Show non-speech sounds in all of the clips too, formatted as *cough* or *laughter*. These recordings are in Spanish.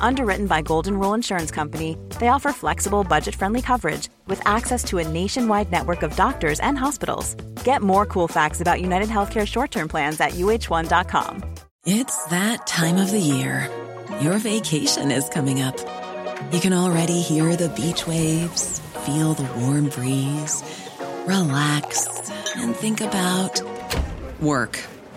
Underwritten by Golden Rule Insurance Company, they offer flexible, budget friendly coverage with access to a nationwide network of doctors and hospitals. Get more cool facts about United Healthcare short term plans at uh1.com. It's that time of the year. Your vacation is coming up. You can already hear the beach waves, feel the warm breeze relax, and think about work.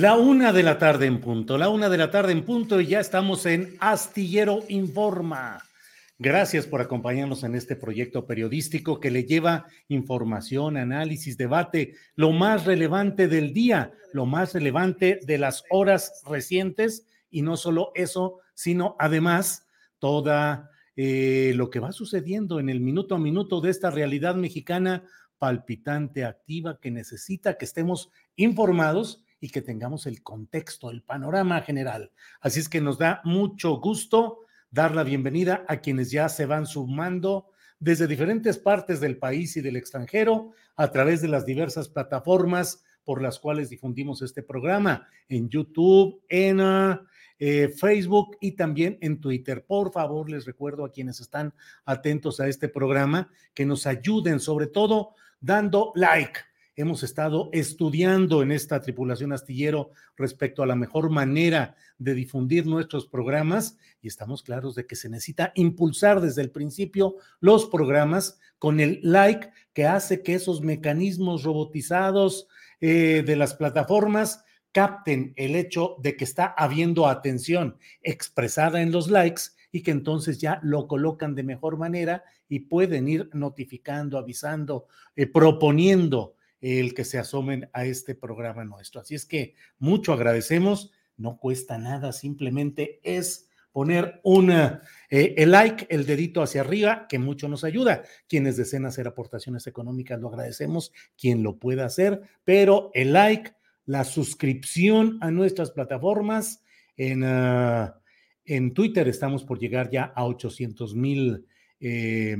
La una de la tarde en punto, la una de la tarde en punto y ya estamos en Astillero Informa. Gracias por acompañarnos en este proyecto periodístico que le lleva información, análisis, debate, lo más relevante del día, lo más relevante de las horas recientes y no solo eso, sino además toda eh, lo que va sucediendo en el minuto a minuto de esta realidad mexicana palpitante, activa, que necesita que estemos informados y que tengamos el contexto, el panorama general. Así es que nos da mucho gusto dar la bienvenida a quienes ya se van sumando desde diferentes partes del país y del extranjero a través de las diversas plataformas por las cuales difundimos este programa, en YouTube, en ah, eh, Facebook y también en Twitter. Por favor, les recuerdo a quienes están atentos a este programa que nos ayuden, sobre todo dando like hemos estado estudiando en esta tripulación astillero respecto a la mejor manera de difundir nuestros programas y estamos claros de que se necesita impulsar desde el principio los programas con el like que hace que esos mecanismos robotizados eh, de las plataformas capten el hecho de que está habiendo atención expresada en los likes y que entonces ya lo colocan de mejor manera y pueden ir notificando, avisando, eh, proponiendo el que se asomen a este programa nuestro. Así es que mucho agradecemos, no cuesta nada, simplemente es poner una, eh, el like, el dedito hacia arriba, que mucho nos ayuda. Quienes deseen hacer aportaciones económicas lo agradecemos, quien lo pueda hacer, pero el like, la suscripción a nuestras plataformas, en, ah, en Twitter estamos por llegar ya a 800 mil eh,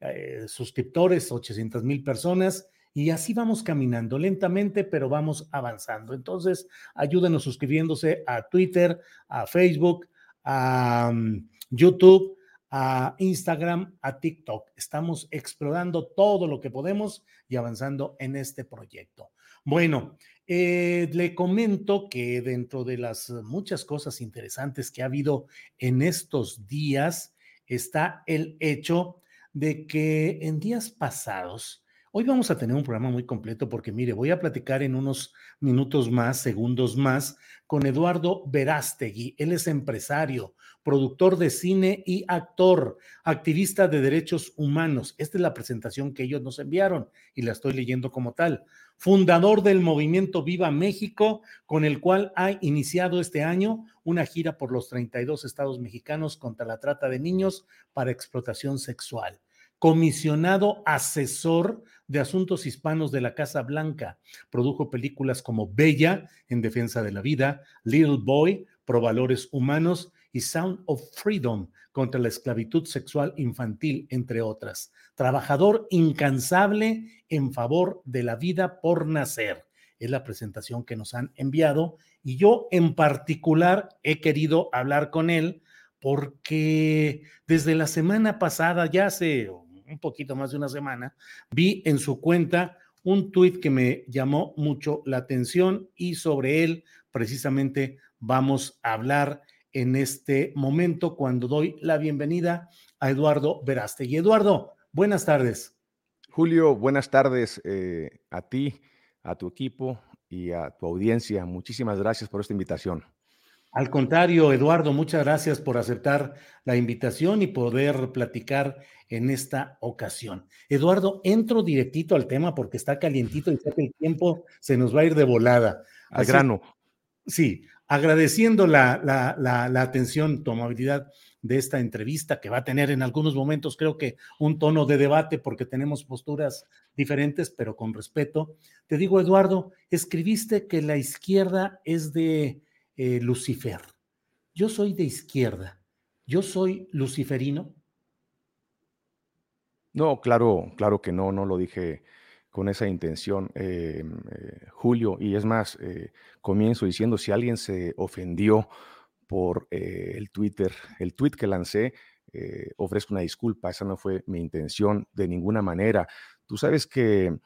eh, suscriptores, 800 mil personas y así vamos caminando lentamente, pero vamos avanzando. Entonces, ayúdenos suscribiéndose a Twitter, a Facebook, a mm, YouTube, a Instagram, a TikTok. Estamos explorando todo lo que podemos y avanzando en este proyecto. Bueno, eh, le comento que dentro de las muchas cosas interesantes que ha habido en estos días está el hecho de que en días pasados, Hoy vamos a tener un programa muy completo porque, mire, voy a platicar en unos minutos más, segundos más, con Eduardo Verástegui. Él es empresario, productor de cine y actor, activista de derechos humanos. Esta es la presentación que ellos nos enviaron y la estoy leyendo como tal. Fundador del movimiento Viva México, con el cual ha iniciado este año una gira por los 32 estados mexicanos contra la trata de niños para explotación sexual comisionado asesor de asuntos hispanos de la Casa Blanca. Produjo películas como Bella, en defensa de la vida, Little Boy, Pro Valores Humanos y Sound of Freedom, contra la esclavitud sexual infantil, entre otras. Trabajador incansable en favor de la vida por nacer. Es la presentación que nos han enviado y yo en particular he querido hablar con él porque desde la semana pasada, ya hace un poquito más de una semana, vi en su cuenta un tuit que me llamó mucho la atención y sobre él precisamente vamos a hablar en este momento cuando doy la bienvenida a Eduardo Veraste. Y Eduardo, buenas tardes. Julio, buenas tardes eh, a ti, a tu equipo y a tu audiencia. Muchísimas gracias por esta invitación. Al contrario, Eduardo, muchas gracias por aceptar la invitación y poder platicar en esta ocasión. Eduardo, entro directito al tema porque está calientito y sé que el tiempo se nos va a ir de volada. Al grano. Sí, agradeciendo la, la, la, la, atención, tu amabilidad de esta entrevista que va a tener en algunos momentos, creo que un tono de debate porque tenemos posturas diferentes, pero con respeto. Te digo, Eduardo, escribiste que la izquierda es de eh, Lucifer. Yo soy de izquierda. ¿Yo soy luciferino? No, claro, claro que no, no lo dije con esa intención, eh, eh, Julio. Y es más, comienzo diciendo, si alguien se ofendió por el Twitter, el tweet que lancé, ofrezco una disculpa, esa no fue mi intención de ninguna manera. Tú sabes que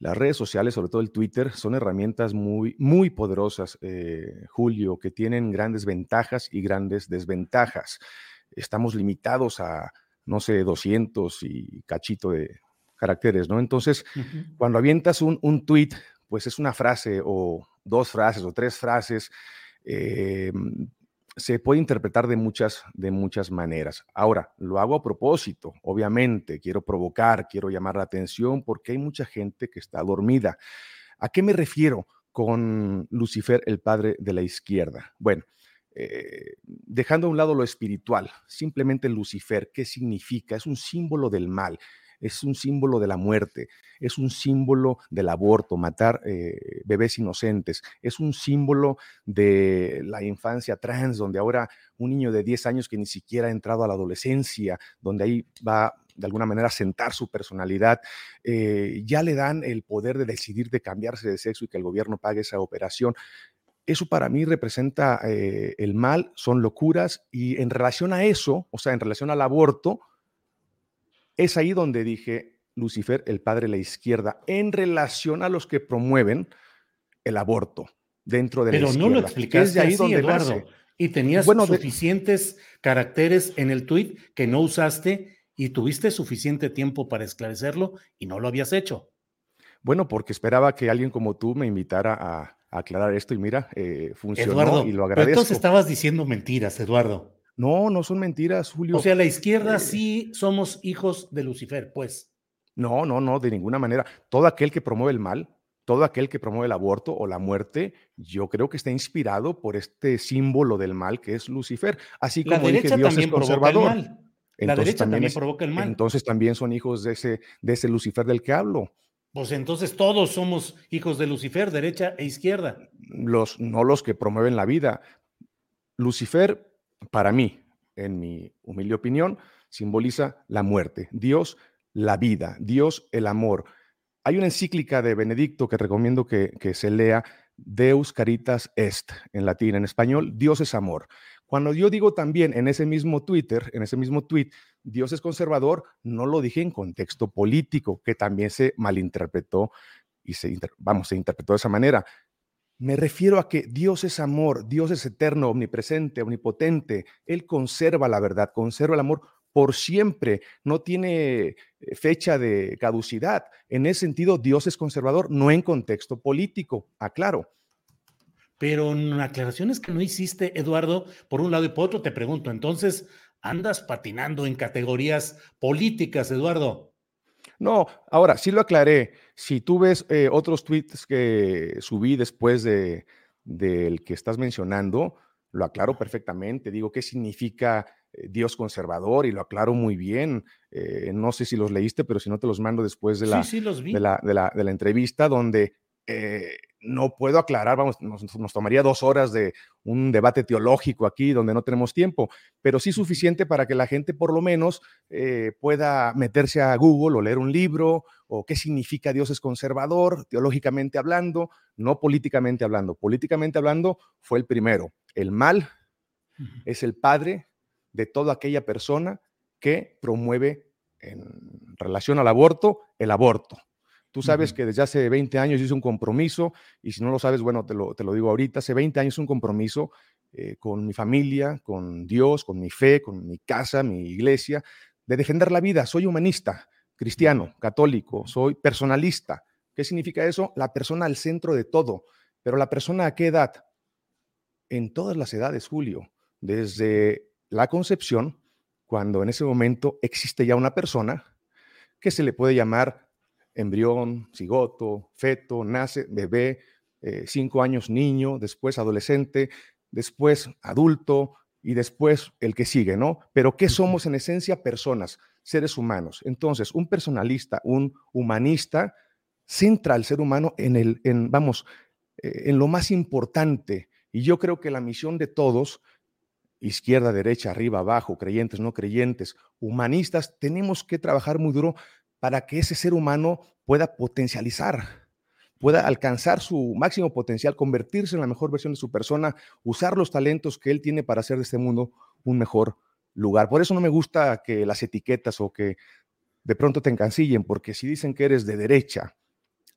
las redes sociales, sobre todo el Twitter, son herramientas muy, muy poderosas, eh, Julio, que tienen grandes ventajas y grandes desventajas. Estamos limitados a, no sé, 200 y cachito de caracteres, ¿no? Entonces, cuando avientas un, un tweet, pues es una frase o dos frases o tres frases, eh, se puede interpretar de muchas, de muchas maneras. Ahora, lo hago a propósito, obviamente, quiero provocar, quiero llamar la atención porque hay mucha gente que está dormida. ¿A qué me refiero con Lucifer, el padre de la izquierda? Bueno, eh, dejando a un lado lo espiritual, simplemente Lucifer, ¿qué significa? Es un símbolo del mal, es un símbolo de la muerte, es un símbolo del aborto, matar eh, bebés inocentes, es un símbolo de la infancia trans, donde ahora un niño de 10 años que ni siquiera ha entrado a la adolescencia, donde ahí va de alguna manera a sentar su personalidad, eh, ya le dan el poder de decidir de cambiarse de sexo y que el gobierno pague esa operación. Eso para mí representa eh, el mal, son locuras y en relación a eso, o sea, en relación al aborto, es ahí donde dije, Lucifer, el padre de la izquierda, en relación a los que promueven el aborto dentro de Pero la izquierda. Pero no lo explicaste ahí, donde Eduardo. Y tenías bueno, suficientes de... caracteres en el tuit que no usaste y tuviste suficiente tiempo para esclarecerlo y no lo habías hecho. Bueno, porque esperaba que alguien como tú me invitara a, a aclarar esto y mira, eh, funcionó Eduardo, y lo agradezco. Pero entonces estabas diciendo mentiras, Eduardo. No, no son mentiras, Julio. O sea, la izquierda eh, sí somos hijos de Lucifer, pues. No, no, no, de ninguna manera. Todo aquel que promueve el mal, todo aquel que promueve el aborto o la muerte, yo creo que está inspirado por este símbolo del mal que es Lucifer. Así como la derecha dije, Dios también es conservador. Provoca el mal. La derecha también, también es, provoca el mal. Entonces también son hijos de ese, de ese Lucifer del que hablo. Pues entonces todos somos hijos de Lucifer, derecha e izquierda. Los, no los que promueven la vida. Lucifer, para mí, en mi humilde opinión, simboliza la muerte. Dios, la vida. Dios, el amor. Hay una encíclica de Benedicto que recomiendo que, se lea, Deus Caritas Est, en latín, en español, Dios es amor. Cuando yo digo también en ese mismo Twitter, en ese mismo tweet, Dios es conservador, no lo dije en contexto político, que también se malinterpretó y se, vamos, se interpretó de esa manera. Me refiero a que Dios es amor, Dios es eterno, omnipresente, omnipotente. Él conserva la verdad, conserva el amor por siempre, no tiene eh, fecha de caducidad. En ese sentido, Dios es conservador, no en contexto político, aclaro. Pero en aclaraciones que no hiciste, Eduardo, por un lado y por otro, te pregunto, entonces, ¿andas patinando en categorías políticas, Eduardo? No, ahora sí lo aclaré. Si tú ves eh, otros tweets que subí después de, del que estás mencionando, lo aclaro perfectamente. Digo qué significa eh, Dios conservador y lo aclaro muy bien. Eh, no sé si los leíste, pero si no te los mando después de la, sí, sí, los vi. De, la, de, la, de la entrevista, donde eh, no puedo aclarar, vamos, nos, nos, tomaría dos horas de un debate teológico aquí donde no tenemos tiempo, pero sí suficiente para que la gente por lo menos eh, pueda meterse a Google o leer un libro o qué significa Dios es conservador, teológicamente hablando, no políticamente hablando. Políticamente hablando fue el primero. El mal uh -huh. es el padre de toda aquella persona que promueve en relación al aborto el aborto. Tú sabes que desde hace 20 años hice un compromiso, y si no lo sabes, bueno, te lo, te lo digo ahorita, hace 20 años un compromiso eh, con mi familia, con Dios, con mi fe, con mi casa, mi iglesia, de defender la vida. Soy humanista, cristiano, católico, soy personalista. ¿Qué significa eso? La persona al centro de todo. Pero la persona a qué edad? En todas las edades, Julio, desde la concepción, cuando en ese momento existe ya una persona que se le puede llamar embrión, cigoto, feto, nace, bebé, eh, cinco años niño, después adolescente, después adulto y después el que sigue, ¿no? Pero ¿qué somos en esencia? Personas, seres humanos. Entonces, un personalista, un humanista, centra al ser humano en el, en, vamos, eh, en lo más importante. Y yo creo que la misión de todos, izquierda, derecha, arriba, abajo, creyentes, no creyentes, humanistas, tenemos que trabajar muy duro para que ese ser humano pueda potencializar, pueda alcanzar su máximo potencial, convertirse en la mejor versión de su persona, usar los talentos que él tiene para hacer de este mundo un mejor lugar. Por eso no me gusta que las etiquetas o que de pronto te encancillen, porque si dicen que eres de derecha,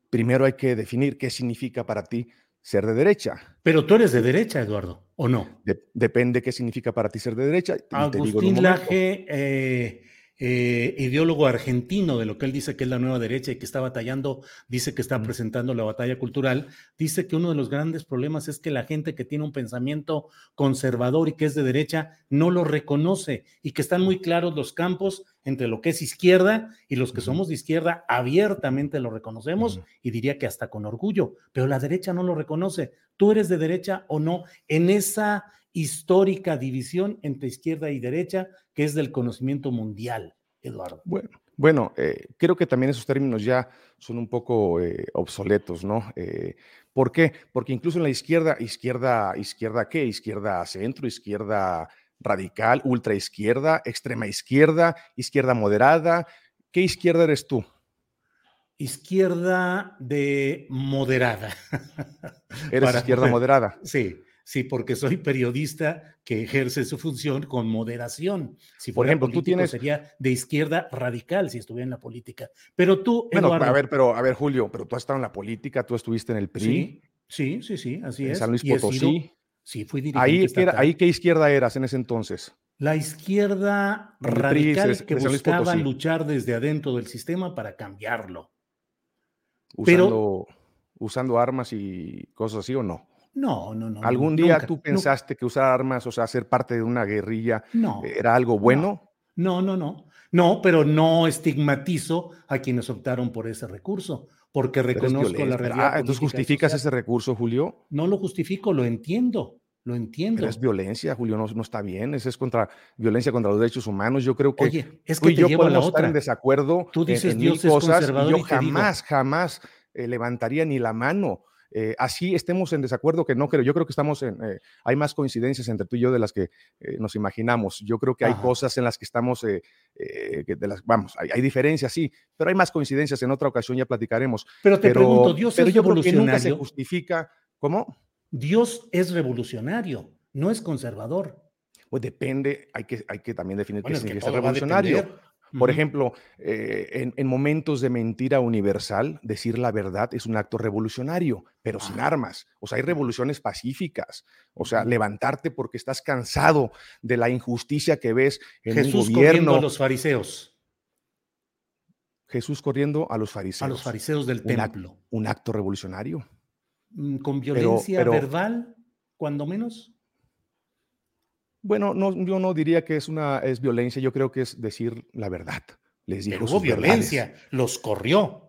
primero hay que definir qué significa para ti ser de derecha. Pero tú eres de derecha, Eduardo, ¿o no? depende qué significa para ti ser de derecha. Agustín Laje, eh, eh, ideólogo argentino de lo que él dice que es la nueva derecha y que está batallando, dice que está presentando la batalla cultural, dice que uno de los grandes problemas es que la gente que tiene un pensamiento conservador y que es de derecha no lo reconoce y que están muy claros los campos entre lo que es izquierda y los que somos de izquierda abiertamente lo reconocemos y diría que hasta con orgullo, pero la derecha no lo reconoce. ¿Tú eres de derecha o no? En esa histórica división entre izquierda y derecha, que es del conocimiento mundial, Eduardo. Bueno, bueno eh, creo que también esos términos ya son un poco eh, obsoletos, ¿no? Eh, ¿Por qué? Porque incluso en la izquierda, izquierda, izquierda qué? Izquierda centro, izquierda radical, ultra izquierda, extrema izquierda, izquierda moderada. ¿Qué izquierda eres tú? Izquierda de moderada. ¿Eres izquierda moderada? Sí. Sí, porque soy periodista que ejerce su función con moderación. Si por ejemplo, tú tienes sería de izquierda radical si estuviera en la política. Pero tú, bueno, a ver, pero a ver, Julio, pero tú has estado en la política, tú estuviste en el PRI. Sí, sí, sí, así en es. San Luis Potosí. sí, fui dirigente. Ahí, ahí qué izquierda eras en ese entonces. La izquierda radical que buscaba luchar desde adentro del sistema para cambiarlo. Usando, pero, usando armas y cosas así o no? No, no, no. ¿Algún día tú pensaste que usar armas, o sea, ser parte de una guerrilla, era algo bueno? No, no, no. No, pero no estigmatizo a quienes optaron por ese recurso, porque reconozco la realidad. Ah, entonces justificas ese recurso, Julio. No lo justifico, lo entiendo. Lo entiendo. es violencia, Julio, no, no está bien. Eso es contra violencia contra los derechos humanos. Yo creo que, Oye, es que yo llevo podemos estar en desacuerdo tú dices, en, Dios cosas. yo jamás, jamás eh, levantaría ni la mano eh, así estemos en desacuerdo, que no creo. Yo creo que estamos en, eh, hay más coincidencias entre tú y yo de las que eh, nos imaginamos. Yo creo que hay cosas en las que estamos, de las, vamos, hay, diferencias, sí, pero hay más coincidencias. En otra ocasión ya platicaremos. Pero te pregunto, Dios pero es yo revolucionario. Creo que nunca se justifica. ¿Cómo? Dios es revolucionario, no es conservador. Pues depende, hay que, hay que también definir qué significa revolucionario. Por ejemplo, eh, en, momentos de mentira universal, decir la verdad es un acto revolucionario, pero sin armas. O sea, hay revoluciones pacíficas. O sea, levantarte porque estás cansado de la injusticia que ves en Jesús un gobierno. corriendo a los fariseos. Jesús corriendo a los fariseos. A los fariseos del templo. Un acto revolucionario. Mm, ¿Con violencia verbal, cuando menos? Bueno, no, yo no diría que es una es violencia, yo creo que es decir la verdad. Les dijo hubo violencia, los corrió.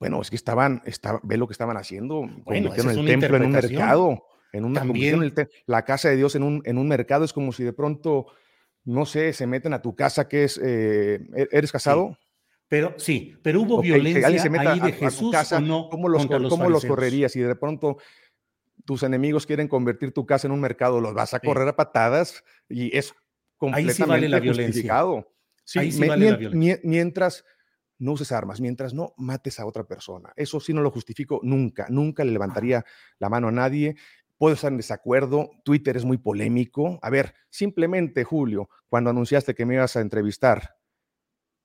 Bueno, es que estaban, estaba, ve lo que estaban haciendo, bueno, convirtieron el templo en un mercado, en una También, la casa de Dios en un, en un mercado, es como si de pronto, no sé, se meten a tu casa que es, eh, ¿e-, ¿eres casado? Pero sí, pero hubo violencia ahí de Jesús casa, no ¿cómo los, ¿cómo los correrías? Y de pronto tus enemigos quieren convertir tu casa en un mercado, los vas a correr a patadas y es completamente Ahí vale la justificado. Sí, vale la mientras no uses armas, mientras no mates a otra persona. Eso sí no lo justifico nunca, nunca le levantaría la mano a nadie. puedo estar en desacuerdo, Twitter es muy polémico. A ver, simplemente, Julio, cuando anunciaste que me ibas a entrevistar,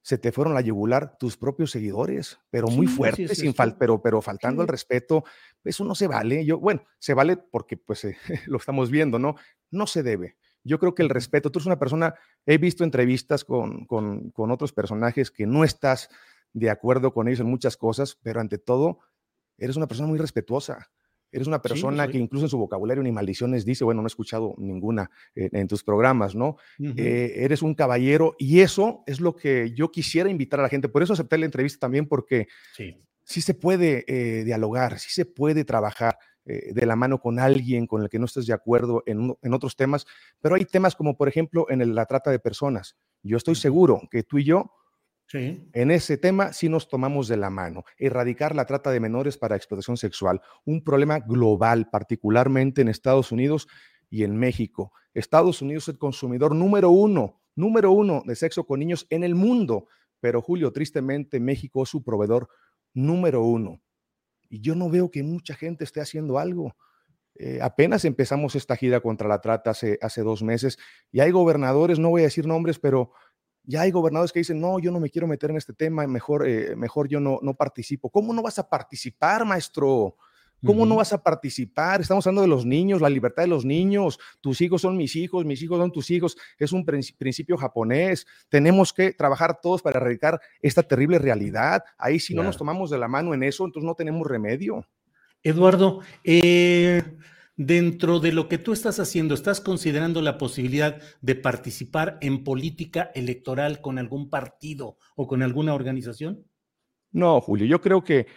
se te fueron la yugular tus propios seguidores, pero muy fuertes, sin pero, pero faltando el respeto, eso no se vale. Yo, bueno, se vale porque pues eh, *laughs* lo estamos viendo, ¿no? No se debe. Yo creo que el respeto, tú eres una persona, he visto entrevistas con, con, con otros personajes que no estás de acuerdo con ellos en muchas cosas, pero ante todo, eres una persona muy respetuosa. Eres una persona que incluso en su vocabulario ni maldiciones dice, bueno, no he escuchado ninguna en tus programas, ¿no? Eh, eres un caballero y eso es lo que yo quisiera invitar a la gente. Por eso acepté la entrevista también porque sí, se puede eh, dialogar, sí se puede trabajar. Eh, de la mano con alguien con el que no estés de acuerdo en, en otros temas, pero hay temas como por ejemplo en la trata de personas. Yo estoy seguro que tú y yo en ese tema sí nos tomamos de la mano. Erradicar la trata de menores para explotación sexual, un problema global, particularmente en Estados Unidos y en México. Estados Unidos es el consumidor número uno, número uno de sexo con niños en el mundo, pero Julio, tristemente, México es su proveedor número uno. Y yo no veo que mucha gente esté haciendo algo. Eh, apenas empezamos esta gira contra la trata hace, hace dos meses y hay gobernadores, no voy a decir nombres, pero ya hay gobernadores que dicen, no, yo no me quiero meter en este tema, mejor, eh, mejor yo no, no participo. ¿Cómo no vas a participar, maestro? ¿Cómo no vas a participar? Estamos hablando de los niños, la libertad de los niños. Tus hijos son mis hijos, mis hijos son tus hijos. Es un principio japonés. Tenemos que trabajar todos para erradicar esta terrible realidad. Ahí si no nos tomamos de la mano en eso, entonces no tenemos remedio. Eduardo, eh, Dentro de lo que tú estás haciendo, ¿estás considerando la posibilidad de participar en política electoral con algún partido o con alguna organización? No, Julio, yo creo que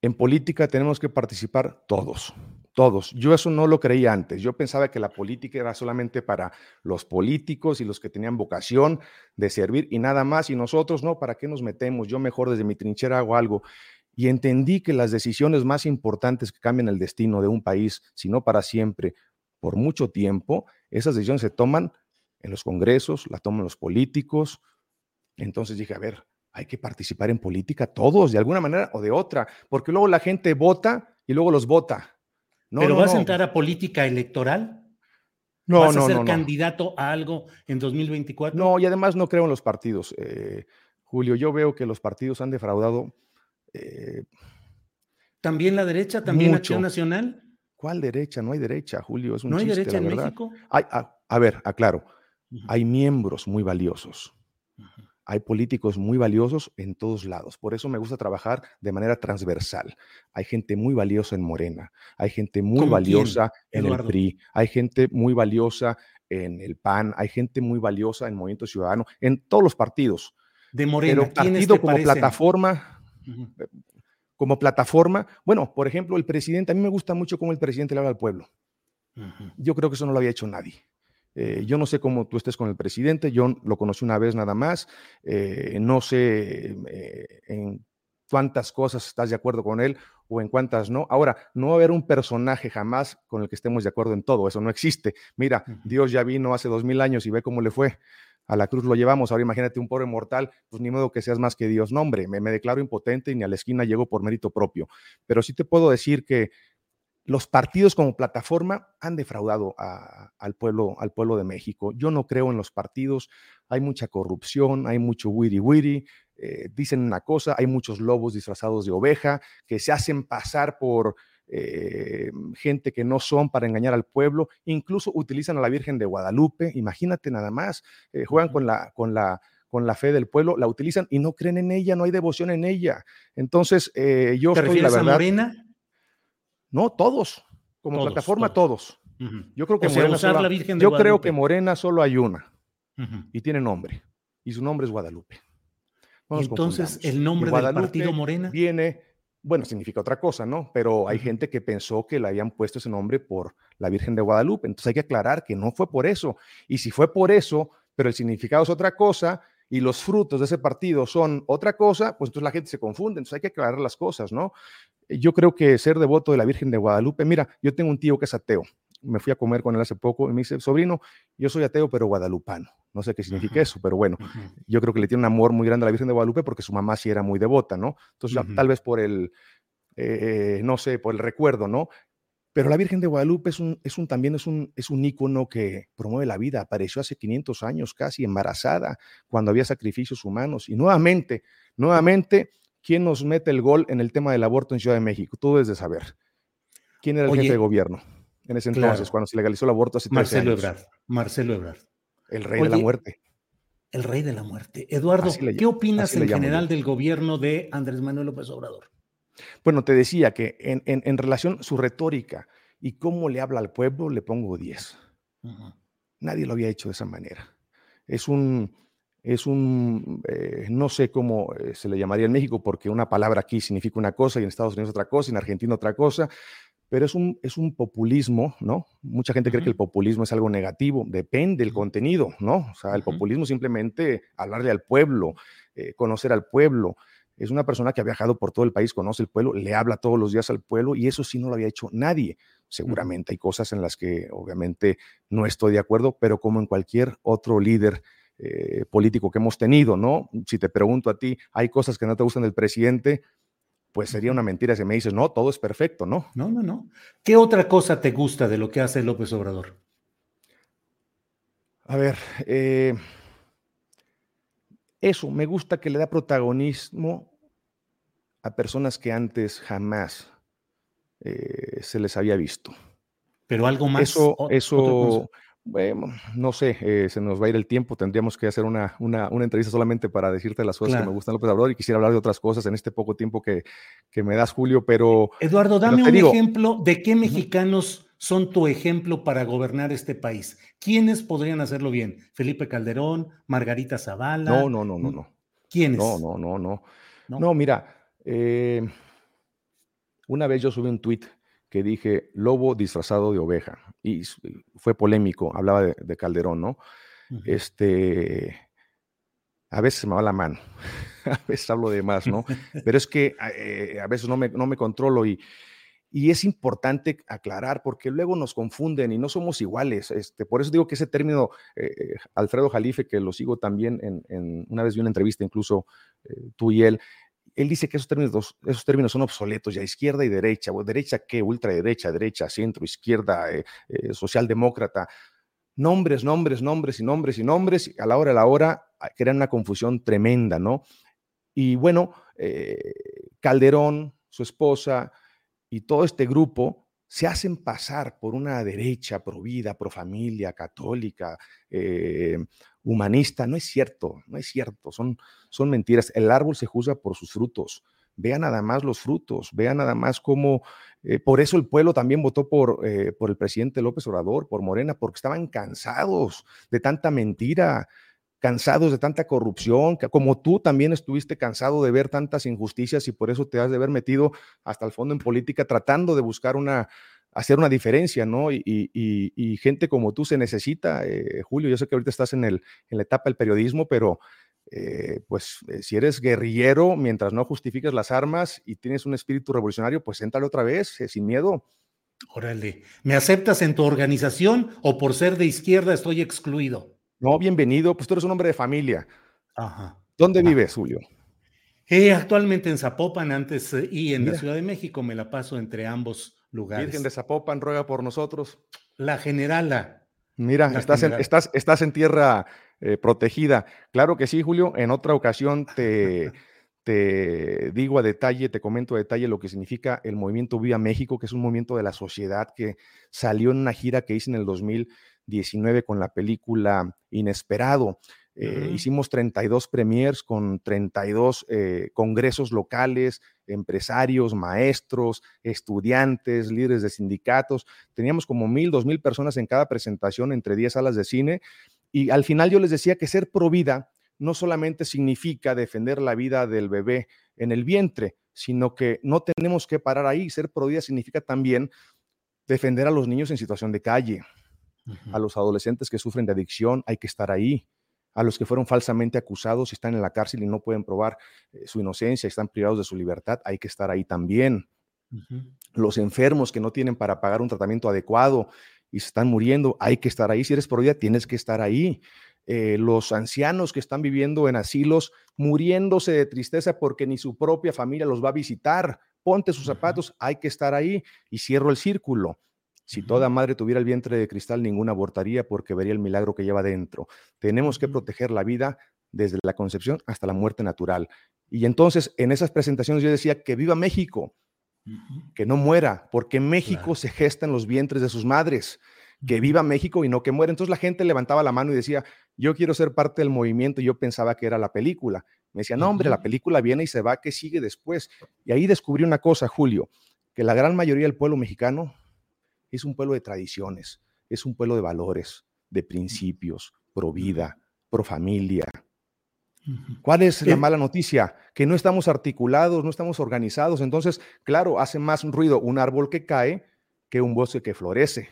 en política tenemos que participar todos, todos. Yo eso no lo creía antes. Yo pensaba que la política era solamente para los políticos y los que tenían vocación de servir y nada más. Y nosotros, no, ¿para qué nos metemos? Yo mejor desde mi trinchera hago algo y entendí que las decisiones más importantes que cambian el destino de un país, si no para siempre, por mucho tiempo, esas decisiones se toman en los congresos, las toman los políticos. Entonces dije, a ver, hay que participar en política todos, de alguna manera o de otra, porque luego la gente vota y luego los vota. No, ¿Pero vas a entrar a política electoral? No, ¿Vas a ser candidato a algo en 2024? No, y además no creo en los partidos. Eh, Julio, yo veo que los partidos han defraudado eh, ¿También la derecha? ¿También Acción Nacional? ¿Cuál derecha? No hay derecha, Julio. Es un ¿No hay derecha en México? a, ver, aclaro. Hay miembros muy valiosos. Hay políticos muy valiosos en todos lados. Por eso me gusta trabajar de manera transversal. Hay gente muy valiosa en Morena. Hay gente muy valiosa en el PRI. Hay gente muy valiosa en el PAN. Hay gente muy valiosa en Movimiento Ciudadano. En todos los partidos. De Morena. Pero partido como plataforma eh, como plataforma. Bueno, por ejemplo, el presidente, a mí me gusta mucho cómo el presidente le habla al pueblo. Yo creo que eso no lo había hecho nadie. Eh, yo no sé cómo tú estés con el presidente, yo lo conocí una vez nada más, eh, no sé en cuántas cosas estás de acuerdo con él o en cuántas no. Ahora, no va a haber un personaje jamás con el que estemos de acuerdo en todo, eso no existe. Mira, Dios ya vino hace dos mil años y ve cómo le fue a la cruz lo llevamos. Ahora imagínate un pobre mortal, pues ni modo que seas más que Dios. No, hombre, me, declaro impotente y ni a la esquina llego por mérito propio. Pero sí te puedo decir que los partidos como plataforma han defraudado al, pueblo, al pueblo de México. Yo no creo en los partidos, hay mucha corrupción, hay mucho wiri wiri, eh, dicen una cosa, hay muchos lobos disfrazados de oveja que se hacen pasar por eh, gente que no son para engañar al pueblo, incluso utilizan a la Virgen de Guadalupe, imagínate nada más, eh, juegan con la, con la con la fe del pueblo, la utilizan y no creen en ella, no hay devoción en ella. Entonces, eh, yo ¿Te estoy, la verdad, a Morena? No, todos, como plataforma todos. Yo creo que Morena solo, yo creo que Morena solo hay una y tiene nombre y su nombre es Guadalupe. entonces el nombre del partido Morena viene bueno, significa otra cosa, ¿no? Pero hay gente que pensó que le habían puesto ese nombre por la Virgen de Guadalupe. Entonces hay que aclarar que no fue por eso. Y si fue por eso, pero el significado es otra cosa y los frutos de ese partido son otra cosa, pues entonces la gente se confunde. Entonces hay que aclarar las cosas, ¿no? Yo creo que ser devoto de la Virgen de Guadalupe, mira, yo tengo un tío que es ateo. Me fui a comer con él hace poco y me dice, sobrino, yo soy ateo, pero guadalupano. No sé qué significa eso, pero bueno, yo creo que le tiene un amor muy grande a la Virgen de Guadalupe porque su mamá sí era muy devota, ¿no? Entonces, tal vez por el, eh, no sé, por el recuerdo, ¿no? Pero la Virgen de Guadalupe es un, es un, también es un, es un ícono que promueve la vida. Apareció hace 500 años casi embarazada cuando había sacrificios humanos. Y nuevamente, nuevamente, ¿quién nos mete el gol en el tema del aborto en Ciudad de México? Tú debes de saber. ¿Quién era el jefe de gobierno en ese entonces, cuando se legalizó el aborto hace Marcelo Ebrard. Marcelo Ebrard. El rey de la muerte. El rey de la muerte. Eduardo, ¿qué opinas en general del gobierno de Andrés Manuel López Obrador? Bueno, te decía que en, en, relación su retórica y cómo le habla al pueblo, le pongo 10. Nadie lo había hecho de esa manera. Es un, es un, eh, no sé cómo eh, se le llamaría en México, porque una palabra aquí significa una cosa y en Estados Unidos otra cosa, y en Argentina otra cosa, pero es un, es un populismo, ¿no? Mucha gente cree que el populismo es algo negativo, depende del contenido, ¿no? O sea, el populismo simplemente hablarle al pueblo, eh, conocer al pueblo, es una persona que ha viajado por todo el país, conoce el pueblo, le habla todos los días al pueblo y eso sí no lo había hecho nadie. Seguramente hay cosas en las que obviamente no estoy de acuerdo, pero como en cualquier otro líder eh, político que hemos tenido, ¿no? Si te pregunto a ti, ¿hay cosas que no te gustan del presidente? Pues sería una mentira si me dices, no, todo es perfecto, ¿no? No, no, no. ¿Qué otra cosa te gusta de lo que hace López Obrador? A ver, eh, eso, me gusta que le da protagonismo a personas que antes jamás eh, se les había visto. Pero algo más. Eso, eso bueno, no sé, eh, se nos va a ir el tiempo, tendríamos que hacer una, una, entrevista solamente para decirte las cosas que me gustan López Obrador y quisiera hablar de otras cosas en este poco tiempo que, que me das, Julio, pero... Eduardo, dame un ejemplo de qué mexicanos son tu ejemplo para gobernar este país. ¿Quiénes podrían hacerlo bien? Felipe Calderón, Margarita Zavala. No, no, no, no, no. ¿Quiénes? No, no, no, no. No, mira, eh, una vez yo subí un tuit que dije lobo disfrazado de oveja y fue polémico, hablaba de, Calderón, ¿no? Este, a veces me va la mano, *laughs* a veces hablo de más, ¿no? Pero es que eh, a veces no me, no me controlo y, y es importante aclarar porque luego nos confunden y no somos iguales. Este, por eso digo que ese término, eh, eh, Alfredo Jalife, que lo sigo también en, una vez vi una entrevista, incluso tú y él, él dice que esos términos, esos términos son obsoletos, ya izquierda y derecha, o derecha qué, ultraderecha, derecha, centro, izquierda, eh, eh, socialdemócrata, nombres, nombres, nombres y nombres y nombres, y a la hora a la hora ah, crean una confusión tremenda, ¿no? Y bueno, eh, Calderón, su esposa y todo este grupo se hacen pasar por una derecha pro vida, pro familia, católica, humanista. No es cierto, no es cierto, son, son mentiras. El árbol se juzga por sus frutos. Vean nada más los frutos, vean nada más cómo, eh, por eso el pueblo también votó por, eh, por el presidente López Obrador, por Morena, porque estaban cansados de tanta mentira, cansados de tanta corrupción, como tú también estuviste cansado de ver tantas injusticias y por eso te has de haber metido hasta el fondo en política tratando de buscar una, hacer una diferencia, ¿no? Y, gente como tú se necesita, eh, Julio, yo sé que ahorita estás en, el, en la etapa del periodismo, pero eh, pues eh, si eres guerrillero, mientras no justifiques las armas y tienes un espíritu revolucionario, pues éntale otra vez, sin miedo. Órale, ¿me aceptas en tu organización o por ser de izquierda estoy excluido? No, bienvenido, pues tú eres un hombre de familia. Ajá. ¿Dónde vives, Julio? actualmente en Zapopan antes y en la Ciudad de México me la paso entre ambos lugares. Virgen de Zapopan, ruega por nosotros. La generala. Mira, estás, En, estás, estás en tierra eh, protegida. Claro que sí, Julio. En otra ocasión te, *laughs* te digo a detalle, te comento a detalle lo que significa el movimiento Viva México, que es un movimiento de la sociedad que salió en una gira que hice en el 2019 con la película Inesperado. Eh, hicimos 32 premiers con 32 eh, congresos locales, empresarios, maestros, estudiantes, líderes de sindicatos. Teníamos como mil, dos mil personas en cada presentación entre 10 salas de cine. Y al final yo les decía que ser pro vida no solamente significa defender la vida del bebé en el vientre, sino que no tenemos que parar ahí. Ser pro vida significa también defender a los niños en situación de calle, a los adolescentes que sufren de adicción, hay que estar ahí a los que fueron falsamente acusados y están en la cárcel y no pueden probar eh, su inocencia, están privados de su libertad, hay que estar ahí también. Los enfermos que no tienen para pagar un tratamiento adecuado y se están muriendo, hay que estar ahí. Si eres por vida, tienes que estar ahí. Eh, los ancianos que están viviendo en asilos, muriéndose de tristeza porque ni su propia familia los va a visitar, ponte sus zapatos, hay que estar ahí y cierro el círculo. Si toda madre tuviera el vientre de cristal, ninguna abortaría porque vería el milagro que lleva dentro. Tenemos que proteger la vida desde la concepción hasta la muerte natural. Y entonces en esas presentaciones yo decía que viva México, que no muera, porque México se gesta en los vientres de sus madres, que viva México y no que muera. Entonces la gente levantaba la mano y decía, yo quiero ser parte del movimiento, yo pensaba que era la película. Me decía, no, hombre, la película viene y se va, ¿qué sigue después? Y ahí descubrí una cosa, Julio, que la gran mayoría del pueblo mexicano es un pueblo de tradiciones, es un pueblo de valores, de principios, pro vida, pro familia. ¿Cuál es la mala noticia? Que no estamos articulados, no estamos organizados. Entonces, claro, hace más ruido un árbol que cae que un bosque que florece.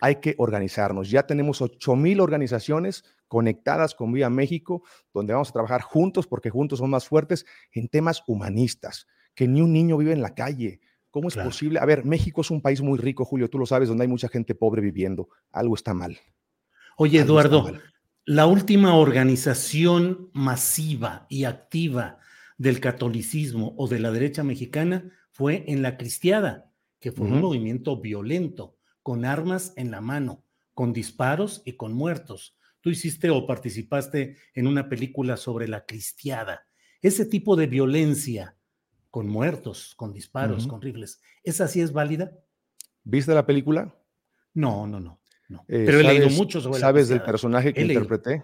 Hay que organizarnos. Ya tenemos 8 mil organizaciones conectadas con Viva México, donde vamos a trabajar juntos, porque juntos son más fuertes en temas humanistas. Que ni un niño vive en la calle, ¿Cómo es posible? A ver, México es un país muy rico, Julio, tú lo sabes, donde hay mucha gente pobre viviendo. Algo está mal. Oye, Eduardo, la última organización masiva y activa del catolicismo o de la derecha mexicana fue en la Cristiada, que fue un movimiento violento, con armas en la mano, con disparos y con muertos. Tú hiciste o participaste en una película sobre la Cristiada. Ese tipo de violencia con muertos, con disparos, con rifles. ¿Esa sí es válida? ¿Viste la película? No, no, no. Eh, Pero he leído mucho sobre ¿Sabes del personaje que interpreté?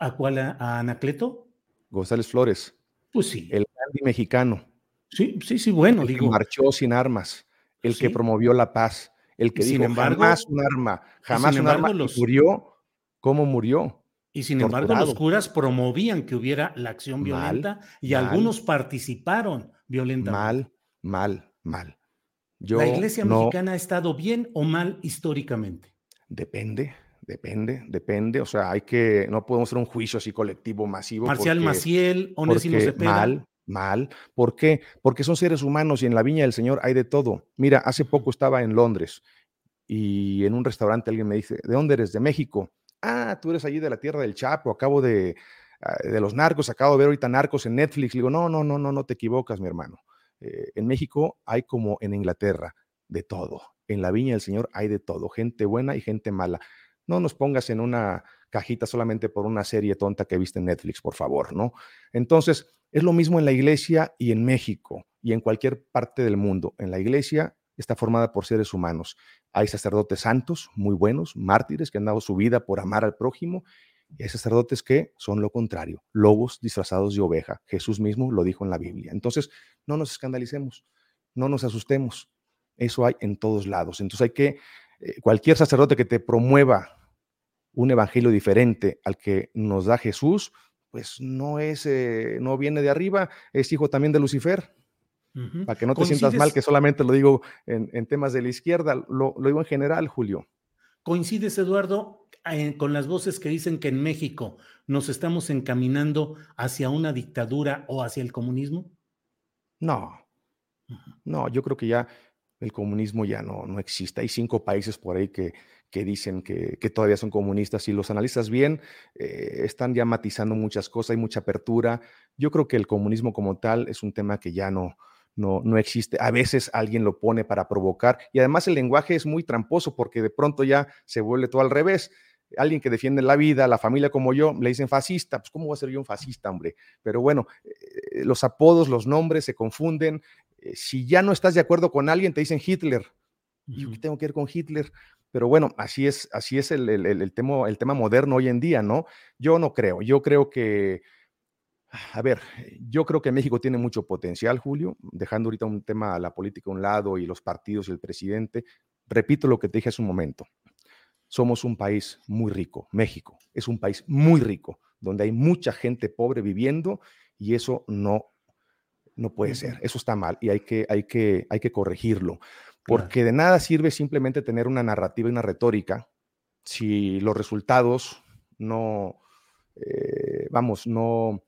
¿A cuál? ¿A Anacleto? González Flores. Pues sí. El Gandhi mexicano. Sí, sí, sí, bueno, el digo. Que marchó sin armas, el que promovió la paz, el que dijo jamás un arma, jamás un arma, murió. ¿Cómo murió? Y sin embargo, los curas promovían que hubiera la acción violenta y algunos participaron violentamente. Mal, mal, mal. ¿La iglesia mexicana ha estado bien o mal históricamente? Depende, depende, depende. O sea, hay que, no podemos hacer un juicio así colectivo, masivo. Marcial Maciel, Onésimo Cepeda. Mal, mal. ¿Por qué? Porque son seres humanos y en la viña del Señor hay de todo. Mira, hace poco estaba en Londres y en un restaurante alguien me dice, ¿de dónde eres? De México ah, tú eres allí de la tierra del Chapo, acabo de, de los narcos, acabo de ver ahorita narcos en Netflix. Le digo, no, no, no, no, no te equivocas, mi hermano. Eh, en México hay como en Inglaterra, de todo. En la viña del Señor hay de todo, gente buena y gente mala. No nos pongas en una cajita solamente por una serie tonta que viste en Netflix, por favor, ¿no? Entonces, es lo mismo en la iglesia y en México y en cualquier parte del mundo. En la iglesia está formada por seres humanos. Hay sacerdotes santos, muy buenos, mártires que han dado su vida por amar al prójimo, y hay sacerdotes que son lo contrario, lobos disfrazados de oveja. Jesús mismo lo dijo en la Biblia. Entonces, no nos escandalicemos, no nos asustemos. Eso hay en todos lados. Entonces hay que, eh, cualquier sacerdote que te promueva un evangelio diferente al que nos da Jesús, pues no es, eh, no viene de arriba, es hijo también de Lucifer. Para que no te sientas mal, que solamente lo digo en, temas de la izquierda, lo, digo en general, Julio. ¿Coincides, Eduardo, con las voces que dicen que en México nos estamos encaminando hacia una dictadura o hacia el comunismo? No, no, yo creo que ya el comunismo ya no, no existe. Hay cinco países por ahí que, que dicen que, todavía son comunistas y los analistas bien eh, están ya matizando muchas cosas, hay mucha apertura. Yo creo que el comunismo como tal es un tema que ya no, no, no existe. A veces alguien lo pone para provocar y además el lenguaje es muy tramposo porque de pronto ya se vuelve todo al revés. Alguien que defiende la vida, la familia como yo, le dicen fascista. Pues, ¿cómo voy a ser yo un fascista, hombre? Pero bueno, eh, los apodos, los nombres se confunden. Eh, si ya no estás de acuerdo con alguien, te dicen Hitler. ¿Y qué tengo que ir con Hitler? Pero bueno, así es, así es el, el, tema, el tema moderno hoy en día, ¿no? Yo no creo. Yo creo que a ver, yo creo que México tiene mucho potencial, Julio, dejando ahorita un tema, la política a un lado y los partidos y el presidente. Repito lo que te dije hace un momento. Somos un país muy rico, México es un país muy rico, donde hay mucha gente pobre viviendo y eso no, no puede ser, eso está mal y hay que, hay que, hay que corregirlo, porque de nada sirve simplemente tener una narrativa y una retórica si los resultados no, eh, vamos, no,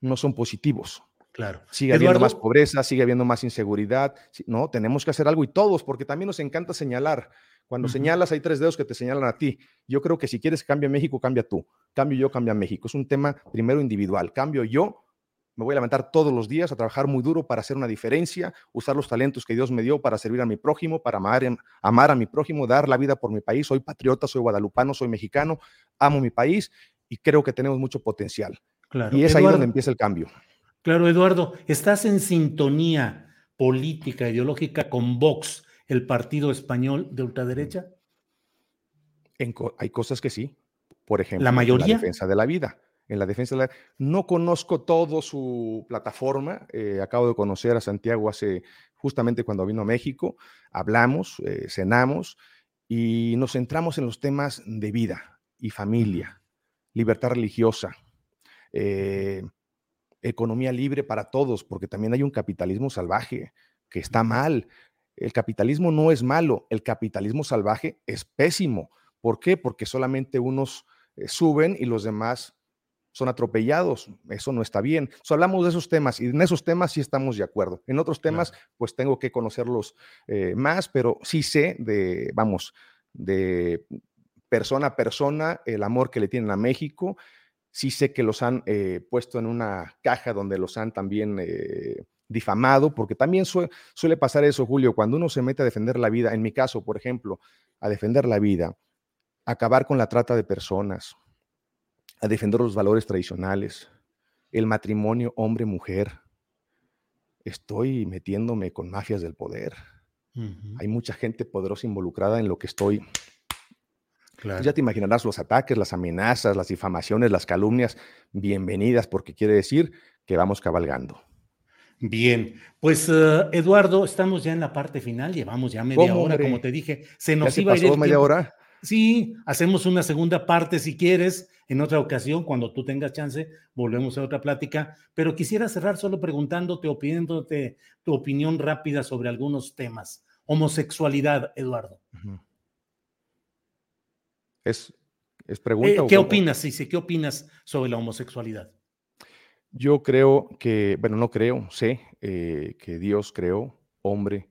no son positivos. Claro. Sigue habiendo más pobreza, sigue habiendo más inseguridad. No, tenemos que hacer algo y todos, porque también nos encanta señalar. Cuando señalas, hay tres dedos que te señalan a ti. Yo creo que si quieres que cambie México, cambia tú. Cambio yo, cambia México. Es un tema primero individual. Cambio yo, me voy a levantar todos los días a trabajar muy duro para hacer una diferencia, usar los talentos que Dios me dio para servir a mi prójimo, para amar, amar a mi prójimo, dar la vida por mi país. Soy patriota, soy guadalupano, soy mexicano, amo mi país y creo que tenemos mucho potencial. Y es ahí donde empieza el cambio. Claro, Eduardo, ¿estás en sintonía política, ideológica con Vox, el partido español de ultraderecha? hay cosas que sí. Por ejemplo, la mayoría. En la defensa de la vida. En la defensa de la No conozco todo su plataforma. Eh, acabo de conocer a Santiago hace justamente cuando vino a México. Hablamos, eh, cenamos y nos centramos en los temas de vida y familia, libertad religiosa, eh, economía libre para todos, porque también hay un capitalismo salvaje que está mal. El capitalismo no es malo, el capitalismo salvaje es pésimo. ¿Por qué? Porque solamente unos eh, suben y los demás son atropellados. Eso no está bien. hablamos de esos temas y en esos temas sí estamos de acuerdo. En otros temas, pues tengo que conocerlos eh, más, pero sí sé de, vamos, de persona a persona el amor que le tienen a México Sí sé que los han eh, puesto en una caja donde los han también eh, difamado, porque también suele pasar eso, Julio, cuando uno se mete a defender la vida, en mi caso, por ejemplo, a defender la vida, acabar con la trata de personas, a defender los valores tradicionales, el matrimonio hombre-mujer. Estoy metiéndome con mafias del poder. Hay mucha gente poderosa involucrada en lo que estoy ya te imaginarás los ataques, las amenazas, las difamaciones, las calumnias, bienvenidas, porque quiere decir que vamos cabalgando. Bien, pues eh, Eduardo, estamos ya en la parte final, llevamos ya media hora, como te dije, se nos iba a ir media hora? Sí, hacemos una segunda parte si quieres, en otra ocasión, cuando tú tengas chance, volvemos a otra plática, pero quisiera cerrar solo preguntándote o pidiéndote tu opinión rápida sobre algunos temas. Homosexualidad, Eduardo. ¿Es, es pregunta? Eh, ¿Qué opinas, sí, ¿Qué opinas sobre la homosexualidad? Yo creo que, bueno, no creo, sé eh, que Dios creó hombre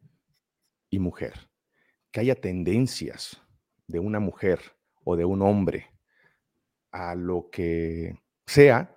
y mujer. Que haya tendencias de una mujer o de un hombre a lo que sea,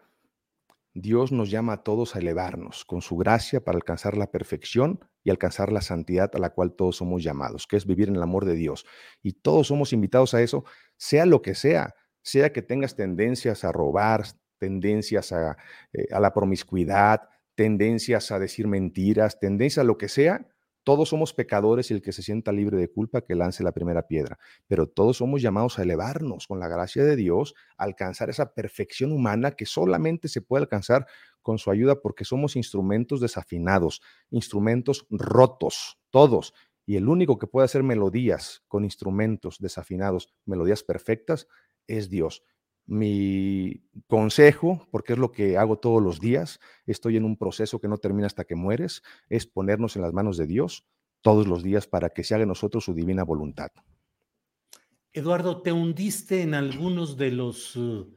Dios nos llama a todos a elevarnos con su gracia para alcanzar la perfección y alcanzar la santidad a la cual todos somos llamados, que es vivir en el amor de Dios. Y todos somos invitados a eso, sea lo que sea, sea que tengas tendencias a robar, tendencias a, eh, la promiscuidad, tendencias a decir mentiras, tendencias a lo que sea, todos somos pecadores y el que se sienta libre de culpa que lance la primera piedra, pero todos somos llamados a elevarnos con la gracia de Dios, a alcanzar esa perfección humana que solamente se puede alcanzar con su ayuda porque somos instrumentos desafinados, instrumentos rotos, todos. Y el único que puede hacer melodías con instrumentos desafinados, melodías perfectas, es Dios mi consejo, porque es lo que hago todos los días, estoy en un proceso que no termina hasta que mueres, es ponernos en las manos de Dios todos los días para que se haga en nosotros su divina voluntad. Eduardo, ¿te hundiste en algunos de los uh,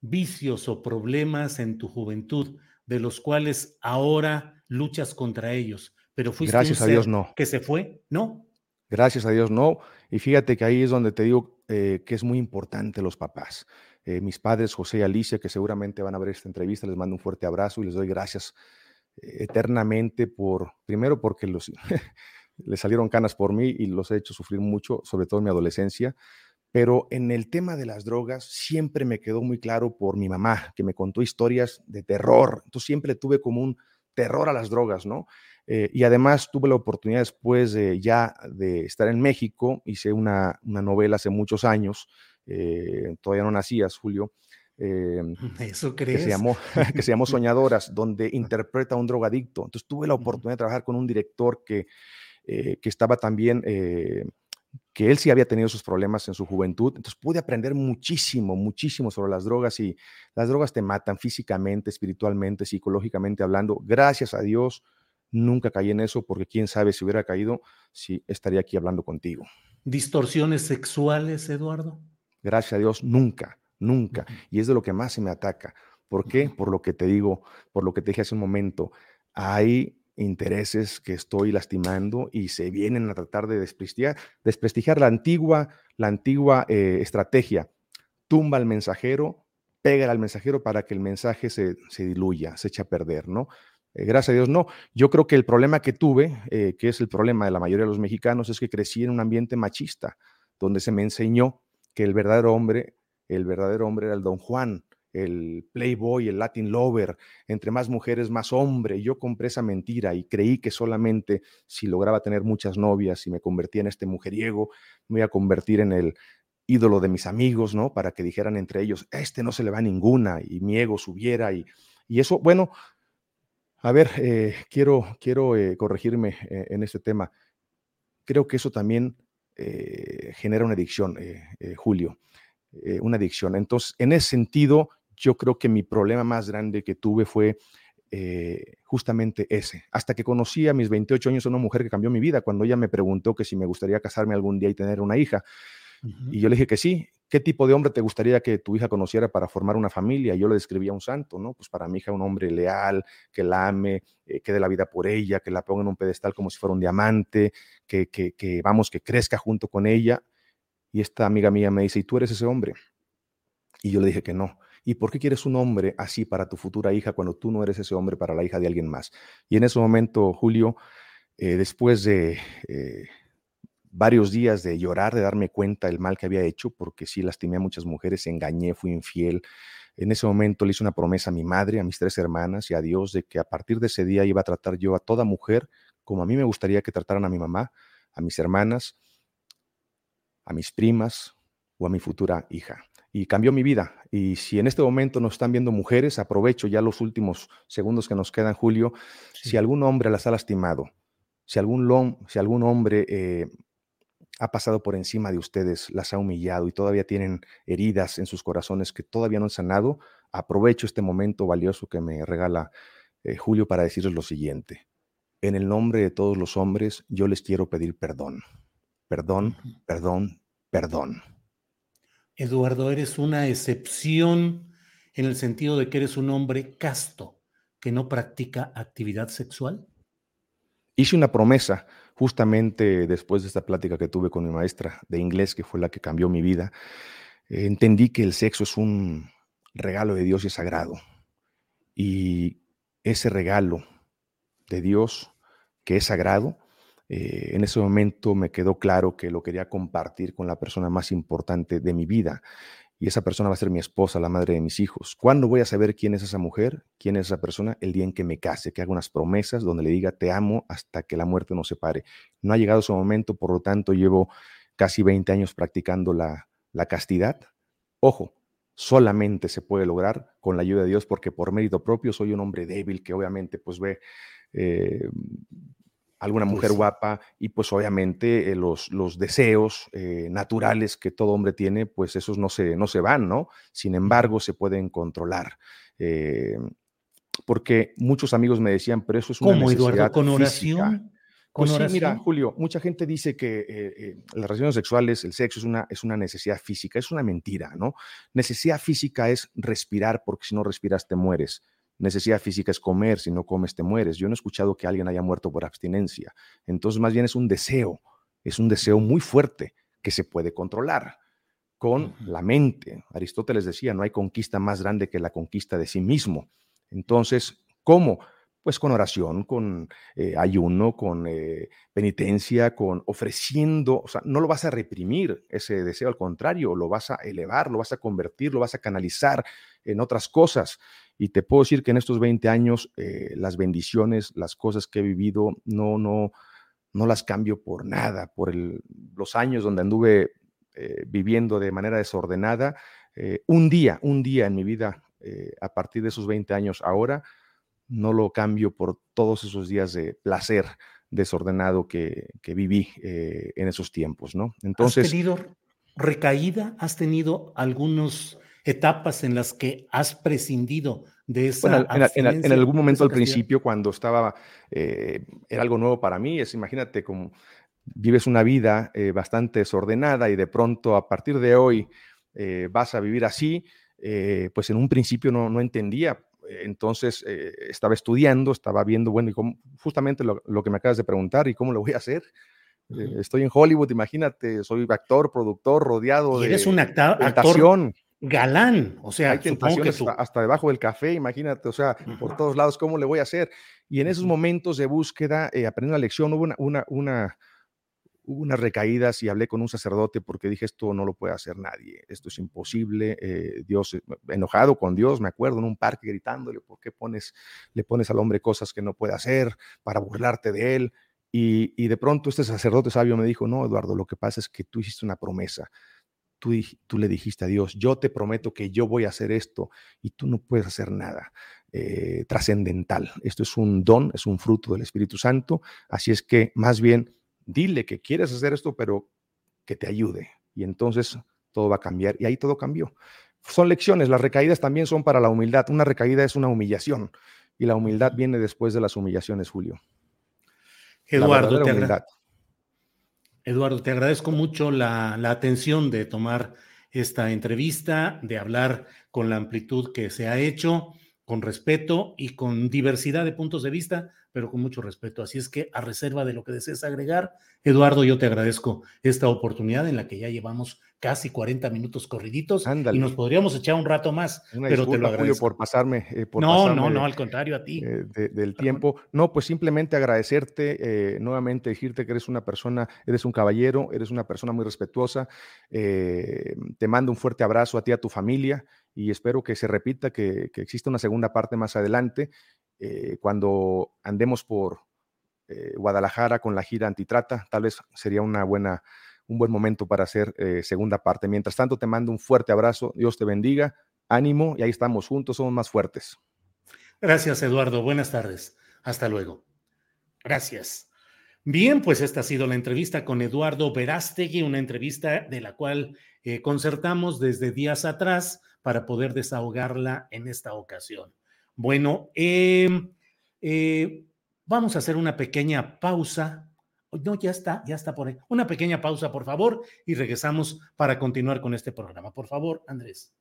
vicios o problemas en tu juventud, de los cuales ahora luchas contra ellos? Pero fuiste Gracias a Dios no. que se fue, ¿no? Gracias a Dios no. Y fíjate que ahí es donde te digo eh, que es muy importante los papás. Eh, mis padres, José y Alicia, que seguramente van a ver esta entrevista, les mando un fuerte abrazo y les doy gracias eh, eternamente por, primero porque los, *laughs* les salieron canas por mí y los he hecho sufrir mucho, sobre todo en mi adolescencia, pero en el tema de las drogas siempre me quedó muy claro por mi mamá, que me contó historias de terror, entonces siempre tuve como un terror a las drogas, ¿no? Eh, y además tuve la oportunidad después de ya de estar en México, hice una, una novela hace muchos años, eh, todavía no nacías, Julio. Eh, *laughs* ¿Eso crees? *laughs* Que se, llamó, que se llamó Soñadoras, donde interpreta a un drogadicto. Entonces tuve la oportunidad de trabajar con un director que, eh, que estaba también, que él sí había tenido sus problemas en su juventud. Entonces pude aprender muchísimo, muchísimo sobre las drogas y las drogas te matan físicamente, espiritualmente, psicológicamente hablando. Gracias a Dios, nunca caí en eso porque quién sabe si hubiera caído, si estaría aquí hablando contigo. ¿Distorsiones sexuales, Eduardo? Gracias a Dios, nunca, nunca. Y es de lo que más se me ataca. ¿Por qué? Por lo que te digo, por lo que te dije hace un momento. Hay intereses que estoy lastimando y se vienen a tratar de desprestigiar, desprestigiar la antigua, la antigua eh, estrategia. Tumba al mensajero, pega al mensajero para que el mensaje se, diluya, se eche a perder, ¿no? Eh, gracias a Dios, no. Yo creo que el problema que tuve, eh, que es el problema de la mayoría de los mexicanos, es que crecí en un ambiente machista, donde se me enseñó que el verdadero hombre, el verdadero hombre era el don Juan, el playboy, el Latin lover, entre más mujeres, más hombre. Yo compré esa mentira y creí que solamente si lograba tener muchas novias y me convertía en este mujeriego, me iba a convertir en el ídolo de mis amigos, ¿no? Para que dijeran entre ellos, este no se le va a ninguna y mi ego subiera y, y eso, bueno, a ver, eh, quiero, quiero eh, corregirme eh, en este tema. Creo que eso también genera una adicción, Julio, una adicción. Entonces, en ese sentido, yo creo que mi problema más grande que tuve fue justamente ese. Hasta que conocí a mis 28 años a una mujer que cambió mi vida, cuando ella me preguntó que si me gustaría casarme algún día y tener una hija. Y yo le dije que sí. ¿Qué tipo de hombre te gustaría que tu hija conociera para formar una familia? Yo le describía un santo, ¿no? Pues para mi hija un hombre leal, que la ame, eh, que dé la vida por ella, que la ponga en un pedestal como si fuera un diamante, que, que, que, vamos, que crezca junto con ella. Y esta amiga mía me dice, ¿y tú eres ese hombre? Y yo le dije que no. ¿Y por qué quieres un hombre así para tu futura hija cuando tú no eres ese hombre para la hija de alguien más? Y en ese momento, Julio, eh, después de eh, varios días de llorar, de darme cuenta del mal que había hecho, porque sí lastimé a muchas mujeres, engañé, fui infiel. En ese momento le hice una promesa a mi madre, a mis tres hermanas y a Dios de que a partir de ese día iba a tratar yo a toda mujer como a mí me gustaría que trataran a mi mamá, a mis hermanas, a mis primas o a mi futura hija. Y cambió mi vida. Y si en este momento nos están viendo mujeres, aprovecho ya los últimos segundos que nos quedan, Julio. Si algún hombre las ha lastimado, si algún, si algún hombre eh, ha pasado por encima de ustedes, las ha humillado y todavía tienen heridas en sus corazones que todavía no han sanado, aprovecho este momento valioso que me regala eh, Julio para decirles lo siguiente. En el nombre de todos los hombres, yo les quiero pedir perdón. Perdón, perdón, perdón. Eduardo, eres una excepción en el sentido de que eres un hombre casto que no practica actividad sexual. Hice una promesa justamente después de esta plática que tuve con mi maestra de inglés, que fue la que cambió mi vida, entendí que el sexo es un regalo de Dios y es sagrado. Y ese regalo de Dios, que es sagrado, eh, en ese momento me quedó claro que lo quería compartir con la persona más importante de mi vida y esa persona va a ser mi esposa, la madre de mis hijos. ¿Cuándo voy a saber quién es esa mujer? ¿Quién es esa persona? El día en que me case, que haga unas promesas donde le diga te amo hasta que la muerte nos separe. No ha llegado ese momento, por lo tanto llevo casi 20 años practicando la, la castidad. Ojo, solamente se puede lograr con la ayuda de Dios porque por mérito propio soy un hombre débil que obviamente pues ve eh, alguna mujer pues guapa y pues obviamente eh, los, los, deseos eh, naturales que todo hombre tiene, pues esos no se, no se van, ¿no? Sin embargo, se pueden controlar. Eh, porque muchos amigos me decían, pero eso es una ¿Cómo, Eduardo, con oración? Pues sí, mira, Julio, mucha gente dice que las relaciones sexuales, el sexo es una, es una necesidad física. Es una mentira, ¿no? Necesidad física es respirar, porque si no respiras te mueres. Necesidad física es comer, si no comes te mueres. Yo no he escuchado que alguien haya muerto por abstinencia. Entonces, más bien es un deseo, es un deseo muy fuerte que se puede controlar con la mente. Aristóteles decía, no hay conquista más grande que la conquista de sí mismo. Entonces, ¿cómo? Pues con oración, con eh, ayuno, con eh, penitencia, con ofreciendo, o sea, no lo vas a reprimir ese deseo, al contrario, lo vas a elevar, lo vas a convertir, lo vas a canalizar en otras cosas. Y te puedo decir que en estos 20 años eh, las bendiciones, las cosas que he vivido, no, no, no las cambio por nada, por los años donde anduve eh, viviendo de manera desordenada. Eh, un día, un día en mi vida, a partir de esos 20 años ahora, no lo cambio por todos esos días de placer desordenado que, que viví en esos tiempos, ¿no? Entonces... ¿Has tenido recaída? ¿Has tenido algunos etapas en las que has prescindido de esa bueno, en, algún momento al principio, cuando estaba, eh, era algo nuevo para mí, es imagínate como vives una vida eh, bastante desordenada y de pronto a partir de hoy eh, vas a vivir así, pues en un principio no, no entendía. Entonces estaba estudiando, estaba viendo, bueno, y justamente lo, lo, que me acabas de preguntar, ¿y cómo lo voy a hacer? estoy en Hollywood, imagínate, soy actor, productor, rodeado de. Eres un actor, galán, o sea, hay tentaciones hasta debajo del café, imagínate, o sea, por todos lados, ¿cómo le voy a hacer? Y en esos momentos de búsqueda, eh, aprendí una lección, hubo una, una, unas recaídas y hablé con un sacerdote porque dije, esto no lo puede hacer nadie, esto es imposible, eh, Dios, eh, enojado con Dios, me acuerdo, en un parque gritándole, ¿por qué pones, le pones al hombre cosas que no puede hacer para burlarte de él? Y, y de pronto este sacerdote sabio me dijo, no, Eduardo, lo que pasa es que tú hiciste una promesa, Tú, tú, le dijiste a Dios, yo te prometo que yo voy a hacer esto y tú no puedes hacer nada. Eh, trascendental. Esto es un don, es un fruto del Espíritu Santo. Así es que más bien dile que quieres hacer esto, pero que te ayude. Y entonces todo va a cambiar. Y ahí todo cambió. Son lecciones. Las recaídas también son para la humildad. Una recaída es una humillación. Y la humildad viene después de las humillaciones, Julio. Eduardo, te, Eduardo te agradezco mucho la, la atención de tomar esta entrevista, de hablar con la amplitud que se ha hecho con respeto y con diversidad de puntos de vista, pero con mucho respeto. Así es que a reserva de lo que desees agregar, Eduardo, yo te agradezco esta oportunidad en la que ya llevamos casi 40 minutos corriditos y nos podríamos echar un rato más, pero te lo agradezco. por pasarme. Eh, no, no, no, al contrario, a ti. Eh, del tiempo. No, pues simplemente agradecerte, eh, nuevamente decirte que eres una persona, eres un caballero, eres una persona muy respetuosa. te mando un fuerte abrazo a ti, a tu familia y espero que se repita, que, exista una segunda parte más adelante, eh, cuando andemos por eh, Guadalajara con la gira antitrata, tal vez sería una buena, un buen momento para hacer eh, segunda parte. Mientras tanto, te mando un fuerte abrazo, Dios te bendiga, ánimo y ahí estamos juntos, somos más fuertes. Gracias, Eduardo. Buenas tardes. Hasta luego. Gracias. Bien, pues esta ha sido la entrevista con Eduardo Verástegui, una entrevista de la cual concertamos desde días atrás para poder desahogarla en esta ocasión. Bueno, em, eh, vamos a hacer una pequeña pausa. No, ya está, ya está por ahí. Una pequeña pausa, por favor, y regresamos para continuar con este programa. Por favor, Andrés.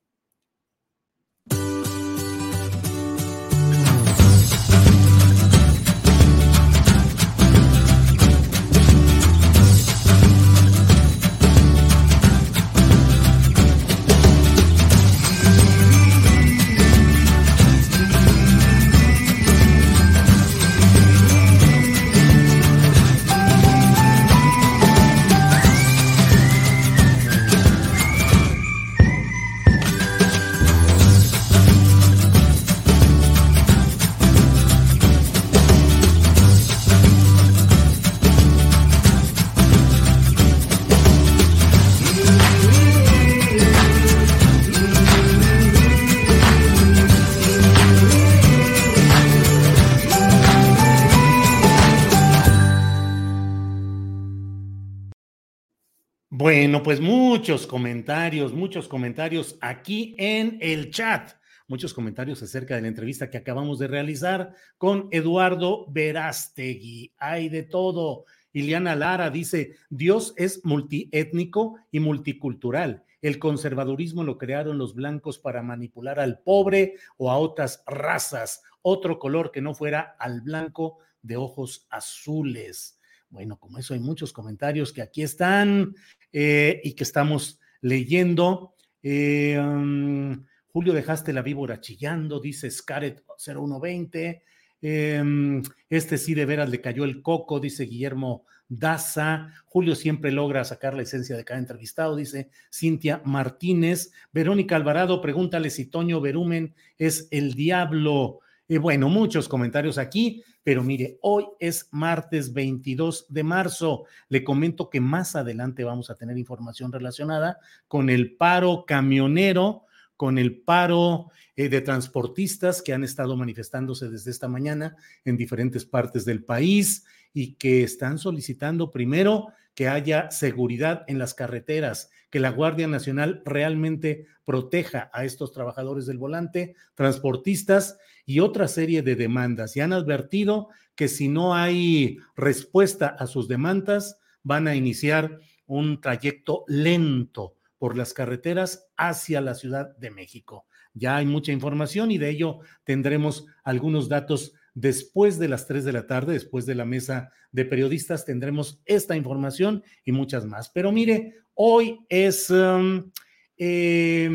Bueno, pues muchos comentarios, muchos comentarios aquí en el chat. Muchos comentarios acerca de la entrevista que acabamos de realizar con Eduardo Verástegui. Hay de todo. Iliana Lara dice, Dios es multiétnico y multicultural. El conservadurismo lo crearon los blancos para manipular al pobre o a otras razas, otro color que no fuera al blanco de ojos azules. Bueno, como eso hay muchos comentarios que aquí están. Eh, y que estamos leyendo. Eh, um, Julio, dejaste la víbora chillando, dice Scaret 0120. Em, este sí de veras le cayó el coco, dice Guillermo Daza. Julio siempre logra sacar la esencia de cada entrevistado, dice Cintia Martínez. Verónica Alvarado, pregúntale si Toño Berumen es el diablo. Eh, bueno, muchos comentarios aquí. Pero mire, hoy es martes 22 de marzo. Le comento que más adelante vamos a tener información relacionada con el paro camionero, con el paro eh, de transportistas que han estado manifestándose desde esta mañana en diferentes partes del país y que están solicitando primero que haya seguridad en las carreteras, que la Guardia Nacional realmente proteja a estos trabajadores del volante, transportistas y otra serie de demandas. Y han advertido que si no hay respuesta a sus demandas, van a iniciar un trayecto lento por las carreteras hacia la Ciudad de México. Ya hay mucha información y de ello tendremos algunos datos después de las 3 de la tarde, después de la mesa de periodistas, tendremos esta información y muchas más. Pero mire, hoy es um, eh,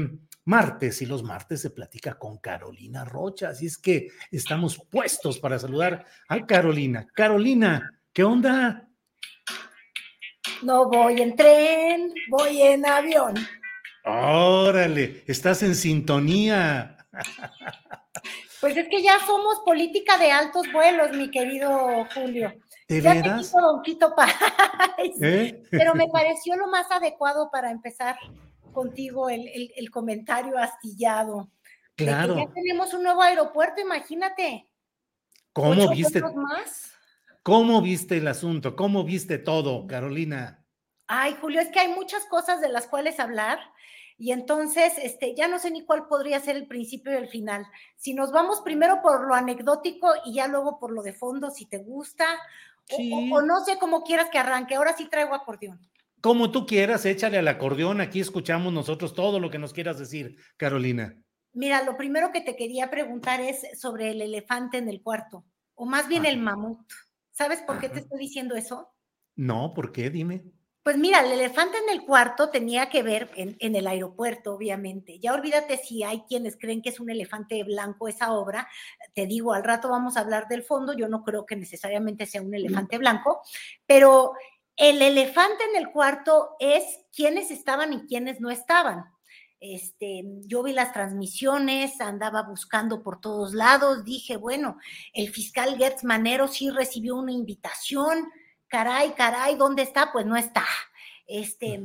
martes y los martes se platica con Carolina Rocha, así es que estamos puestos para saludar a Carolina. Carolina, ¿qué onda? No voy en tren, voy en avión. Órale, estás en sintonía. Pues es que ya somos política de altos vuelos, mi querido Julio. ¿De ya veras? te Don Quito. ¿Eh? Pero me pareció lo más adecuado para empezar contigo el, el- el comentario astillado. De que Claro. ya tenemos un nuevo aeropuerto, imagínate. ¿Cómo viste? más. ¿Cómo viste el asunto? ¿Cómo viste todo, Carolina? Ay, Julio, es que hay muchas cosas de las cuales hablar y entonces este, ya no sé ni cuál podría ser el principio y el final. Si nos vamos primero por lo anecdótico y ya luego por lo de fondo, si te gusta, o, o no sé cómo quieras que arranque. Ahora sí traigo acordeón. Como tú quieras, échale al acordeón. Aquí escuchamos nosotros todo lo que nos quieras decir, Carolina. Mira, lo primero que te quería preguntar es sobre el elefante en el cuarto, o más bien el mamut. ¿Sabes por qué te estoy diciendo eso? No, ¿por qué? Dime. Pues mira, el elefante en el cuarto tenía que ver en, en el aeropuerto, obviamente. Ya olvídate si hay quienes creen que es un elefante blanco esa obra. Te digo, al rato vamos a hablar del fondo. Yo no creo que necesariamente sea un elefante blanco, pero el elefante en el cuarto es quiénes estaban y quiénes no estaban. Este, yo vi las transmisiones, andaba buscando por todos lados, dije, bueno, el fiscal Gertz Manero sí recibió una invitación, caray, caray, ¿dónde está? Pues no está. Este,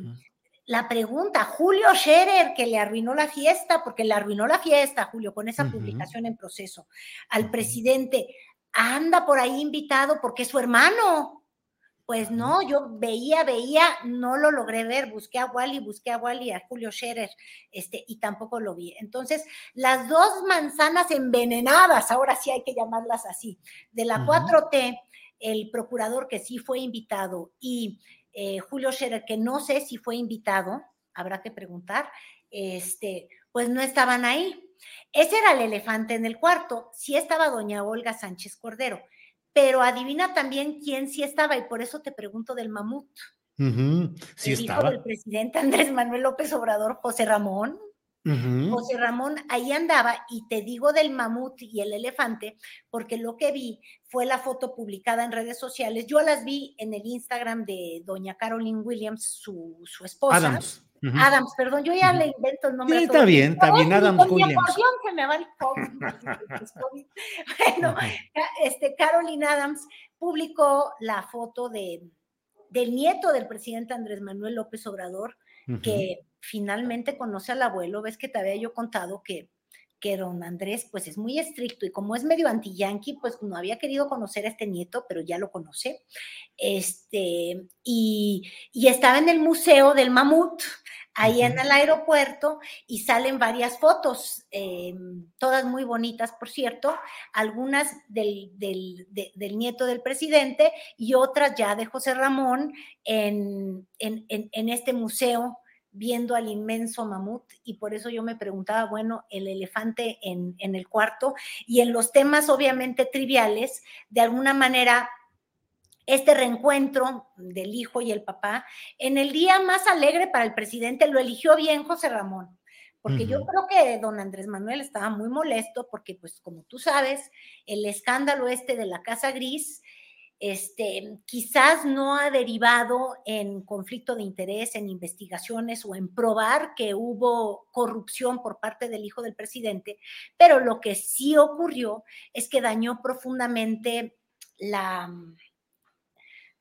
la pregunta, Julio Scherer, que le arruinó la fiesta, porque le arruinó la fiesta, Julio, con esa publicación en proceso, al presidente, anda por ahí invitado porque es su hermano. Pues no, yo veía, veía, no lo logré ver, busqué a Wally, busqué a Wally, a Julio Scherer, este, y tampoco lo vi. Entonces, las dos manzanas envenenadas, ahora sí hay que llamarlas así, de la Ujú. 4T, el procurador que sí fue invitado y eh, Julio Scherer, que no sé si fue invitado, habrá que preguntar, este, pues no estaban ahí. Ese era el elefante en el cuarto, sí estaba doña Olga Sánchez Cordero, pero adivina también quién sí estaba y por eso te pregunto del mamut. Sí el hijo estaba. del presidente Andrés Manuel López Obrador, José Ramón. José Ramón ahí andaba y te digo del mamut y el elefante porque lo que vi fue la foto publicada en redes sociales. Yo las vi en el Instagram de doña Caroline Williams, su, su esposa. Adams. Adams, perdón, yo ya le invento el nombre. Sí, está bien, está bien, Adams Williams. se me va el COVID. *laughs* Bueno, este, Caroline Adams publicó la foto de, del nieto del presidente Andrés Manuel López Obrador, que finalmente conoce al abuelo. Ves que te había yo contado que, que don Andrés, pues es muy estricto y como es medio anti-yanqui, pues no había querido conocer a este nieto, pero ya lo conoce. Este, y, y estaba en el Museo del Mamut, ahí en el aeropuerto, y salen varias fotos, eh, todas muy bonitas, por cierto, algunas del, del, de- del nieto del presidente y otras ya de José Ramón en, en, en, en este museo viendo al inmenso mamut y por eso yo me preguntaba, bueno, el elefante en, en el cuarto y en los temas obviamente triviales, de alguna manera este reencuentro del hijo y el papá en el día más alegre para el presidente lo eligió bien José Ramón, porque yo creo que don Andrés Manuel estaba muy molesto porque pues como tú sabes, el escándalo este de la Casa Gris este, quizás no ha derivado en conflicto de interés, en investigaciones o en probar que hubo corrupción por parte del hijo del presidente, pero lo que sí ocurrió es que dañó profundamente la,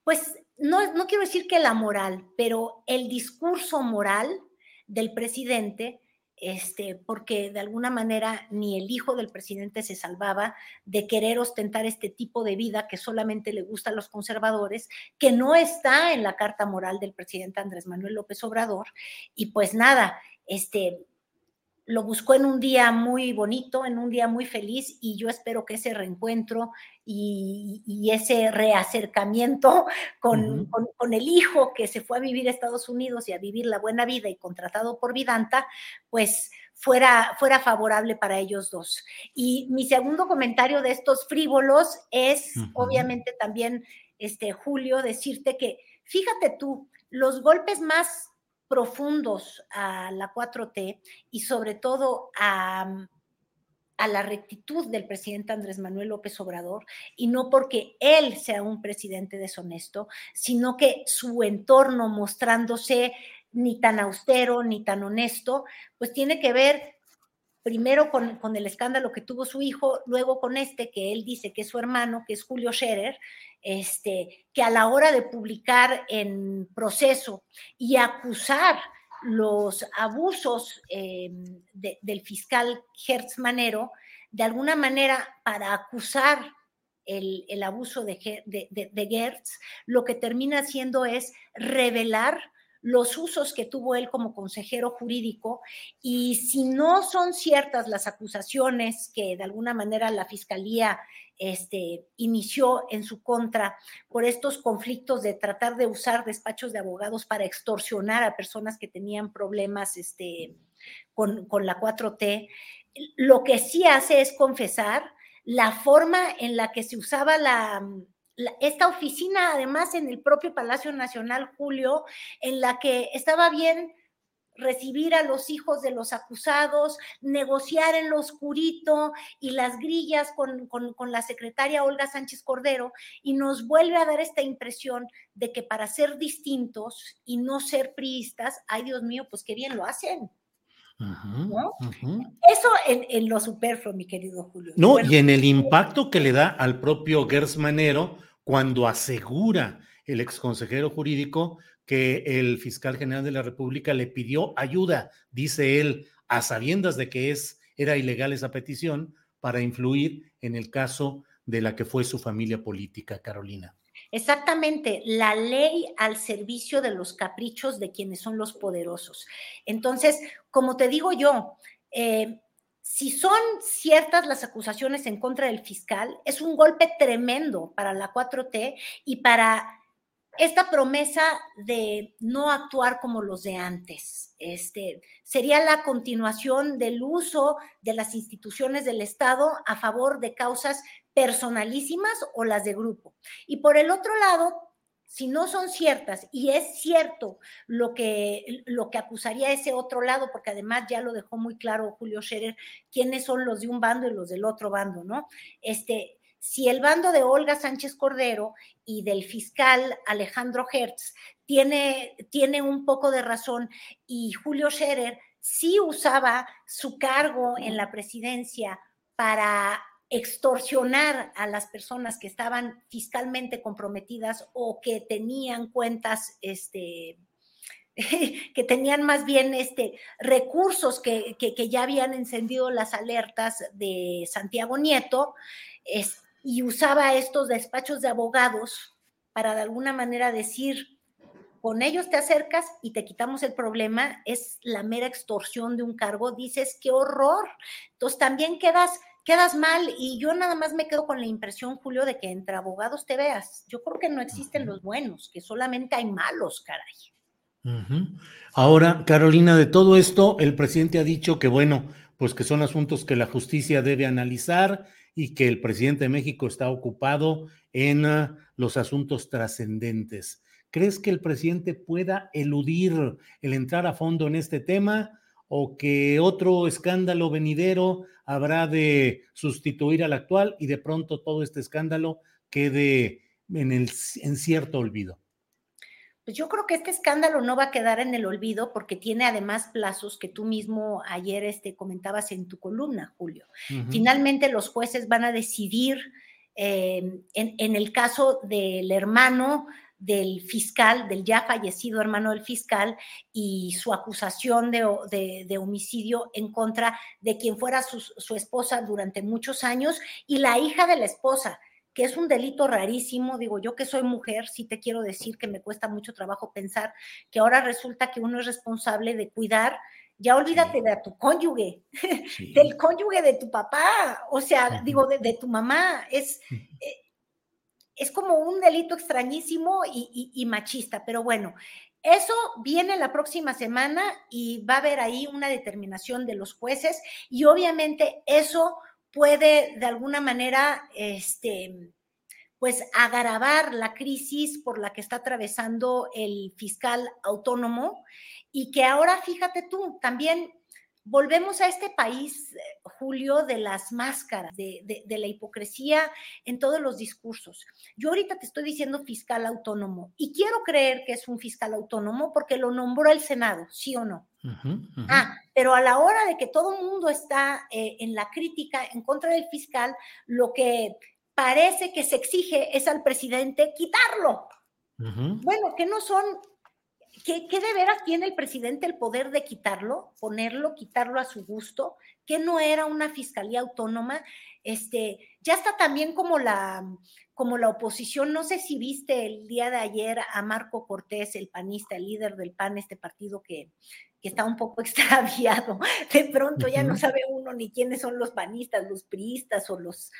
pues no, no quiero decir que la moral, pero el discurso moral del presidente, este, porque de alguna manera ni el hijo del presidente se salvaba de querer ostentar este tipo de vida que solamente le gusta a los conservadores, que no está en la carta moral del presidente Andrés Manuel López Obrador. Y pues nada, este, lo buscó en un día muy bonito, en un día muy feliz, y yo espero que ese reencuentro y, y ese reacercamiento *laughs* con, Ujú. con, con, el hijo que se fue a vivir a Estados Unidos y a vivir la buena vida y contratado por Vidanta, pues fuera, fuera favorable para ellos dos. Y mi segundo comentario de estos frívolos es, obviamente, también, este, Julio, decirte que, fíjate tú, los golpes más profundos a la 4T y sobre todo a, a la rectitud del presidente Andrés Manuel López Obrador, y no porque él sea un presidente deshonesto, sino que su entorno mostrándose ni tan austero ni tan honesto, pues tiene que ver primero con, con, el escándalo que tuvo su hijo, luego con este que él dice que es su hermano, que es Julio Scherer, este, que a la hora de publicar en proceso y acusar los abusos eh, de, del fiscal Hertz Manero, de alguna manera para acusar el, el abuso de, de, Gertz, lo que termina haciendo es revelar los usos que tuvo él como consejero jurídico y si no son ciertas las acusaciones que de alguna manera la fiscalía este, inició en su contra por estos conflictos de tratar de usar despachos de abogados para extorsionar a personas que tenían problemas este, con, con la 4T. Lo que sí hace es confesar la forma en la que se usaba la, esta oficina, además en el propio Palacio Nacional, Julio, en la que estaba bien recibir a los hijos de los acusados, negociar en lo oscurito y las grillas con, con, la secretaria Olga Sánchez Cordero, y nos vuelve a dar esta impresión de que para ser distintos y no ser priistas, ay Dios mío, pues qué bien lo hacen. Eso en, en, lo superfluo, mi querido Julio. No, y en el impacto que le da al propio Gersmanero cuando asegura el exconsejero jurídico que el fiscal general de la República le pidió ayuda, dice él, a sabiendas de que es, era ilegal esa petición, para influir en el caso de la que fue su familia política, Carolina. Exactamente, la ley al servicio de los caprichos de quienes son los poderosos. Entonces, como te digo yo, eh, si son ciertas las acusaciones en contra del fiscal, es un golpe tremendo para la 4T y para esta promesa de no actuar como los de antes. Este, sería la continuación del uso de las instituciones del Estado a favor de causas personalísimas o las de grupo. Y por el otro lado, si no son ciertas y es cierto lo que, lo que acusaría ese otro lado, porque además ya lo dejó muy claro Julio Scherer, quiénes son los de un bando y los del otro bando, ¿no? Este, si el bando de Olga Sánchez Cordero y del fiscal Alejandro Hertz tiene, tiene un poco de razón y Julio Scherer sí usaba su cargo en la presidencia para extorsionar a las personas que estaban fiscalmente comprometidas o que tenían cuentas, este, *laughs* que tenían más bien este, recursos que, que, ya habían encendido las alertas de Santiago Nieto, y usaba estos despachos de abogados para de alguna manera decir, con ellos te acercas y te quitamos el problema, es la mera extorsión de un cargo, dices, qué horror. Entonces también quedas, quedas mal y yo nada más me quedo con la impresión, Julio, de que entre abogados te veas. Yo creo que no existen los buenos, que solamente hay malos, caray. Ahora, Carolina, de todo esto, el presidente ha dicho que, bueno, pues que son asuntos que la justicia debe analizar y que el presidente de México está ocupado en uh, los asuntos trascendentes. ¿Crees que el presidente pueda eludir el entrar a fondo en este tema o que otro escándalo venidero habrá de sustituir al actual y de pronto todo este escándalo quede en, el, en cierto olvido? Pues yo creo que este escándalo no va a quedar en el olvido porque tiene además plazos que tú mismo ayer este, comentabas en tu columna, Julio. Finalmente los jueces van a decidir eh, en, en, el caso del hermano del fiscal, del ya fallecido hermano del fiscal, y su acusación de, de, de homicidio en contra de quien fuera su, su esposa durante muchos años y la hija de la esposa que es un delito rarísimo. Digo, yo que soy mujer, sí te quiero decir que me cuesta mucho trabajo pensar que ahora resulta que uno es responsable de cuidar. Ya olvídate de tu cónyuge, *laughs* sí. del cónyuge de tu papá, o sea, digo, de, de, tu mamá. Es, es como un delito extrañísimo y, machista, pero bueno, eso viene la próxima semana y va a haber ahí una determinación de los jueces y obviamente eso puede de alguna manera, este, pues agravar la crisis por la que está atravesando el fiscal autónomo y que ahora, fíjate tú, también volvemos a este país, Julio, de las máscaras, de, la hipocresía en todos los discursos. Yo ahorita te estoy diciendo fiscal autónomo y quiero creer que es un fiscal autónomo porque lo nombró el Senado, ¿sí o no? Ah, pero a la hora de que todo el mundo está eh, en la crítica en contra del fiscal, lo que parece que se exige es al presidente quitarlo. Bueno, que no son, que, de veras tiene el presidente el poder de quitarlo, ponerlo, quitarlo a su gusto, que no era una fiscalía autónoma. Este, ya está también como la, como la oposición, no sé si viste el día de ayer a Marco Cortés, el panista, el líder del PAN, este partido que, que está un poco *laughs* extraviado. De pronto ya no sabe uno ni quiénes son los panistas, los priistas o los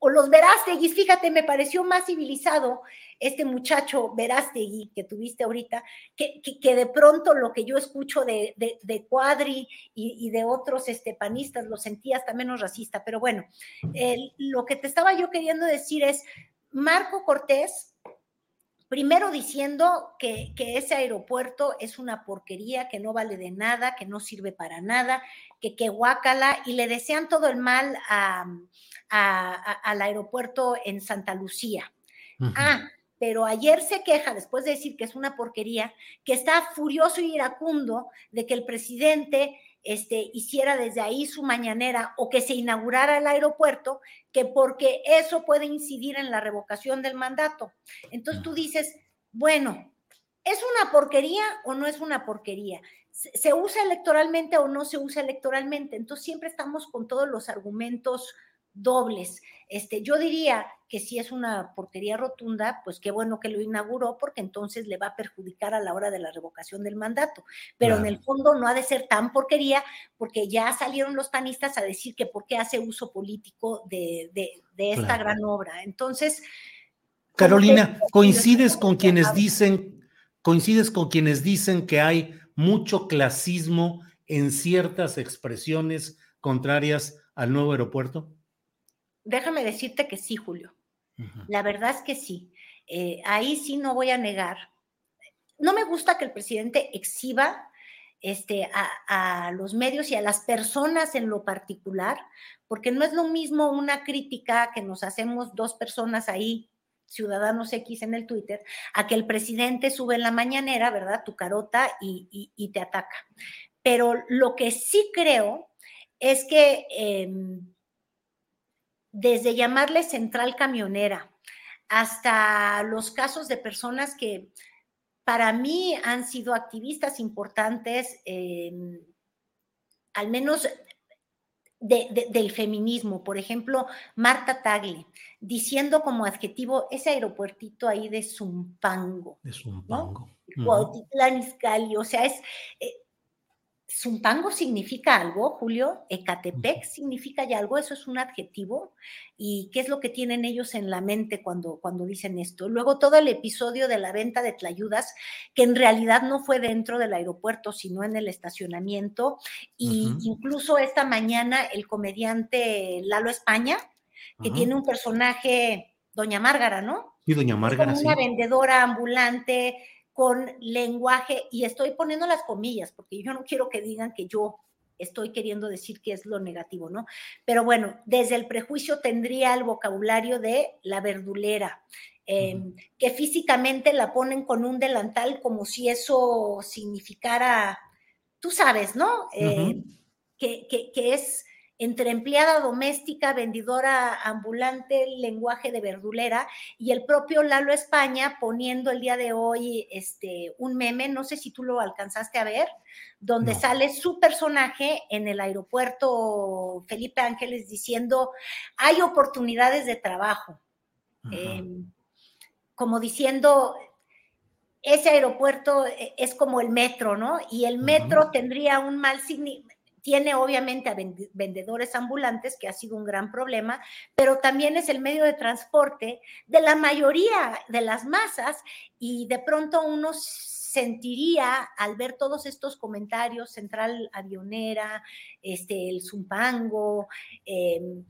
o los Verástegui, fíjate, me pareció más civilizado este muchacho Verástegui que tuviste ahorita, que, que, de pronto lo que yo escucho de, de, Cuadri y, de otros este, panistas lo sentía hasta menos racista. Pero bueno, lo que te estaba yo queriendo decir es, Marco Cortés, primero diciendo que, que, ese aeropuerto es una porquería, que no vale de nada, que no sirve para nada, que que guácala, y le desean todo el mal a al aeropuerto en Santa Lucía. Ah, pero ayer se queja, después de decir que es una porquería, que está furioso y iracundo de que el presidente este, hiciera desde ahí su mañanera o que se inaugurara el aeropuerto, que porque eso puede incidir en la revocación del mandato. Entonces tú dices, bueno, ¿es una porquería o no es una porquería? ¿Se usa electoralmente o no se usa electoralmente? Entonces siempre estamos con todos los argumentos dobles. Este, yo diría que si es una porquería rotunda, pues qué bueno que lo inauguró, porque entonces le va a perjudicar a la hora de la revocación del mandato. Pero en el fondo no ha de ser tan porquería, porque ya salieron los panistas a decir que por qué hace uso político de, esta gran obra. Entonces. Carolina, coincides con quienes dicen, coincides con quienes dicen que hay mucho clasismo en ciertas expresiones contrarias al nuevo aeropuerto? Déjame decirte que sí, Julio. La verdad es que sí. Eh, ahí sí no voy a negar. No me gusta que el presidente exhiba este, a, los medios y a las personas en lo particular, porque no es lo mismo una crítica que nos hacemos dos personas ahí, ciudadanos X en el Twitter, a que el presidente sube en la mañanera, ¿verdad? Tu carota y, te ataca. Pero lo que sí creo es que... Em, desde llamarle central camionera hasta los casos de personas que para mí han sido activistas importantes, al menos del feminismo. Por ejemplo, Marta Tagle, diciendo como adjetivo ese aeropuertito ahí de Zumpango. De Zumpango. ¿no? o sea, es, eh, Zumpango significa algo, Julio, Ecatepec significa ya algo, eso es un adjetivo. ¿Y qué es lo que tienen ellos en la mente cuando, cuando dicen esto? Luego todo el episodio de la venta de tlayudas, que en realidad no fue dentro del aeropuerto, sino en el estacionamiento. Y incluso esta mañana el comediante Lalo España, que tiene un personaje, Doña Márgara, ¿no? Sí, Doña Márgara. Una vendedora ambulante con lenguaje, y estoy poniendo las comillas, porque yo no quiero que digan que yo estoy queriendo decir que es lo negativo, ¿no? Pero bueno, desde el prejuicio tendría el vocabulario de la verdulera, em, que físicamente la ponen con un delantal como si eso significara, tú sabes, ¿no? Eh, que, que, es entre empleada doméstica, vendedora ambulante, lenguaje de verdulera, y el propio Lalo España poniendo el día de hoy este, un meme, no sé si tú lo alcanzaste a ver, donde sale su personaje en el aeropuerto Felipe Ángeles diciendo, hay oportunidades de trabajo. Em, como diciendo, ese aeropuerto e, es como el metro, ¿no? Y el metro tendría un mal significado tiene obviamente a vendedores ambulantes, que ha sido un gran problema, pero también es el medio de transporte de la mayoría de las masas y de pronto uno sentiría al ver todos estos comentarios, Central Avionera, este, el Zumpango, em,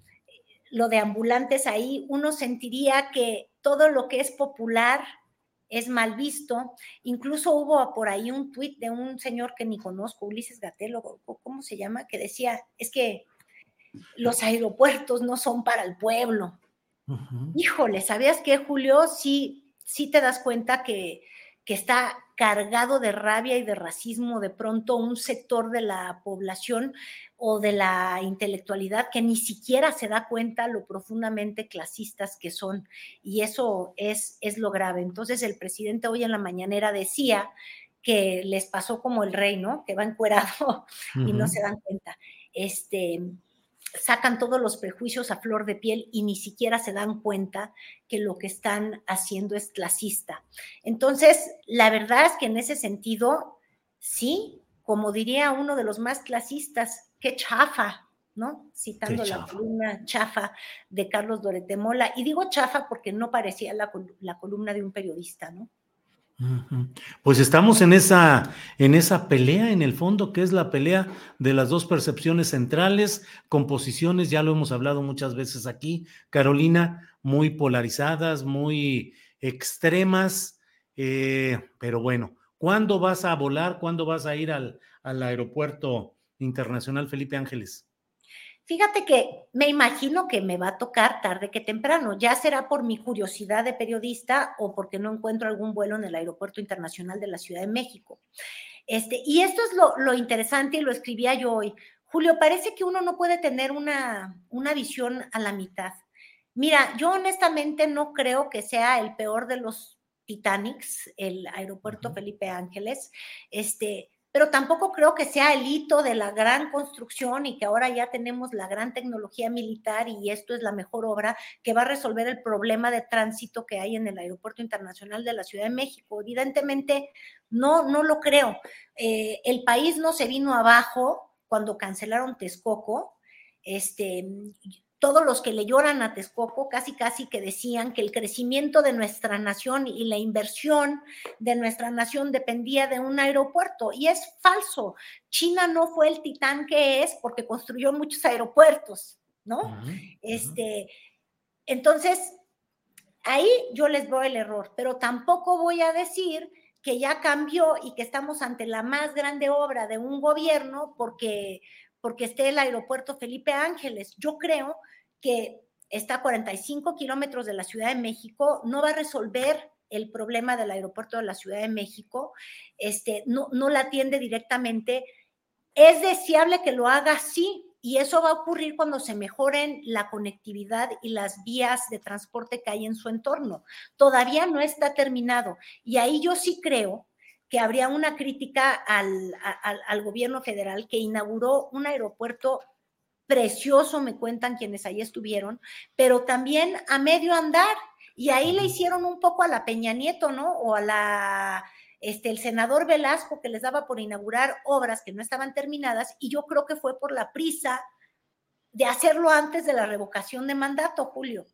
lo de ambulantes ahí, uno sentiría que todo lo que es popular es mal visto. Incluso hubo por ahí un tuit de un señor que ni conozco, Ulises Gatelo, ¿cómo se llama? Que decía, es que los aeropuertos no son para el pueblo. Híjole, ¿sabías qué, Julio? Sí, sí te das cuenta que, que está cargado de rabia y de racismo de pronto un sector de la población o de la intelectualidad que ni siquiera se da cuenta lo profundamente clasistas que son. Y eso es, es lo grave. Entonces el presidente hoy en la mañanera decía que les pasó como el rey, ¿no? Que va encuerado *laughs* y no se dan cuenta. Este, sacan todos los prejuicios a flor de piel y ni siquiera se dan cuenta que lo que están haciendo es clasista. Entonces, la verdad es que en ese sentido, sí, como diría uno de los más clasistas, qué chafa, ¿no? Citando la columna chafa de Carlos Doretemola. Y digo chafa porque no parecía la, la columna de un periodista, ¿no? Pues estamos en esa, en esa pelea, en el fondo, que es la pelea de las dos percepciones centrales, composiciones, ya lo hemos hablado muchas veces aquí, Carolina, muy polarizadas, muy extremas, eh, pero bueno, ¿cuándo vas a volar? ¿Cuándo vas a ir al, al aeropuerto internacional Felipe Ángeles? Fíjate que me imagino que me va a tocar tarde que temprano, ya será por mi curiosidad de periodista o porque no encuentro algún vuelo en el Aeropuerto Internacional de la Ciudad de México. Este, y esto es lo, lo interesante y lo escribía yo hoy. Julio, parece que uno no puede tener una, una visión a la mitad. Mira, yo honestamente no creo que sea el peor de los Titanics, el aeropuerto Felipe Ángeles. Este, pero tampoco creo que sea el hito de la gran construcción y que ahora ya tenemos la gran tecnología militar y esto es la mejor obra que va a resolver el problema de tránsito que hay en el Aeropuerto Internacional de la Ciudad de México. Evidentemente, no, no lo creo. Eh, el país no se vino abajo cuando cancelaron Texcoco. Este, todos los que le lloran a Texcoco casi casi que decían que el crecimiento de nuestra nación y la inversión de nuestra nación dependía de un aeropuerto y es falso. China no fue el titán que es porque construyó muchos aeropuertos, ¿no? Este, entonces ahí yo les doy el error, pero tampoco voy a decir que ya cambió y que estamos ante la más grande obra de un gobierno porque porque esté el aeropuerto Felipe Ángeles. Yo creo que está a 45 kilómetros de la Ciudad de México, no va a resolver el problema del aeropuerto de la Ciudad de México, este, no, no la atiende directamente. Es deseable que lo haga, sí, y eso va a ocurrir cuando se mejoren la conectividad y las vías de transporte que hay en su entorno. Todavía no está terminado. Y ahí yo sí creo que habría una crítica al, al, gobierno federal que inauguró un aeropuerto precioso, me cuentan quienes ahí estuvieron, pero también a medio andar. Y ahí le hicieron un poco a la Peña Nieto, ¿no? O a la, este, el senador Velasco que les daba por inaugurar obras que no estaban terminadas y yo creo que fue por la prisa de hacerlo antes de la revocación de mandato, Julio.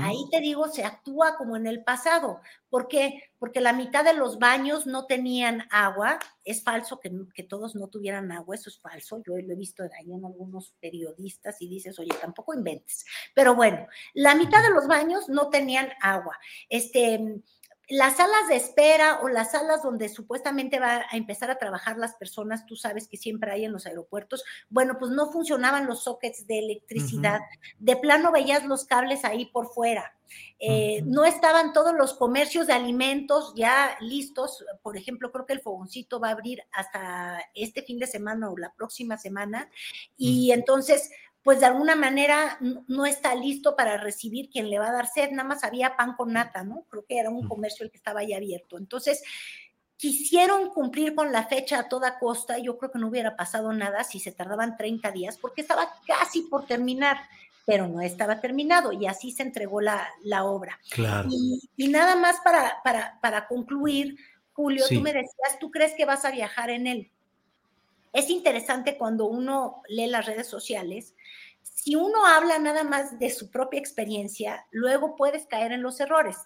Ahí te digo, se actúa como en el pasado. ¿Por qué? Porque la mitad de los baños no tenían agua. Es falso que, que todos no tuvieran agua, eso es falso. Yo lo he visto ahí en algunos periodistas y dices, oye, tampoco inventes. Pero bueno, la mitad de los baños no tenían agua. Este, las salas de espera o las salas donde supuestamente va a empezar a trabajar las personas, tú sabes que siempre hay en los aeropuertos, bueno, pues no funcionaban los sockets de electricidad, de plano veías los cables ahí por fuera, eh, no estaban todos los comercios de alimentos ya listos, por ejemplo, creo que el fogoncito va a abrir hasta este fin de semana o la próxima semana, y entonces pues de alguna manera no está listo para recibir quien le va a dar sed, nada más había pan con nata, ¿no? Creo que era un comercio el que estaba ahí abierto. Entonces, quisieron cumplir con la fecha a toda costa, yo creo que no hubiera pasado nada si se tardaban 30 días, porque estaba casi por terminar, pero no estaba terminado y así se entregó la, obra. Claro. Y, nada más para, para, para concluir, Julio, tú me decías, ¿tú crees que vas a viajar en él? Es interesante cuando uno lee las redes sociales, si uno habla nada más de su propia experiencia, luego puedes caer en los errores.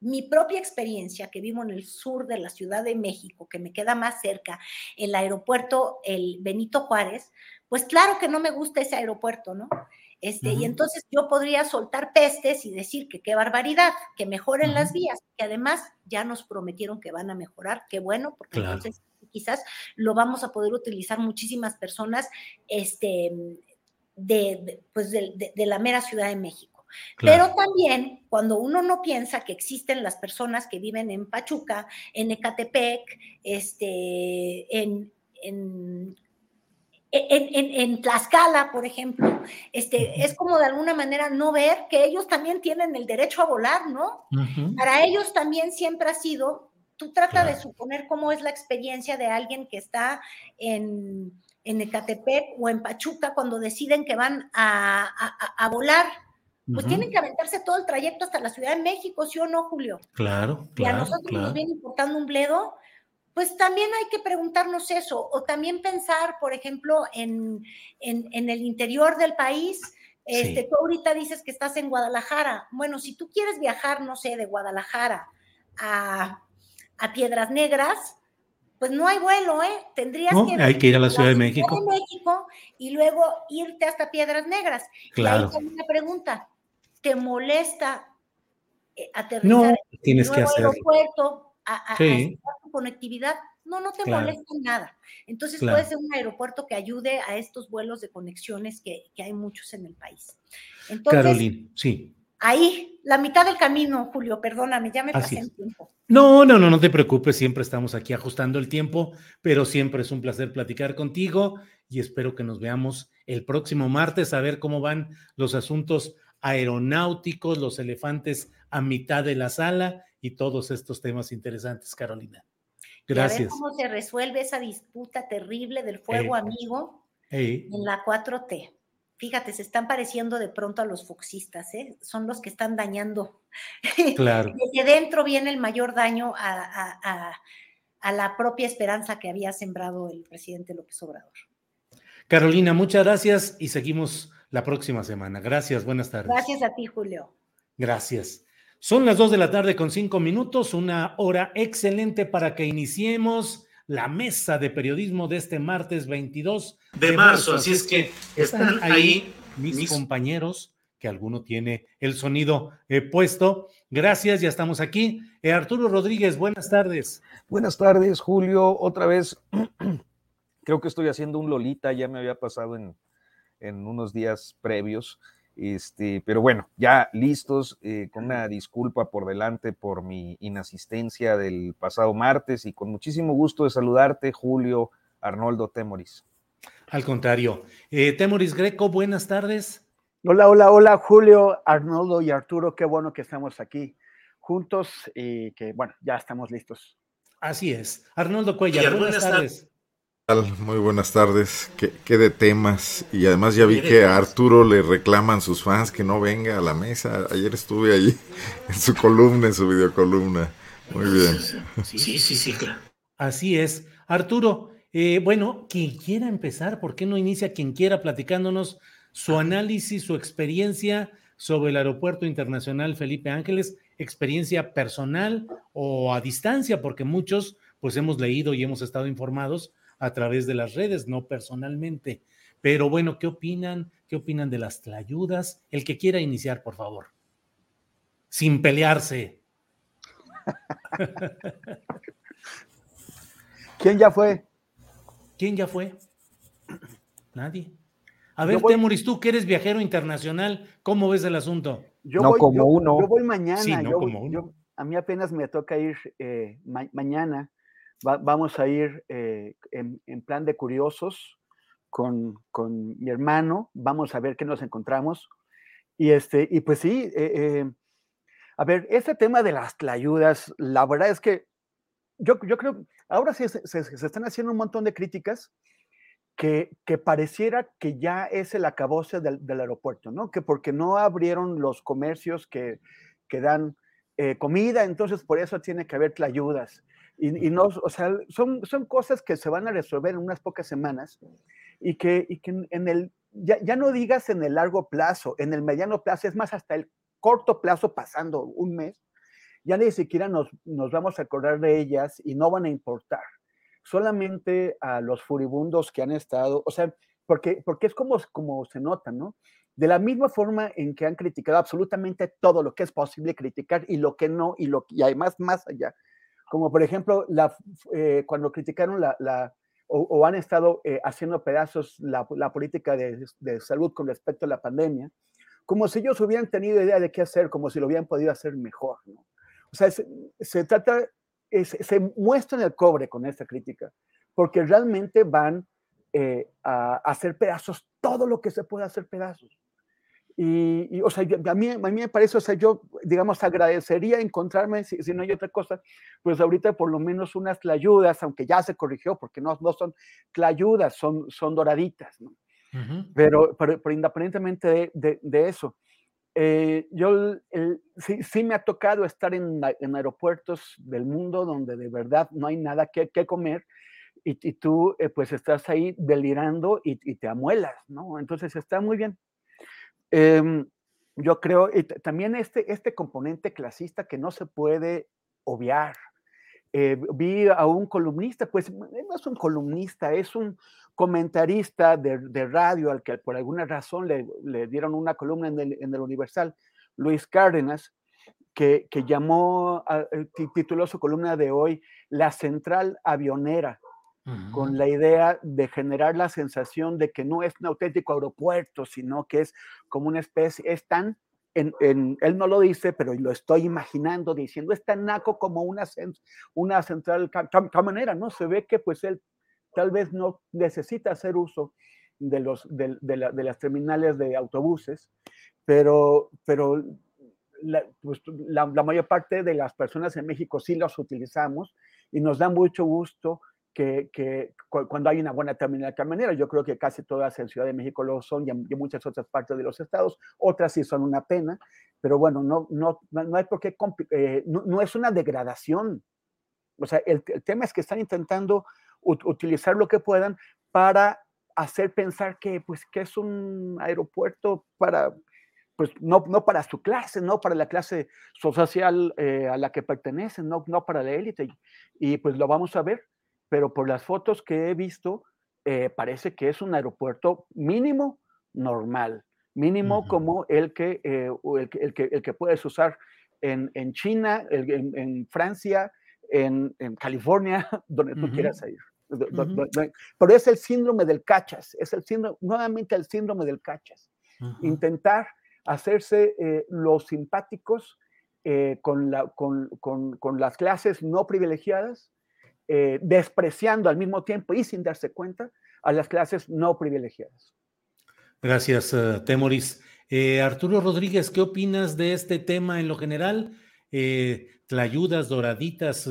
Mi propia experiencia, que vivo en el sur de la Ciudad de México, que me queda más cerca, el aeropuerto, el Benito Juárez, pues claro que no me gusta ese aeropuerto, ¿no? Este, Y entonces yo podría soltar pestes y decir que qué barbaridad, que mejoren las vías, que además ya nos prometieron que van a mejorar, qué bueno, porque entonces quizás lo vamos a poder utilizar muchísimas personas este, de, pues de, la mera Ciudad de México. Pero también cuando uno no piensa que existen las personas que viven en Pachuca, en Ecatepec, este, en, en en, Tlaxcala, por ejemplo, este, es como de alguna manera no ver que ellos también tienen el derecho a volar, ¿no? Para ellos también siempre ha sido, tú trata de suponer cómo es la experiencia de alguien que está en, en Ecatepec o en Pachuca cuando deciden que van a, volar. Pues tienen que aventarse todo el trayecto hasta la Ciudad de México, ¿sí o no, Julio? Claro, claro. Y a nosotros nos viene importando un bledo pues también hay que preguntarnos eso, o también pensar, por ejemplo, en, el interior del país. Este, Tú ahorita dices que estás en Guadalajara. Bueno, si tú quieres viajar, no sé, de Guadalajara a, Piedras Negras, pues no hay vuelo, ¿eh? Tendrías que, hay que ir a la Ciudad, de, México. México. y luego irte hasta Piedras Negras. Claro. Y ahí una pregunta, ¿te molesta eh, aterrizar no, tienes que hacer. aeropuerto a, conectividad, no, no te molesta nada. Entonces puede ser un aeropuerto que ayude a estos vuelos de conexiones que, hay muchos en el país. Entonces, Carolina, sí. Ahí, la mitad del camino, Julio, perdóname, ya me pasé el tiempo. No, no, no, no te preocupes, siempre estamos aquí ajustando el tiempo, pero siempre es un placer platicar contigo y espero que nos veamos el próximo martes a ver cómo van los asuntos aeronáuticos, los elefantes a mitad de la sala y todos estos temas interesantes, Carolina. Gracias. Y a ver cómo se resuelve esa disputa terrible del fuego amigo en la 4T. Fíjate, se están pareciendo de pronto a los foxistas, ¿eh? son los que están dañando. Claro. *laughs* Desde dentro viene el mayor daño a, a la propia esperanza que había sembrado el presidente López Obrador. Carolina, muchas gracias y seguimos la próxima semana. Gracias, buenas tardes. Gracias a ti, Julio. Gracias. Son las dos de la tarde con cinco minutos, una hora excelente para que iniciemos la mesa de periodismo de este martes 22 de, marzo. Así es que están ahí mis, compañeros, que alguno tiene el sonido eh, puesto. Gracias, ya estamos aquí. Eh, Arturo Rodríguez, buenas tardes. Buenas tardes, Julio. Otra vez, *clears throat* creo que estoy haciendo un Lolita, ya me había pasado en, en unos días previos. Este, pero bueno, ya listos, eh, con una disculpa por delante por mi inasistencia del pasado martes y con muchísimo gusto de saludarte, Julio Arnoldo Temoris. Al contrario, eh, Temoris Greco, buenas tardes. Hola, hola, hola, Julio, Arnoldo y Arturo, qué bueno que estamos aquí juntos y que, bueno, ya estamos listos. Así es. Arnoldo Cuellar, buenas, tardes. Muy buenas tardes. ¿Qué, de temas? Y además ya vi que a Arturo le reclaman sus fans que no venga a la mesa. Ayer estuve ahí *laughs* en su columna, en su videocolumna. Muy bien. Sí, sí, sí, claro. Así es. Arturo, eh, bueno, quien quiera empezar, ¿por qué no inicia quien quiera platicándonos su análisis, su experiencia sobre el Aeropuerto Internacional Felipe Ángeles, experiencia personal o a distancia, porque muchos pues hemos leído y hemos estado informados a través de las redes, no personalmente. Pero bueno, ¿qué opinan? ¿Qué opinan de las tlayudas? El que quiera iniciar, por favor. Sin pelearse. *laughs* ¿Quién ya fue? ¿Quién ya fue? Nadie. A ver, Temuris, tú que eres viajero internacional, ¿cómo ves el asunto? Yo no como uno. Yo voy mañana. a mí apenas me toca ir eh, mañana vamos a ir eh, en, plan de curiosos con, mi hermano, vamos a ver qué nos encontramos. Y, este, y pues sí, eh, eh, a ver, este tema de las ayudas, la verdad es que yo, yo creo, ahora sí se, están haciendo un montón de críticas que, que, pareciera que ya es el acabose del, aeropuerto, ¿no? Que porque no abrieron los comercios que, que dan comida, entonces por eso tiene que haber ayudas y, no, o sea, son, son cosas que se van a resolver en unas pocas semanas y que, y que en el, ya, ya, no digas en el largo plazo, en el mediano plazo, es más, hasta el corto plazo, pasando un mes, ya ni siquiera nos, nos vamos a acordar de ellas y no van a importar. Solamente a los furibundos que han estado, o sea, porque, porque es como, como se nota, ¿no? De la misma forma en que han criticado absolutamente todo lo que es posible criticar y lo que no, y, lo, y además más allá. Como por ejemplo, la, eh, cuando criticaron la, la o, han estado eh, haciendo pedazos la, la política de, de, salud con respecto a la pandemia, como si ellos hubieran tenido idea de qué hacer, como si lo hubieran podido hacer mejor. ¿no? O sea, se, se trata, se, se muestra en el cobre con esta crítica, porque realmente van eh, a, hacer pedazos todo lo que se puede hacer pedazos. Y, o sea, a mí, a mí me parece, o sea, yo, digamos, agradecería encontrarme, si, no hay otra cosa, pues ahorita por lo menos unas tlayudas, aunque ya se corrigió, porque no, no son tlayudas, son, son doraditas, ¿no? pero, pero, independientemente de, de, eso, eh, yo sí, sí, me ha tocado estar en, en, aeropuertos del mundo donde de verdad no hay nada que, que comer y, tú eh, pues estás ahí delirando y, te amuelas, ¿no? Entonces está muy bien. Em, yo creo, y también este, este componente clasista que no se puede obviar. Eh, vi a un columnista, pues no es un columnista, es un comentarista de, de radio al que por alguna razón le, dieron una columna en el, en el Universal, Luis Cárdenas, que, que llamó, eh, tituló su columna de hoy La Central Avionera con la idea de generar la sensación de que no es un auténtico aeropuerto, sino que es como una especie, es tan, en, él no lo dice, pero lo estoy imaginando diciendo, es tan naco como una, una central caminera, ¿no? Se ve que pues él tal vez no necesita hacer uso de, los, de, las terminales de autobuses, pero, pero pues, la, la, mayor parte de las personas en México sí los utilizamos y nos da mucho gusto que, cuando hay una buena terminal camionera, yo creo que casi todas en Ciudad de México lo son y en, muchas otras partes de los estados, otras sí son una pena, pero bueno, no, no, no hay por qué, eh, no, es una degradación. O sea, el, tema es que están intentando utilizar lo que puedan para hacer pensar que, pues, que es un aeropuerto para, pues no, no para su clase, no para la clase social eh, a la que pertenecen, no, no para la élite. Y pues lo vamos a ver pero por las fotos que he visto, eh, parece que es un aeropuerto mínimo normal, mínimo como el que, eh, el, el, que, el que puedes usar en, en China, en, en, Francia, en, California, *laughs* donde tú quieras ir. Pero es el síndrome del cachas, es el síndrome, nuevamente el síndrome del cachas. Intentar hacerse eh, los simpáticos con, la, con, con, con, las clases no privilegiadas eh, despreciando al mismo tiempo y sin darse cuenta a las clases no privilegiadas. Gracias, uh, Temoris. Eh, Arturo Rodríguez, ¿qué opinas de este tema en lo general? Eh, tlayudas, doraditas,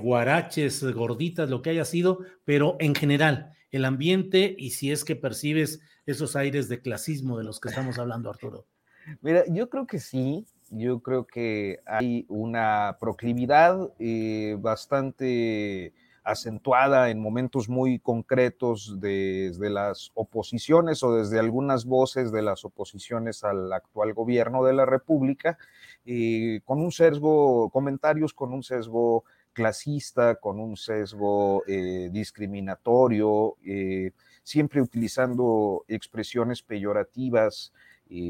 guaraches, gorditas, lo que haya sido, pero en general, el ambiente y si es que percibes esos aires de clasismo de los que estamos hablando, Arturo. Mira, yo creo que sí, yo creo que hay una proclividad eh, bastante acentuada en momentos muy concretos desde las oposiciones o desde algunas voces de las oposiciones al actual gobierno de la República, eh, con un sesgo, comentarios con un sesgo clasista, con un sesgo eh, discriminatorio, siempre utilizando expresiones peyorativas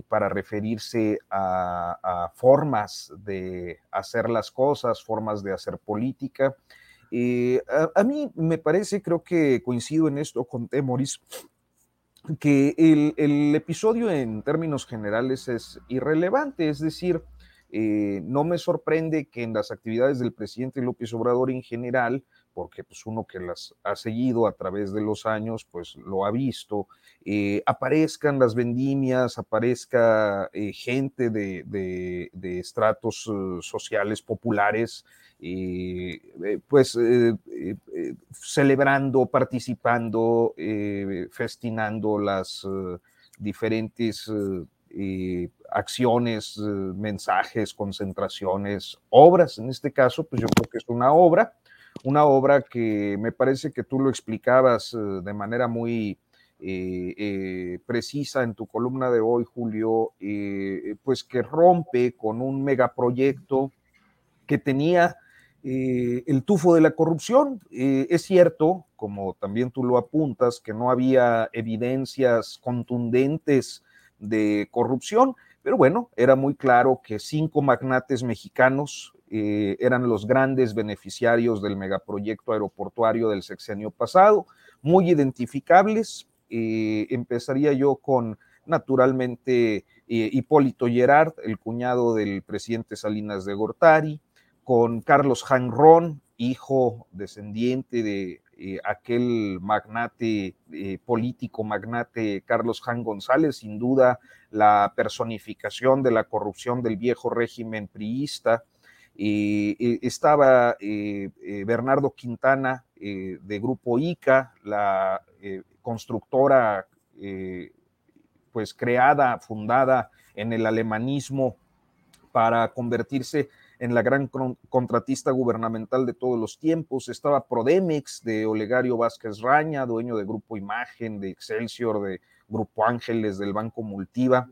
para referirse a, formas de hacer las cosas, formas de hacer política. Eh, a, mí me parece, creo que coincido en esto con Temoris, que el, episodio en términos generales es irrelevante, es decir, eh, no me sorprende que en las actividades del presidente López Obrador en general, porque pues uno que las ha seguido a través de los años, pues lo ha visto, eh, aparezcan las vendimias, aparezca eh, gente de, estratos eh, sociales populares, pues celebrando, participando, festinando las diferentes acciones, mensajes, concentraciones, obras. En este caso, pues yo creo que es una obra, una obra que me parece que tú lo explicabas de manera muy eh, eh, precisa en tu columna de hoy, Julio, eh, pues que rompe con un megaproyecto que tenía eh, el tufo de la corrupción. Eh, es cierto, como también tú lo apuntas, que no había evidencias contundentes de corrupción, pero bueno, era muy claro que cinco magnates mexicanos eh, eran los grandes beneficiarios del megaproyecto aeroportuario del sexenio pasado, muy identificables. empezaría yo con, naturalmente, Hipólito Gerard, el cuñado del presidente Salinas de Gortari, con Carlos Hanron, hijo descendiente de eh, aquel magnate eh, político, magnate Carlos Han González, sin duda la personificación de la corrupción del viejo régimen priista. Eh, estaba Bernardo Quintana de Grupo ICA, la constructora pues creada, fundada en el alemanismo para convertirse en la gran contratista gubernamental de todos los tiempos. Estaba Prodemex de Olegario Vázquez Raña, dueño de Grupo Imagen, de Excelsior, de Grupo Ángeles, del Banco Multiva.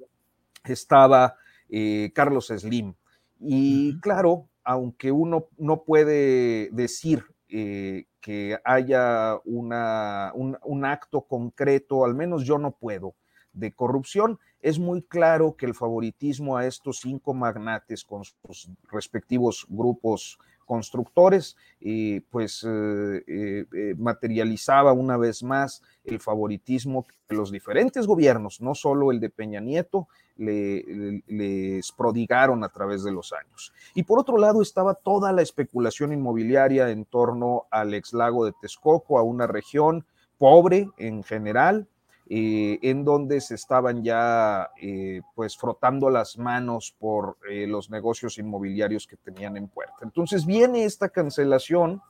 Estaba eh, Carlos Slim. Y claro, aunque uno no puede decir eh, que haya una, un acto concreto, al menos yo no puedo, de corrupción, es muy claro que el favoritismo a estos cinco magnates con sus respectivos grupos constructores, eh, pues eh, eh, materializaba una vez más el favoritismo que los diferentes gobiernos, no solo el de Peña Nieto, les prodigaron a través de los años. Y por otro lado estaba toda la especulación inmobiliaria en torno al ex lago de Texcoco, a una región pobre en general, eh, en donde se estaban ya eh, pues frotando las manos por eh, los negocios inmobiliarios que tenían en puerta. Entonces viene esta cancelación.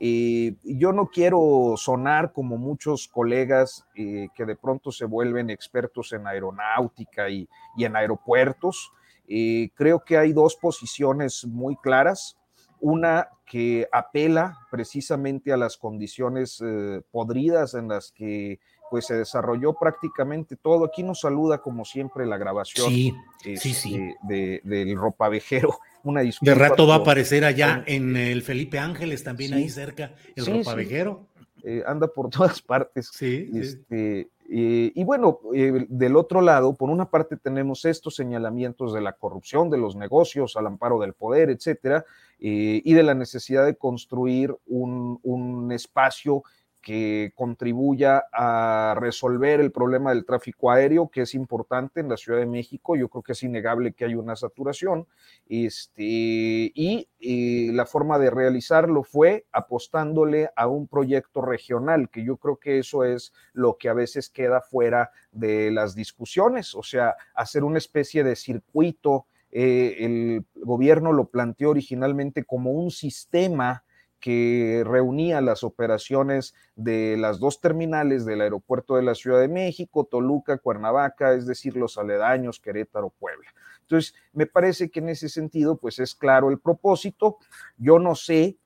yo no quiero sonar como muchos colegas que de pronto se vuelven expertos en aeronáutica y, y en aeropuertos. creo que hay dos posiciones muy claras. Una que apela precisamente a las condiciones podridas en las que pues se desarrolló prácticamente todo. Aquí nos saluda como siempre la grabación sí, sí, sí. Este, de, del ropavejero. *laughs* Una disculpa. De rato va a aparecer allá en el Felipe Ángeles, también ahí cerca, el ropavejero. Eh, anda por *laughs* todas partes. Sí. Este, eh, y bueno, eh, del otro lado, por una parte tenemos estos señalamientos de la corrupción, de los negocios, al amparo del poder, etcétera, y de la necesidad de construir un, un espacio que contribuya a resolver el problema del tráfico aéreo, que es importante en la Ciudad de México. Yo creo que es innegable que hay una saturación. Este, y, y la forma de realizarlo fue apostándole a un proyecto regional, que yo creo que eso es lo que a veces queda fuera de las discusiones, o sea, hacer una especie de circuito. Eh, el gobierno lo planteó originalmente como un sistema que reunía las operaciones de las dos terminales del aeropuerto de la Ciudad de México, Toluca, Cuernavaca, es decir, los aledaños, Querétaro, Puebla. Entonces, me parece que en ese sentido, pues es claro el propósito. Yo no sé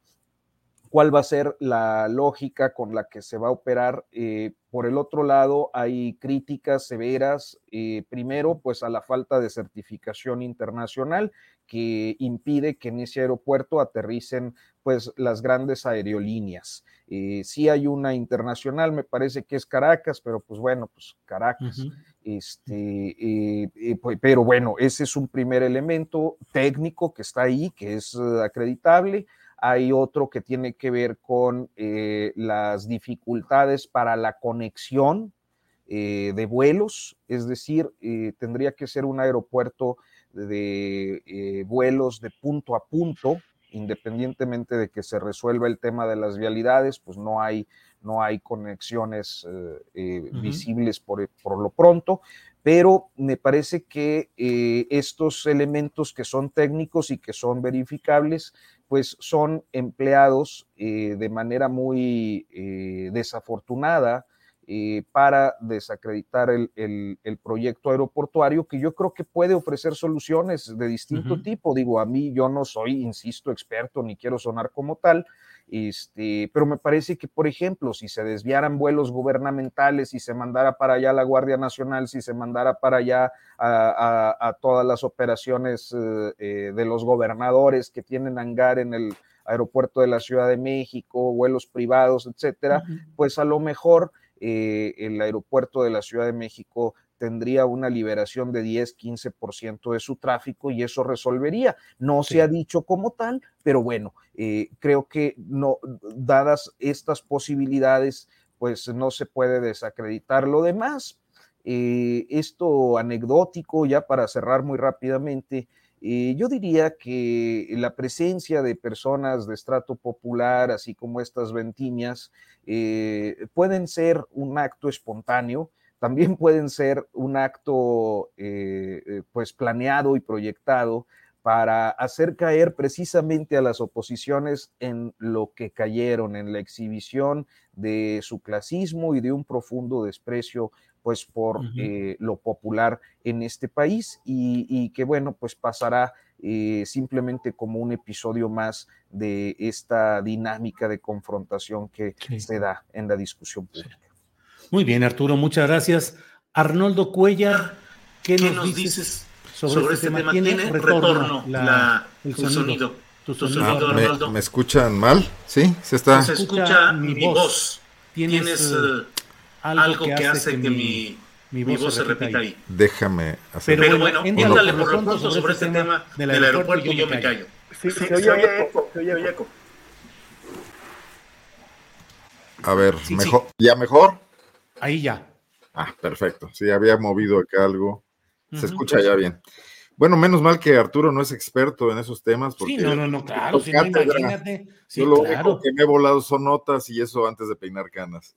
cuál va a ser la lógica con la que se va a operar. Eh, por el otro lado, hay críticas severas, eh, primero, pues a la falta de certificación internacional que impide que en ese aeropuerto aterricen pues las grandes aerolíneas. Eh, sí hay una internacional, me parece que es Caracas, pero pues bueno, pues Caracas. Este, eh, eh, pues, pero bueno, ese es un primer elemento técnico que está ahí, que es acreditable. Hay otro que tiene que ver con las dificultades para la conexión de vuelos, es decir, tendría que ser un aeropuerto de vuelos de punto a punto, independientemente de que se resuelva el tema de las vialidades, pues no hay, no hay conexiones eh, eh, visibles por, por, lo pronto, pero me parece que eh, estos elementos que son técnicos y que son verificables, pues son empleados de manera muy desafortunada eh, para desacreditar el, el, proyecto aeroportuario, que yo creo que puede ofrecer soluciones de distinto tipo. Digo, a mí yo no soy, insisto, experto ni quiero sonar como tal, este, pero me parece que, por ejemplo, si se desviaran vuelos gubernamentales, si se mandara para allá la Guardia Nacional, si se mandara para allá a, todas las operaciones eh, eh, de los gobernadores que tienen hangar en el aeropuerto de la Ciudad de México, vuelos privados, etcétera, pues a lo mejor eh, el aeropuerto de la Ciudad de México tendría una liberación de 10, 15% de su tráfico y eso resolvería. No se ha dicho como tal, pero bueno, eh, creo que no, dadas estas posibilidades, pues no se puede desacreditar lo demás. Eh, esto anecdótico, ya para cerrar muy rápidamente, eh, yo diría que la presencia de personas de estrato popular, así como estas ventiñas, pueden ser un acto espontáneo, también pueden ser un acto eh, eh, pues planeado y proyectado para hacer caer precisamente a las oposiciones en lo que cayeron, en la exhibición de su clasismo y de un profundo desprecio pues por eh, lo popular en este país y, que bueno pues pasará simplemente como un episodio más de esta dinámica de confrontación que se da en la discusión pública. Muy bien, Arturo, muchas gracias. Arnoldo Cuellar, ¿qué, nos, dices sobre, este, este tema? ¿Tiene, retorno, el, sonido? ¿Tu sonido, ah, Arnoldo? Me, escuchan mal? ¿Sí? ¿Se está? Se escucha mi voz. ¿Tienes, uh, algo que hace que, mi, mi, voz se repita ahí? Déjame hacer Pero bueno, éntale por lo pronto sobre este, este tema del aeropuerto y yo me callo. Sí, se oye eco, se oye eco. A ver, mejor, ¿ya mejor? Ahí ya. Ah, perfecto. Sí, había movido acá algo. Se escucha ya bien. Bueno, menos mal que Arturo no es experto en esos temas. Porque sí, no, no, no, claro, si no, imagínate. yo lo único que me he volado son notas y eso antes de peinar canas.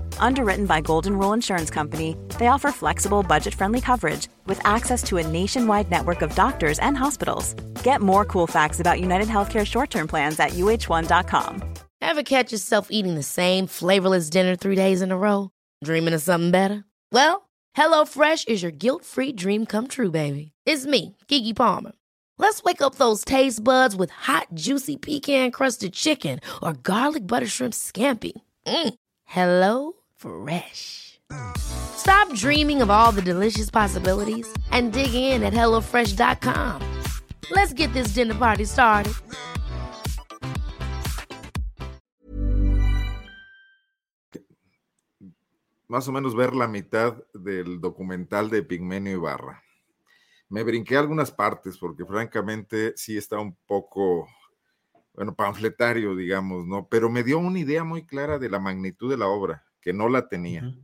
Underwritten by Golden Rule Insurance Company, they offer flexible, budget friendly coverage with access to a nationwide network of doctors and hospitals. Get more cool facts about United Healthcare short term plans at uh1.com. Ever catch yourself eating the same flavorless dinner three days in a row? Dreaming of something better? Well, HelloFresh is your guilt-free dream come true, baby. It's me, Kiki Palmer. Let's wake up those taste buds with hot, juicy pecan-crusted chicken or garlic butter shrimp scampi. Mm. Hello Fresh. Stop dreaming of all the delicious possibilities and dig in at HelloFresh.com. Let's get this dinner party started. más o menos ver la mitad del documental de Pigmenio Ibarra. Me brinqué algunas partes porque francamente sí está un poco, bueno, panfletario, digamos, ¿no? Pero me dio una idea muy clara de la magnitud de la obra, que no la tenía.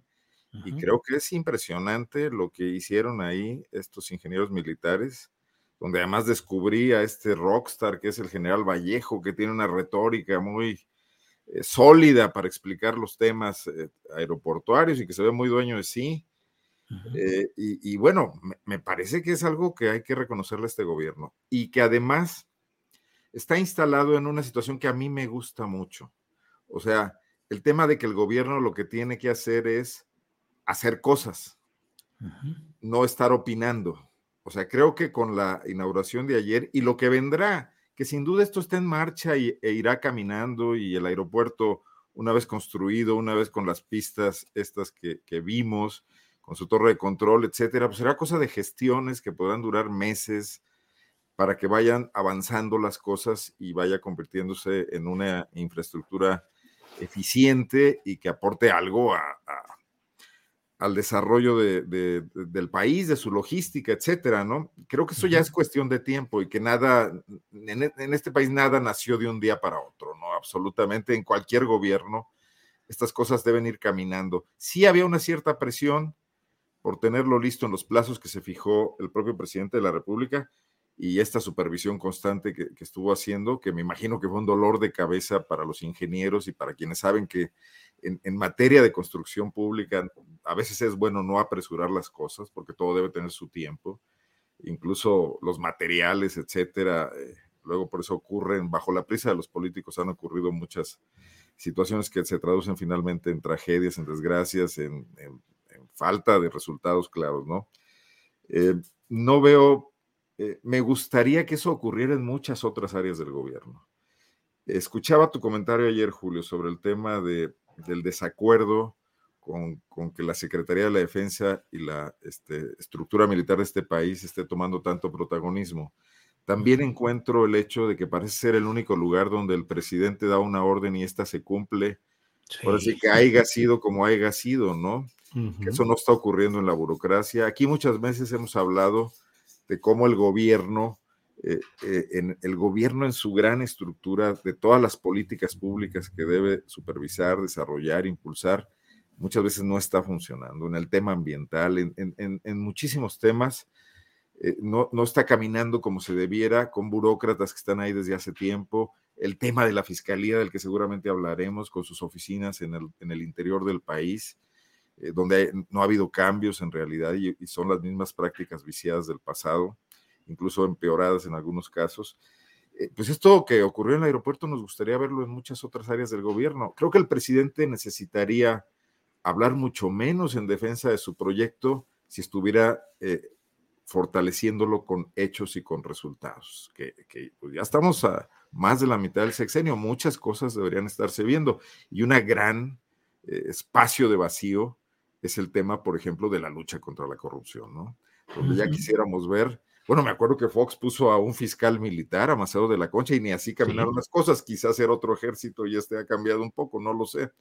Y creo que es impresionante lo que hicieron ahí estos ingenieros militares, donde además descubrí a este rockstar que es el general Vallejo, que tiene una retórica muy, eh, sólida para explicar los temas eh, aeroportuarios y que se ve muy dueño de sí. Eh, y, bueno, me, parece que es algo que hay que reconocerle a este gobierno y que además está instalado en una situación que a mí me gusta mucho. O sea, el tema de que el gobierno lo que tiene que hacer es hacer cosas, no estar opinando. O sea, creo que con la inauguración de ayer y lo que vendrá, que sin duda esto está en marcha y, e irá caminando y el aeropuerto, una vez construido, una vez con las pistas estas que, vimos, con su torre de control, etcétera, pues será cosa de gestiones que podrán durar meses para que vayan avanzando las cosas y vaya convirtiéndose en una infraestructura eficiente y que aporte algo a, al desarrollo de, del país, de su logística, etcétera, ¿no? Creo que eso ya es cuestión de tiempo y que nada, e, en, este país nada nació de un día para otro, ¿no? Absolutamente en cualquier gobierno estas cosas deben ir caminando. Sí había una cierta presión por tenerlo listo en los plazos que se fijó el propio presidente de la República y esta supervisión constante que, que estuvo haciendo, que me imagino que fue un dolor de cabeza para los ingenieros y para quienes saben que en, materia de construcción pública, a veces es bueno no apresurar las cosas porque todo debe tener su tiempo, incluso los materiales, etcétera. Eh, luego por eso ocurren, bajo la prisa de los políticos han ocurrido muchas situaciones que se traducen finalmente en tragedias, en desgracias, en, falta de resultados claros, ¿no? Eh, no veo, eh, me gustaría que eso ocurriera en muchas otras áreas del gobierno. Escuchaba tu comentario ayer, Julio, sobre el tema de, del desacuerdo con, que la Secretaría de la Defensa y la este, estructura militar de este país esté tomando tanto protagonismo. También encuentro el hecho de que parece ser el único lugar donde el presidente da una orden y esta se cumple. Por así que haya sido como haya sido, ¿no? Que eso no está ocurriendo en la burocracia. Aquí muchas veces hemos hablado de cómo el gobierno, eh, eh, en, el gobierno en su gran estructura de todas las políticas públicas que debe supervisar, desarrollar, impulsar, muchas veces no está funcionando. En el tema ambiental, en, en muchísimos temas, eh, no, no, está caminando como se debiera, con burócratas que están ahí desde hace tiempo, el tema de la fiscalía del que seguramente hablaremos, con sus oficinas en el, en el interior del país, eh, donde no ha habido cambios en realidad y, son las mismas prácticas viciadas del pasado, incluso empeoradas en algunos casos. Eh, pues esto que ocurrió en el aeropuerto nos gustaría verlo en muchas otras áreas del gobierno. Creo que el presidente necesitaría hablar mucho menos en defensa de su proyecto si estuviera fortaleciéndolo con hechos y con resultados, que, pues, ya estamos a más de la mitad del sexenio, muchas cosas deberían estarse viendo y un gran eh, espacio de vacío es el tema, por ejemplo, de la lucha contra la corrupción, ¿no? Donde ya quisiéramos ver, bueno, me acuerdo que Fox puso a un fiscal militar, a Maceo de la Concha, y ni así caminaron las cosas, quizás era otro ejército y este ha cambiado un poco, no lo sé,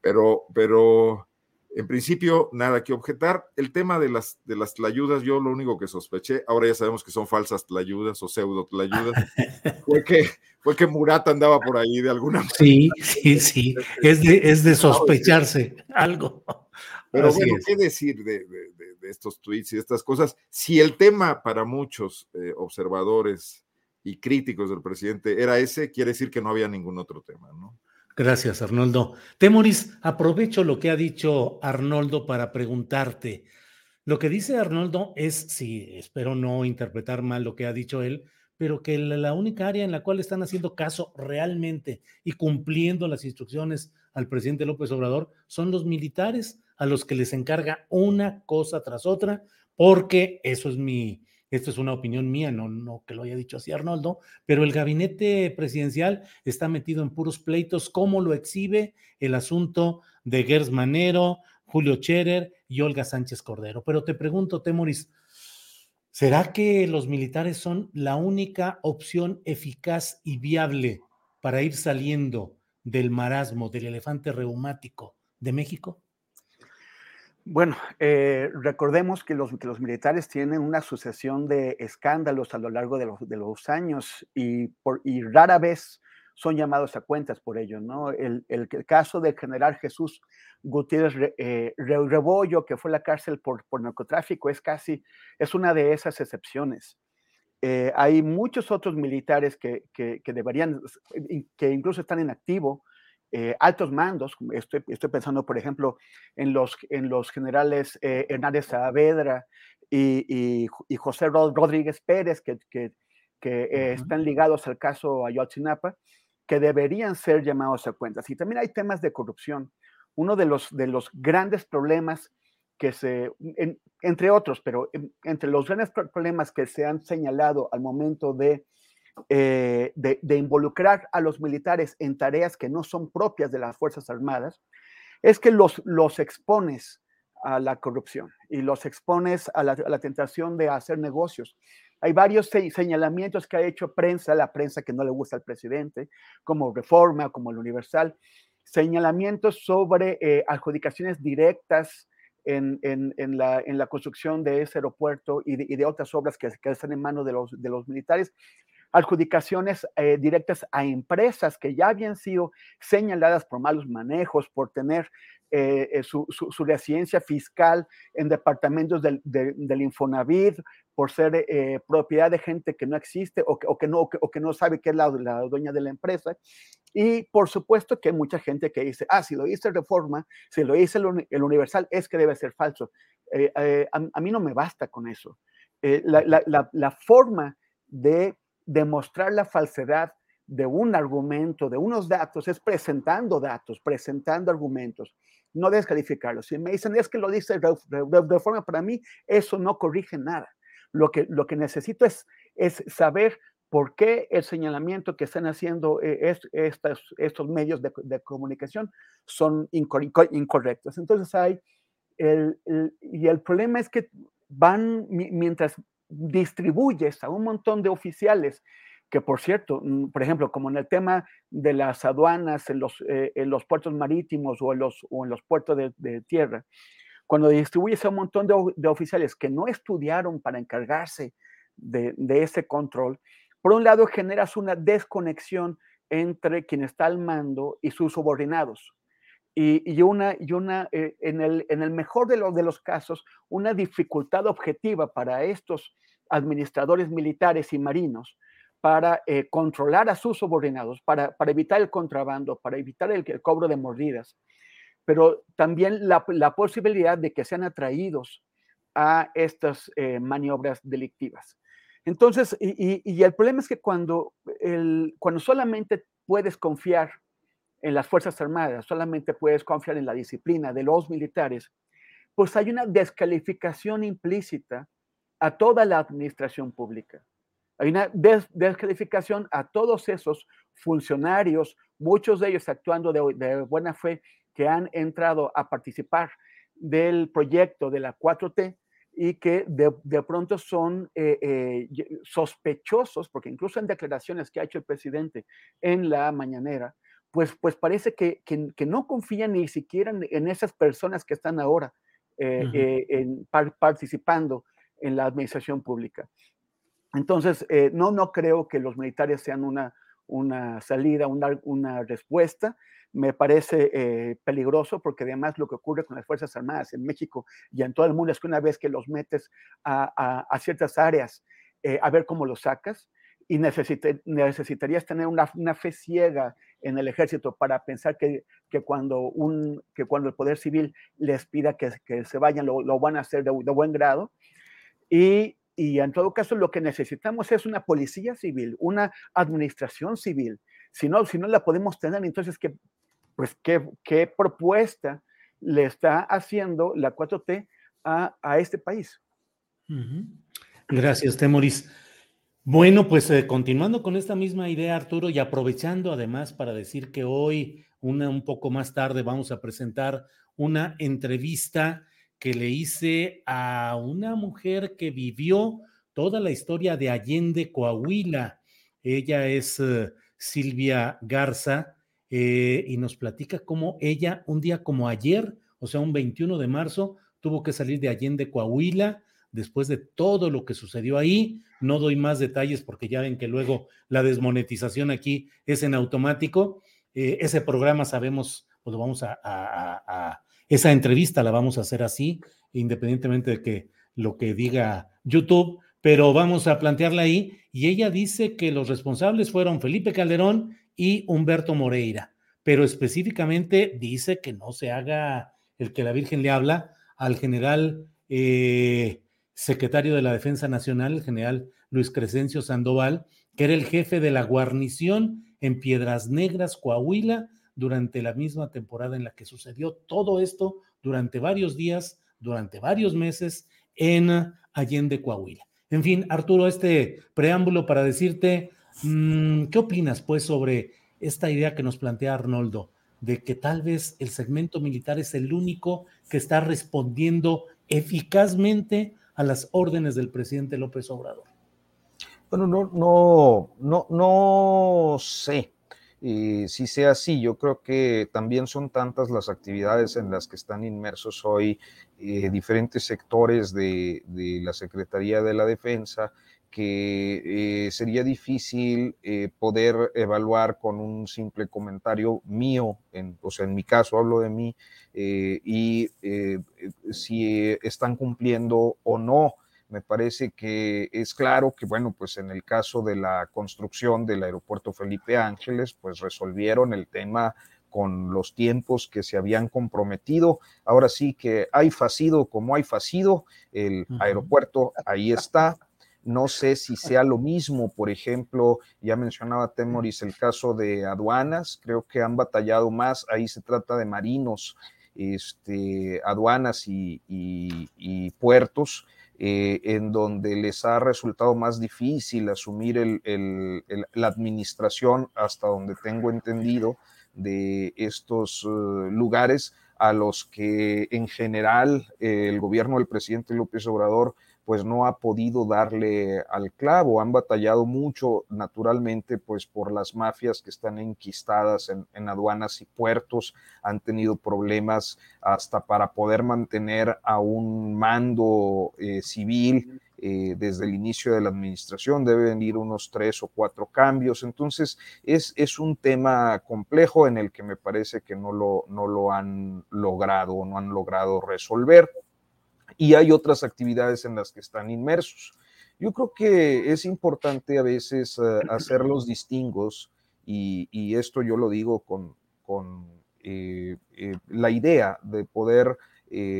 pero, pero en principio, nada que objetar. El tema de las, de las tlayudas, yo lo único que sospeché, ahora ya sabemos que son falsas tlayudas o pseudo tlayudas, *laughs* fue que, fue que Murat andaba por ahí de alguna manera. Sí, sí, sí, es de, es de *laughs* sospecharse algo. Pero bueno, ¿qué decir de, estos tweets y estas cosas? Si el tema para muchos eh, observadores y críticos del presidente era ese, quiere decir que no había ningún otro tema, ¿no? Gracias, Arnoldo. Temoris, aprovecho lo que ha dicho Arnoldo para preguntarte. Lo que dice Arnoldo es, sí, espero no interpretar mal lo que ha dicho él, pero que la, única área en la cual están haciendo caso realmente y cumpliendo las instrucciones al presidente López Obrador son los militares a los que les encarga una cosa tras otra, porque eso es mi, esto es una opinión mía, no, no que lo haya dicho así Arnoldo, pero el gabinete presidencial está metido en puros pleitos, como lo exhibe el asunto de Gers Manero, Julio Scherer y Olga Sánchez Cordero. Pero te pregunto, Temoris, ¿será que los militares son la única opción eficaz y viable para ir saliendo del marasmo, del elefante reumático de México? Bueno, eh, recordemos que los, militares tienen una sucesión de escándalos a lo largo de los, años y, rara vez son llamados a cuentas por ello, ¿no? El, caso del general Jesús Gutiérrez eh, Rebollo, que fue a la cárcel por, narcotráfico, es casi, es una de esas excepciones. Eh, hay muchos otros militares que, deberían, que incluso están en activo, eh, altos mandos, estoy, estoy, pensando, por ejemplo, en los, en los generales eh, Hernández Saavedra y, y, José Rodríguez Pérez, que, que, que están ligados al caso Ayotzinapa, que deberían ser llamados a cuentas. Y también hay temas de corrupción. Uno de los, de los grandes problemas que se, entre otros, pero entre los grandes problemas que se han señalado al momento de eh, de, involucrar a los militares en tareas que no son propias de las Fuerzas Armadas, es que los, los expones a la corrupción y los expones a la, tentación de hacer negocios. Hay varios señalamientos que ha hecho prensa, la prensa que no le gusta al presidente, como Reforma, como el Universal, señalamientos sobre eh, adjudicaciones directas en, en, la, en, la, construcción de ese aeropuerto y de, otras obras que, que, están en manos de los, de los militares, adjudicaciones eh, directas a empresas que ya habían sido señaladas por malos manejos, por tener eh, eh, su, residencia fiscal en departamentos del, del Infonavit, por ser propiedad de gente que no existe o que, no, o que, no sabe qué es la, dueña de la empresa. Y por supuesto que hay mucha gente que dice, ah, si lo hice Reforma, si lo hice el, Universal, es que debe ser falso. a, mí no me basta con eso. la, la forma de demostrar la falsedad de un argumento, de unos datos, es presentando datos, presentando argumentos, no descalificarlos. Si me dicen es que lo dice de, forma para mí, eso no corrige nada. Lo que, lo que necesito es, es saber por qué el señalamiento que están haciendo eh, estos, estos medios de, comunicación son incorrectos. Entonces hay, el, y el problema es que van, mientras distribuyes a un montón de oficiales que por cierto, mm, por ejemplo, como en el tema de las aduanas en los, eh, en los puertos marítimos o en los, o en los puertos de, tierra, cuando distribuyes a un montón de, oficiales que no estudiaron para encargarse de, ese control, por un lado generas una desconexión entre quien está al mando y sus subordinados. Y, y una, y una eh, en, el, en el mejor de los, de los casos, una dificultad objetiva para estos administradores militares y marinos para eh, controlar a sus subordinados, para, para, evitar el contrabando, para evitar el, cobro de mordidas, pero también la, la, posibilidad de que sean atraídos a estas eh, maniobras delictivas. Entonces, y, y, el problema es que cuando, el, cuando solamente puedes confiar en las Fuerzas Armadas, solamente puedes confiar en la disciplina de los militares, pues hay una descalificación implícita a toda la administración pública. Hay una descalificación a todos esos funcionarios, muchos de ellos actuando de, buena fe, que han entrado a participar del proyecto de la 4T y que de, pronto son eh, eh, sospechosos, porque incluso en declaraciones que ha hecho el presidente en la mañanera, pues, pues parece que, que, no confían ni siquiera en, esas personas que están ahora eh, en, participando en la administración pública. Entonces, eh, no, no creo que los militares sean una, una salida, una, una respuesta. Me parece eh, peligroso porque además lo que ocurre con las Fuerzas Armadas en México y en todo el mundo es que una vez que los metes a, a, ciertas áreas, eh, a ver cómo los sacas, y necesitarías tener una, una, fe ciega en el ejército para pensar que, que, cuando, un, que cuando el poder civil les pida que, que se vayan, lo, lo, van a hacer de, de buen grado. Y y en todo caso, lo que necesitamos es una policía civil, una administración civil. Si no, si no la podemos tener, entonces, ¿qué, pues, qué, qué propuesta le está haciendo la 4T a, a este país? Gracias, Temoris. Bueno, pues eh, continuando con esta misma idea, Arturo, y aprovechando además para decir que hoy, una, un poco más tarde, vamos a presentar una entrevista que le hice a una mujer que vivió toda la historia de Allende, Coahuila. Ella es eh, Silvia Garza eh, y nos platica cómo ella, un día como ayer, o sea, un 21 de marzo, tuvo que salir de Allende, Coahuila, después de todo lo que sucedió ahí. No doy más detalles porque ya ven que luego la desmonetización aquí es en automático. Eh, ese programa sabemos, pues lo vamos a esa entrevista la vamos a hacer así, independientemente de que lo que diga YouTube, pero vamos a plantearla ahí. Y ella dice que los responsables fueron Felipe Calderón y Humberto Moreira, pero específicamente dice que no se haga el que la Virgen le habla al general eh, secretario de la Defensa Nacional, el general Luis Crescencio Sandoval, que era el jefe de la guarnición en Piedras Negras, Coahuila, durante la misma temporada en la que sucedió todo esto durante varios días, durante varios meses en Allende, Coahuila. En fin, Arturo, este preámbulo para decirte, mm, ¿qué opinas pues sobre esta idea que nos plantea Arnoldo, de que tal vez el segmento militar es el único que está respondiendo eficazmente a las órdenes del presidente López Obrador? Bueno, no, no, no, no sé si sea así, yo creo que también son tantas las actividades en las que están inmersos hoy eh, diferentes sectores de, la Secretaría de la Defensa que eh, sería difícil eh, poder evaluar con un simple comentario mío, en, o sea, en mi caso hablo de mí, y si están cumpliendo o no me parece que es claro que, bueno, pues en el caso de la construcción del aeropuerto Felipe Ángeles, pues resolvieron el tema con los tiempos que se habían comprometido. Ahora sí que hay facido como hay facido, el aeropuerto ahí está. No sé si sea lo mismo, por ejemplo, ya mencionaba Temoris el caso de aduanas, creo que han batallado más, ahí se trata de marinos, este, aduanas y, puertos, eh, en donde les ha resultado más difícil asumir la administración, hasta donde tengo entendido, de estos eh, lugares a los que en general el gobierno del presidente López Obrador pues no ha podido darle al clavo, han batallado mucho naturalmente pues por las mafias que están enquistadas en, aduanas y puertos, han tenido problemas hasta para poder mantener a un mando eh, civil eh, desde el inicio de la administración, deben ir unos tres o cuatro cambios, entonces es, es un tema complejo en el que me parece que no lo, no lo han logrado, no han logrado resolver y hay otras actividades en las que están inmersos. Yo creo que es importante a veces eh, hacer los distingos y, esto yo lo digo con, con eh, eh, la idea de poder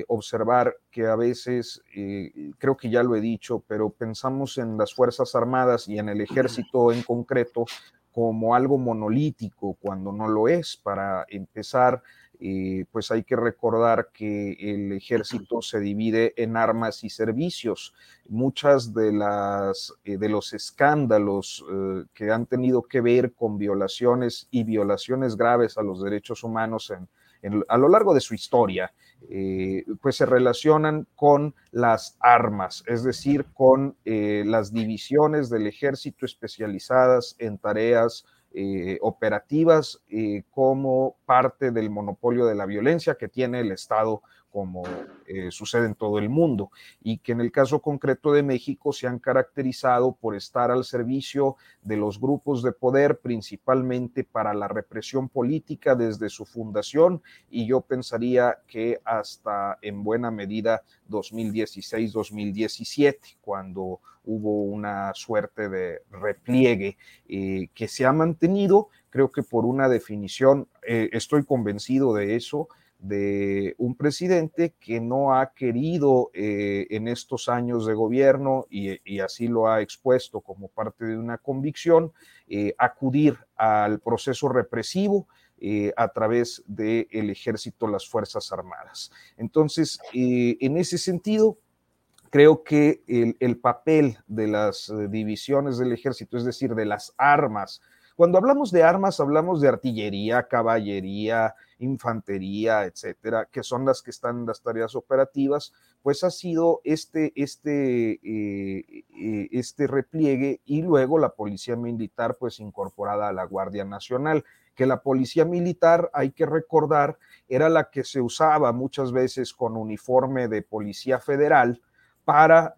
observar que a veces, creo que ya lo he dicho, pero pensamos en las Fuerzas Armadas y en el ejército en concreto como algo monolítico cuando no lo es. Para empezar, eh, pues hay que recordar que el ejército se divide en armas y servicios. Muchas de las eh, de los escándalos eh, que han tenido que ver con violaciones y violaciones graves a los derechos humanos a lo largo de su historia, pues se relacionan con las armas, es decir, con las divisiones del ejército especializadas en tareas eh, operativas eh, como parte del monopolio de la violencia que tiene el Estado como eh, sucede en todo el mundo, y que en el caso concreto de México se han caracterizado por estar al servicio de los grupos de poder, principalmente para la represión política desde su fundación, y yo pensaría que hasta en buena medida 2016-2017, cuando hubo una suerte de repliegue eh, que se ha mantenido, creo que por una definición, eh, estoy convencido de eso, de un presidente que no ha querido eh, en estos años de gobierno, y, así lo ha expuesto como parte de una convicción, acudir al proceso represivo a través del ejército, las Fuerzas Armadas. Entonces, en ese sentido, creo que el, papel de las eh, divisiones del ejército, es decir, de las armas, cuando hablamos de armas, hablamos de artillería, caballería, infantería, etcétera, que son las que están en las tareas operativas, pues ha sido este, este, eh, eh, este repliegue y luego la policía militar, pues incorporada a la Guardia Nacional, que la policía militar, hay que recordar, era la que se usaba muchas veces con uniforme de policía federal, para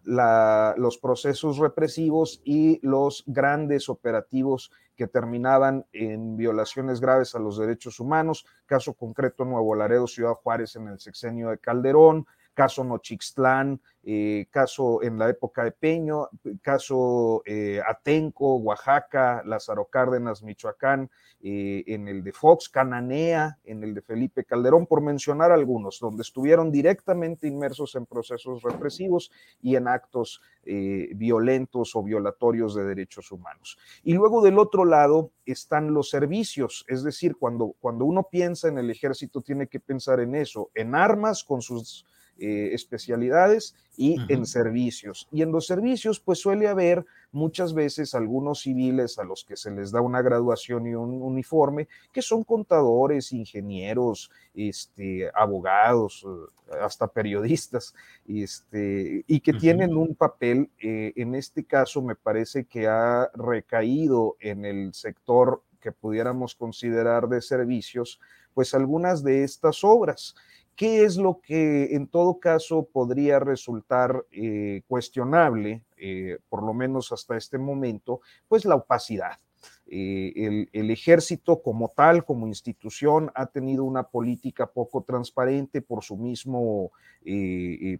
los procesos represivos y los grandes operativos que terminaban en violaciones graves a los derechos humanos, caso concreto Nuevo Laredo, Ciudad Juárez en el sexenio de Calderón, caso Nochixtlán, eh, caso en la época de Peño, caso eh, Atenco, Oaxaca, Lázaro Cárdenas, Michoacán, eh, en el de Fox, Cananea, en el de Felipe Calderón, por mencionar algunos, donde estuvieron directamente inmersos en procesos represivos y en actos violentos o violatorios de derechos humanos. Y luego del otro lado están los servicios, es decir, cuando, cuando uno piensa en el ejército tiene que pensar en eso, en armas con sus eh, especialidades y en servicios. Y en los servicios, pues suele haber muchas veces algunos civiles a los que se les da una graduación y un uniforme, que son contadores, ingenieros, este, abogados, eh, hasta periodistas, este, y que tienen un papel, eh, en este caso me parece que ha recaído en el sector que pudiéramos considerar de servicios, pues algunas de estas obras. ¿Qué es lo que en todo caso podría resultar eh, cuestionable, eh, por lo menos hasta este momento? Pues la opacidad. Eh, el, ejército como tal, como institución, ha tenido una política poco transparente por su mismo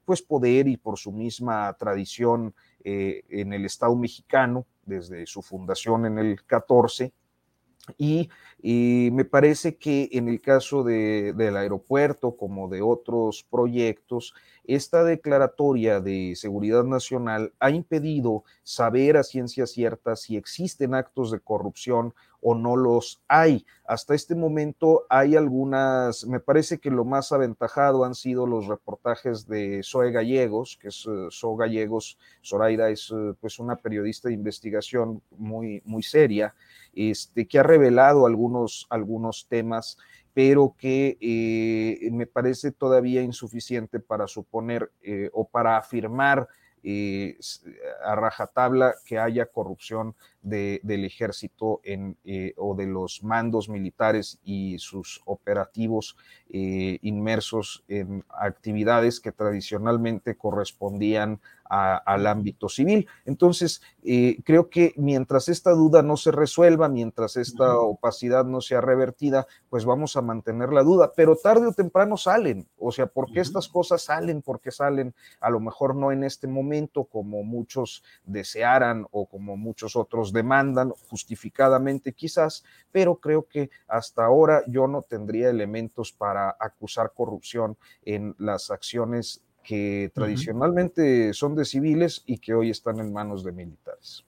pues poder y por su misma tradición en el Estado mexicano, desde su fundación en el 14 Y, me parece que en el caso del aeropuerto, como de otros proyectos, esta declaratoria de seguridad nacional ha impedido saber a ciencia cierta si existen actos de corrupción o no los hay. Hasta este momento hay algunas, me parece que lo más aventajado han sido los reportajes de Zoe Gallegos, que es uh, Gallegos, Zoraida es eh, pues una periodista de investigación muy, muy seria, este, que ha revelado algunos, algunos temas pero que eh, me parece todavía insuficiente para suponer eh, o para afirmar eh, a rajatabla que haya corrupción del ejército o de los mandos militares y sus operativos inmersos en actividades que tradicionalmente correspondían al ámbito civil. Entonces, eh, creo que mientras esta duda no se resuelva, mientras esta opacidad no sea revertida, pues vamos a mantener la duda, pero tarde o temprano salen. O sea, ¿por qué estas cosas salen? Porque salen a lo mejor no en este momento como muchos desearan o como muchos otros demandan, justificadamente quizás, pero creo que hasta ahora yo no tendría elementos para acusar corrupción en las acciones que tradicionalmente son de civiles y que hoy están en manos de militares.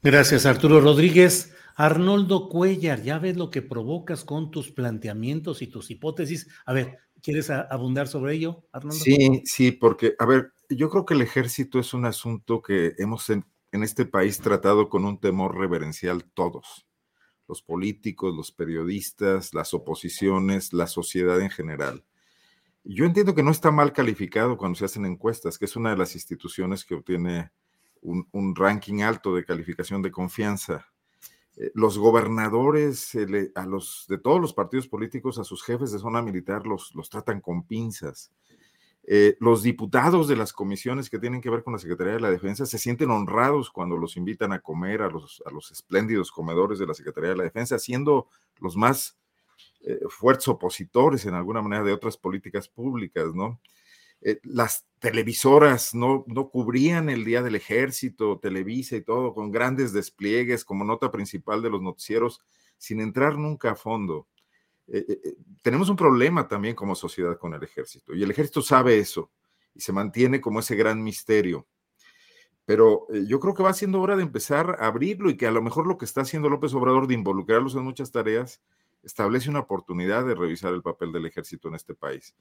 Gracias, Arturo Rodríguez. Arnoldo Cuellar, ya ves lo que provocas con tus planteamientos y tus hipótesis. A ver, ¿quieres abundar sobre ello, Arnoldo? Sí, sí, porque, a ver, yo creo que el ejército es un asunto que hemos en, en este país tratado con un temor reverencial todos, los políticos, los periodistas, las oposiciones, la sociedad en general. Yo entiendo que no está mal calificado cuando se hacen encuestas, que es una de las instituciones que obtiene un, ranking alto de calificación de confianza. Eh, los gobernadores a los, de todos los partidos políticos, a sus jefes de zona militar, los, los tratan con pinzas. Eh, los diputados de las comisiones que tienen que ver con la Secretaría de la Defensa se sienten honrados cuando los invitan a comer a los, a los espléndidos comedores de la Secretaría de la Defensa, siendo los más eh, opositores en alguna manera de otras políticas públicas, ¿no? Eh, las televisoras no, no cubrían el Día del Ejército, Televisa y todo, con grandes despliegues como nota principal de los noticieros, sin entrar nunca a fondo. Eh, tenemos un problema también como sociedad con el ejército y el ejército sabe eso y se mantiene como ese gran misterio. Pero yo creo que va siendo hora de empezar a abrirlo y que a lo mejor lo que está haciendo López Obrador de involucrarlos en muchas tareas establece una oportunidad de revisar el papel del ejército en este país.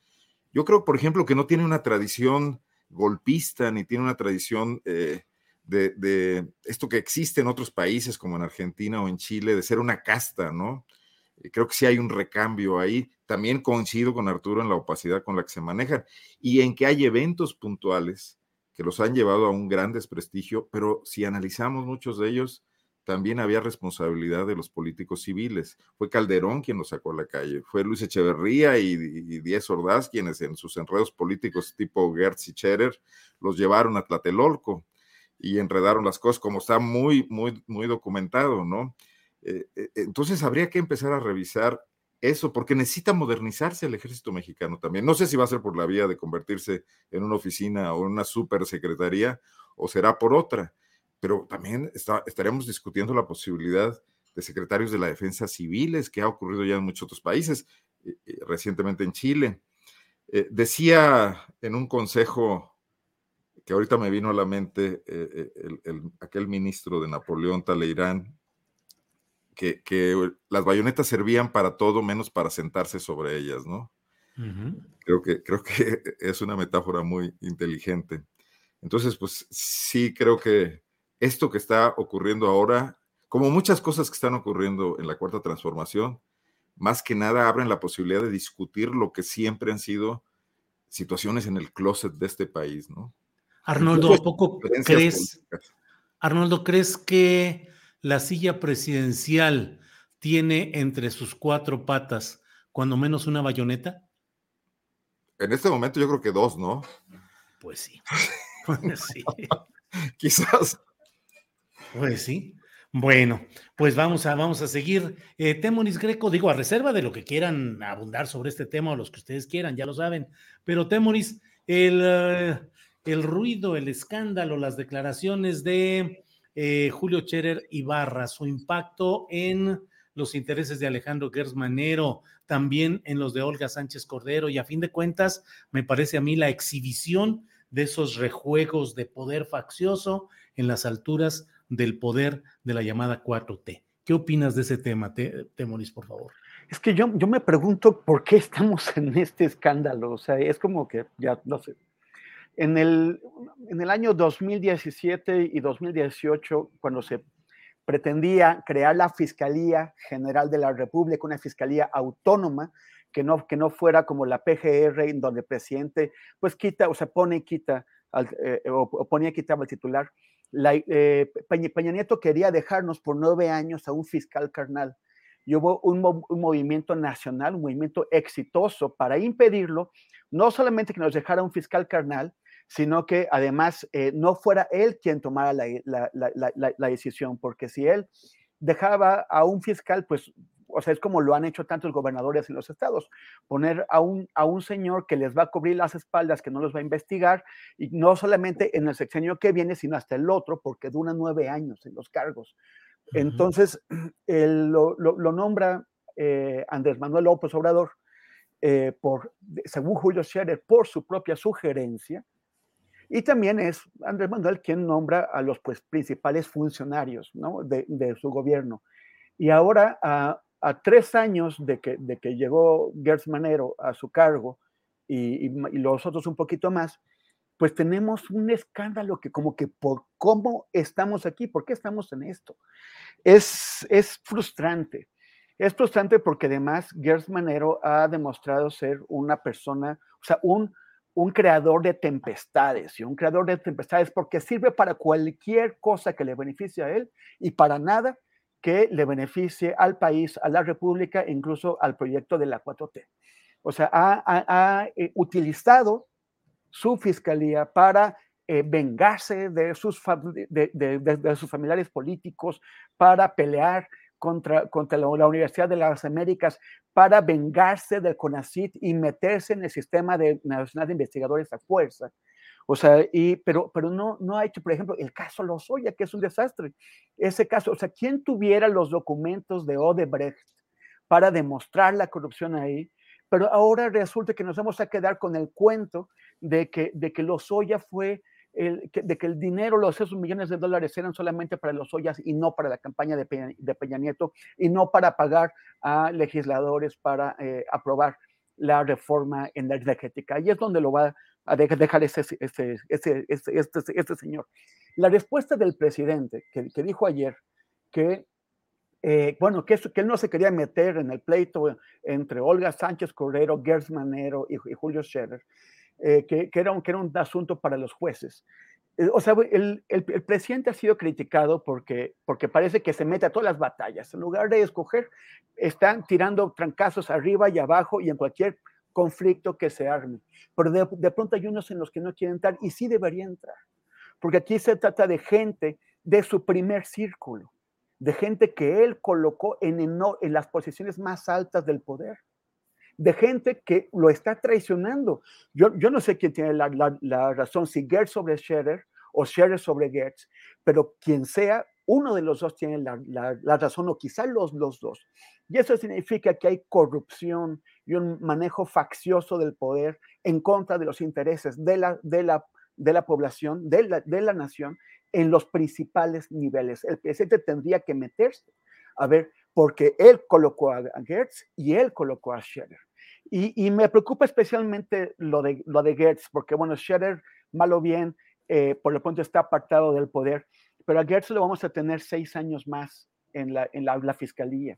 Yo creo, por ejemplo, que no tiene una tradición golpista ni tiene una tradición eh, de, esto que existe en otros países como en Argentina o en Chile, de ser una casta, ¿no? Eh, creo que sí hay un recambio ahí. También coincido con Arturo en la opacidad con la que se manejan y en que hay eventos puntuales que los han llevado a un gran desprestigio, pero si analizamos muchos de ellos, también había responsabilidad de los políticos civiles. Fue Calderón quien los sacó a la calle, fue Luis Echeverría y, y Ordaz quienes en sus enredos políticos tipo Gertz y Scherer los llevaron a Tlatelolco y enredaron las cosas, como está muy, muy, muy documentado, ¿no? Eh, eh, entonces habría que empezar a revisar eso, porque necesita modernizarse el ejército mexicano también. No sé si va a ser por la vía de convertirse en una oficina o en una supersecretaría o será por otra pero también estaremos discutiendo la posibilidad de secretarios de la defensa civiles, que ha ocurrido ya en muchos otros países, eh, eh, recientemente en Chile. Eh, decía en un consejo que ahorita me vino a la mente aquel ministro de Napoleón Taleirán, que, que, las bayonetas servían para todo menos para sentarse sobre ellas, ¿no? creo, que, creo que *laughs* es una metáfora muy inteligente. Entonces, pues sí, creo que esto que está ocurriendo ahora, como muchas cosas que están ocurriendo en la cuarta transformación, más que nada abren la posibilidad de discutir lo que siempre han sido situaciones en el closet de este país, ¿no? Arnoldo, ¿a poco crees, Arnoldo, crees que la silla presidencial tiene entre sus cuatro patas cuando menos una bayoneta? En este momento yo creo que dos, ¿no? Pues sí. *laughs* Pues sí. *laughs* Quizás. Pues sí. Bueno, pues vamos a, vamos a seguir. Eh, Temonis Greco, digo, a reserva de lo que quieran abundar sobre este tema o los que ustedes quieran, ya lo saben. Pero Temonis, el, eh, el ruido, el escándalo, las declaraciones de eh, Julio Cherer Ibarra, su impacto en los intereses de Alejandro Gersmanero, también en los de Olga Sánchez Cordero y a fin de cuentas me parece a mí la exhibición de esos rejuegos de poder faccioso en las alturas del poder de la llamada 4T. ¿Qué opinas de ese tema, Temoris, por favor? Es que yo, yo me pregunto por qué estamos *laughs* en este escándalo. O sea, es como que ya no sé. En el, en el año 2017 y 2018, cuando se pretendía crear la Fiscalía General de la República, una fiscalía autónoma, que no, que no fuera como la PGR, donde el presidente pues quita o se pone y quita, al, eh, o, ponía y quitaba el titular. La, eh, Peña, Nieto quería dejarnos por nueve años a un fiscal carnal. Y hubo un, movimiento nacional, un movimiento exitoso para impedirlo, no solamente que nos dejara un fiscal carnal, sino que además eh, no fuera él quien tomara la, la, decisión, porque si él dejaba a un fiscal, pues, o sea, es como lo han hecho tantos gobernadores en los estados, poner a un, a un señor que les va a cubrir las espaldas, que no los va a investigar, y no solamente en el sexenio que viene, sino hasta el otro, porque dura nueve años en los cargos. Entonces, *clears throat* él lo, lo, nombra eh, Andrés Manuel López Obrador, eh, por, según Julio Scherer, por su propia sugerencia, y también es Andrés Manuel quien nombra a los pues, principales funcionarios ¿no? de, de, su gobierno. Y ahora, a, a tres años de que, de que llegó Gertz Manero a su cargo y, los otros un poquito más, pues tenemos un escándalo que como que por cómo estamos aquí, por qué estamos en esto. Es, es frustrante. Es frustrante porque además Gertz Manero ha demostrado ser una persona, o sea, un un creador de tempestades y un creador de tempestades porque sirve para cualquier cosa que le beneficie a él y para nada que le beneficie al país, a la República e incluso al proyecto de la 4T. O sea, ha, eh, utilizado su fiscalía para eh, vengarse de sus, familiares políticos, para pelear contra, contra la, Universidad de las Américas para vengarse del CONACIT y meterse en el sistema de, nacional de investigadores a fuerza. O sea, y, pero, pero no, no ha hecho, por ejemplo, el caso Lozoya, que es un desastre. Ese caso, o sea, ¿quién tuviera los documentos de Odebrecht para demostrar la corrupción ahí? Pero ahora resulta que nos vamos a quedar con el cuento de que, de que Lozoya fue de que el dinero, los esos millones de dólares eran solamente para los ollas y no para la campaña de Peña, Nieto y no para pagar a legisladores para eh, aprobar la reforma energética. Y es donde lo va a dejar ese, ese, ese, este, señor. La respuesta del presidente, que, que dijo ayer que eh, bueno, que, que, él no se quería meter en el pleito entre Olga Sánchez Correro, Gers Manero y, y Julio Scherer, eh, que, que, era un, que, era un, asunto para los jueces. Eh, o sea, el, el, el, presidente ha sido criticado porque, porque parece que se mete a todas las batallas. En lugar de escoger, están tirando trancazos arriba y abajo y en cualquier conflicto que se arme. Pero de, de pronto hay unos en los que no quieren entrar y sí deberían entrar. Porque aquí se trata de gente de su primer círculo, de gente que él colocó en, en, en las posiciones más altas del poder de gente que lo está traicionando. Yo, yo no sé quién tiene la, la, razón, si Gertz sobre Scherer o Scherer sobre Gertz, pero quien sea, uno de los dos tiene la, la, razón o quizá los, los dos. Y eso significa que hay corrupción y un manejo faccioso del poder en contra de los intereses de la, de la, de la población, de la, de la nación, en los principales niveles. El presidente tendría que meterse a ver, porque él colocó a Gertz y él colocó a Scherer. Y, me preocupa especialmente lo de, lo de Gertz, porque bueno, Scherer, malo bien, eh, por lo pronto está apartado del poder, pero a Gertz lo vamos a tener seis años más en la, en la, fiscalía.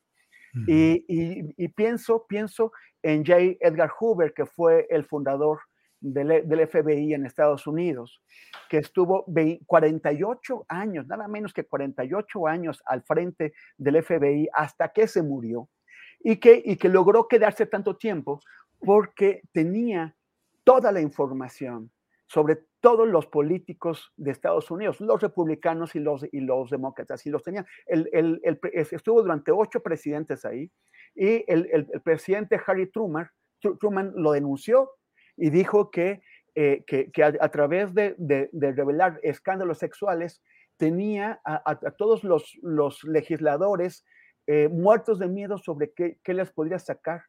y, y, pienso, pienso en J. Edgar Hoover, que fue el fundador del, FBI en Estados Unidos, que estuvo 48 años, nada menos que 48 años al frente del FBI hasta que se murió y que, y que logró quedarse tanto tiempo porque tenía toda la información sobre todos los políticos de Estados Unidos, los republicanos y los, y los demócratas, y los tenía. El, el, estuvo durante ocho presidentes ahí, y el, presidente Harry Truman, Truman lo denunció y dijo que, eh, que, a, través de, de, revelar escándalos sexuales tenía a, todos los, los legisladores eh, muertos de miedo sobre qué, qué les podría sacar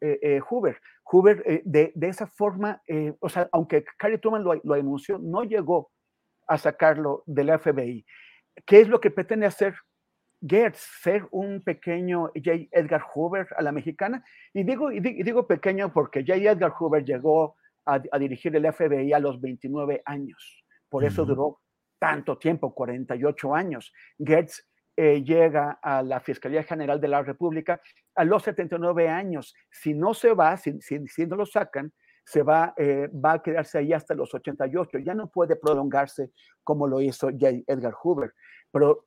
eh, Hoover. Hoover, de, de, esa forma, o sea, aunque Carrie Truman lo, lo anunció, no llegó a sacarlo del FBI. ¿Qué es lo que pretende hacer Gertz, ser un pequeño J. Edgar Hoover a la mexicana? Y digo, y digo pequeño porque J. Edgar Hoover llegó a, dirigir el FBI a los 29 años. Por eso duró tanto tiempo, 48 años. Gertz eh, llega a la Fiscalía General de la República a los 79 años. Si no se va, si, si, no lo sacan, se va, eh, va a quedarse ahí hasta los 88. Ya no puede prolongarse como lo hizo Edgar Hoover. Pero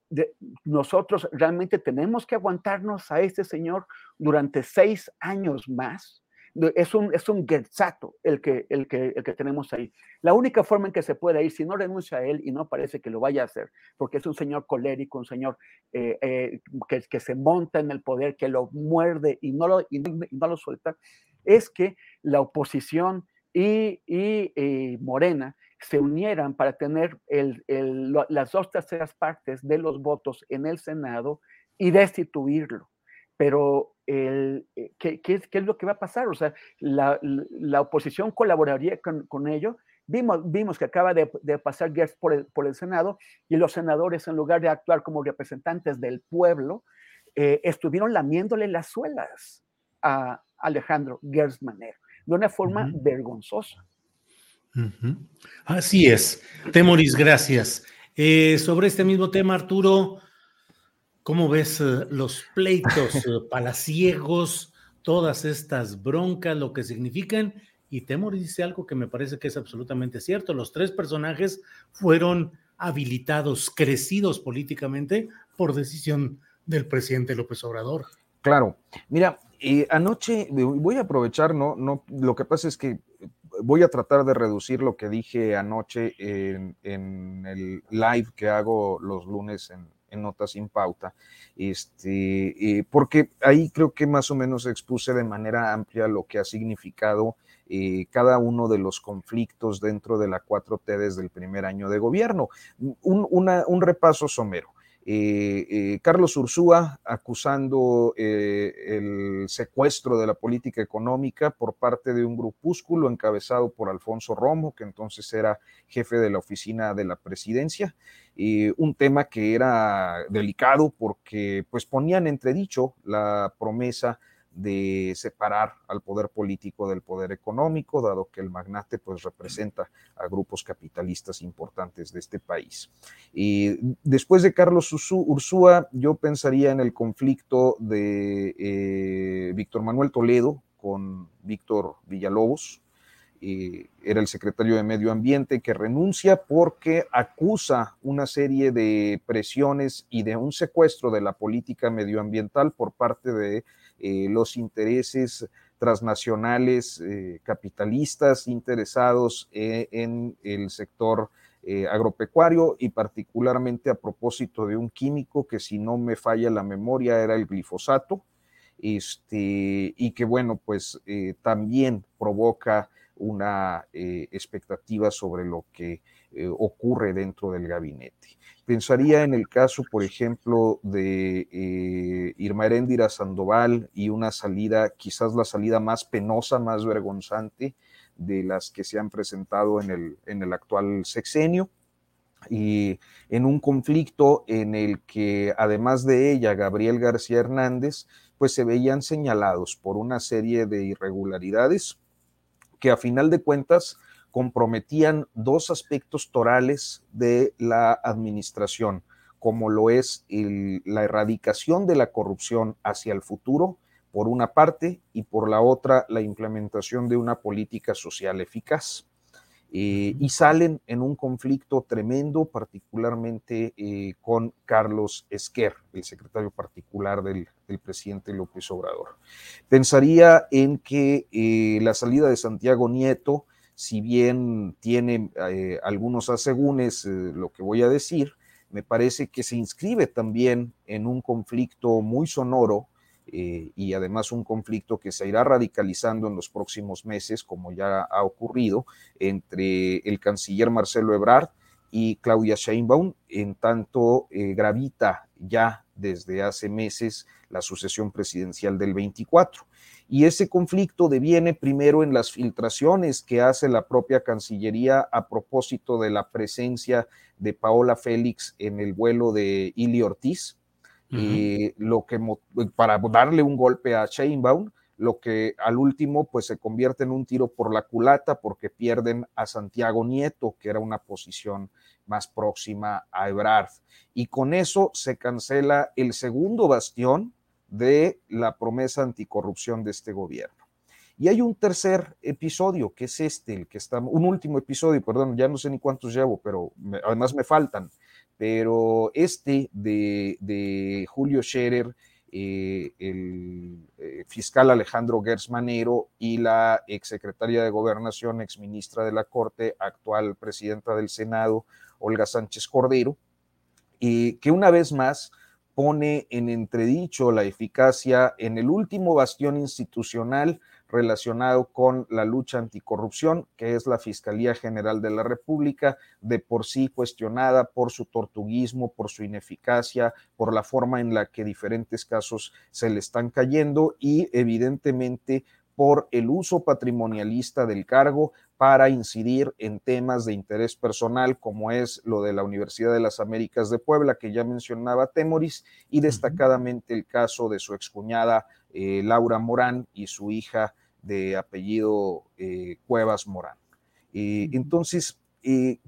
nosotros realmente tenemos que aguantarnos a este señor durante seis años más es un, es un el que, el, que, el que tenemos ahí. La única forma en que se puede ir, si no renuncia a él y no parece que lo vaya a hacer, porque es un señor colérico, un señor eh, eh, que, que, se monta en el poder, que lo muerde y no lo, y no lo suelta, es que la oposición y, y, Morena se unieran para tener el, el, las dos terceras partes de los votos en el Senado y destituirlo. Pero el, eh, ¿qué, qué, es lo que va a pasar? O sea, la, la oposición colaboraría con, con, ello. Vimos, vimos que acaba de, de pasar Gertz por por el, Senado y los senadores, en lugar de actuar como representantes del pueblo, eh, estuvieron lamiéndole las suelas a Alejandro Gertz Manero de una forma vergonzosa. Uh -huh. Así es. Temoris, gracias. Eh, sobre este mismo tema, Arturo, ¿Cómo ves eh, los pleitos eh, *laughs* palaciegos, todas estas broncas, lo que significan? Y Temor dice algo que me parece que es absolutamente cierto. Los tres personajes fueron habilitados, crecidos políticamente por decisión del presidente López Obrador. Claro, mira, eh, anoche voy a aprovechar, ¿no? no, lo que pasa es que voy a tratar de reducir lo que dije anoche en, el live que hago los lunes en, Notas sin Pauta, este, eh, porque ahí creo que más o menos expuse de manera amplia lo que ha significado eh, cada uno de los conflictos dentro de la 4T desde el primer año de gobierno. Un, un repaso somero. Eh, eh, Carlos Ursúa acusando eh, el secuestro de la política económica por parte de un grupúsculo encabezado por Alfonso Romo, que entonces era jefe de la oficina de la presidencia, un tema que era delicado porque pues ponían entredicho la promesa de separar al poder político del poder económico, dado que el magnate pues representa a grupos capitalistas importantes de este país. Y después de Carlos Ursúa, yo pensaría en el conflicto de eh, Víctor Manuel Toledo con Víctor Villalobos, era el secretario de Medio Ambiente que renuncia porque acusa una serie de presiones y de un secuestro de la política medioambiental por parte de eh, los intereses transnacionales eh, capitalistas interesados eh, en el sector agropecuario y particularmente a propósito de un químico que si no me falla la memoria era el glifosato, este, y que bueno, pues también provoca una expectativa sobre lo que ocurre dentro del gabinete. Pensaría en el caso, por ejemplo, de eh, Irma Eréndira Sandoval y una salida, quizás la salida más penosa, más vergonzante de las que se han presentado en el, en el actual sexenio, y en un conflicto en el que además de ella, Gabriel García Hernández, pues se veían señalados por una serie de irregularidades que a final de cuentas comprometían dos aspectos torales de la administración, como lo es la erradicación de la corrupción hacia el futuro, por una parte, y por la otra, la implementación de una política social eficaz. Eh, y salen en un conflicto tremendo, particularmente eh, con Carlos Esquer, el secretario particular del, presidente López Obrador. Pensaría en que eh, la salida de Santiago Nieto si bien tiene eh, algunos asegúnes, eh, lo que voy a decir, me parece que se inscribe también en un conflicto muy sonoro eh, y además un conflicto que se irá radicalizando en los próximos meses, como ya ha ocurrido, entre el canciller Marcelo Ebrard y Claudia Sheinbaum, en tanto gravita ya desde hace meses la sucesión presidencial del 24. Y ese conflicto deviene primero en las filtraciones que hace la propia Cancillería a propósito de la presencia de Paola Félix en el vuelo de Ili Ortiz, y lo que para darle un golpe a Sheinbaum, lo que al último pues se convierte en un tiro por la culata porque pierden a Santiago Nieto, que era una posición más próxima a Ebrard. Y con eso se cancela el segundo bastión de la promesa anticorrupción de este gobierno. Y hay un tercer episodio, que es este, el que está, un último episodio, perdón, ya no sé ni cuántos llevo, pero además me faltan, pero este de, Julio Scherer, eh, el eh, fiscal Alejandro Gersmanero y la exsecretaria de Gobernación, exministra de la Corte, actual presidenta del Senado, Olga Sánchez Cordero, y que una vez más pone en entredicho la eficacia en el último bastión institucional relacionado con la lucha anticorrupción, que es la Fiscalía General de la República, de por sí cuestionada por su tortuguismo, por su ineficacia, por la forma en la que diferentes casos se le están cayendo y evidentemente por el uso patrimonialista del cargo para incidir en temas de interés personal, como es lo de la Universidad de las Américas de Puebla, que ya mencionaba Temoris, y destacadamente el caso de su excuñada eh, Laura Morán y su hija de apellido eh, Cuevas Morán. Eh, entonces,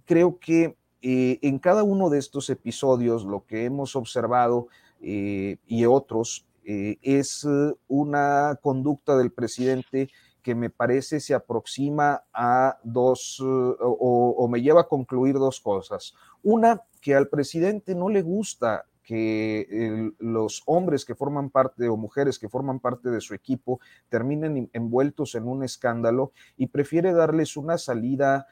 creo que en cada uno de estos episodios lo que hemos observado y otros eh, es eh, una conducta del presidente que me parece se aproxima a dos, eh, o, me lleva a concluir dos cosas. Una, que al presidente no le gusta que los hombres que forman parte o mujeres que forman parte de su equipo terminen envueltos en un escándalo y prefiere darles una salida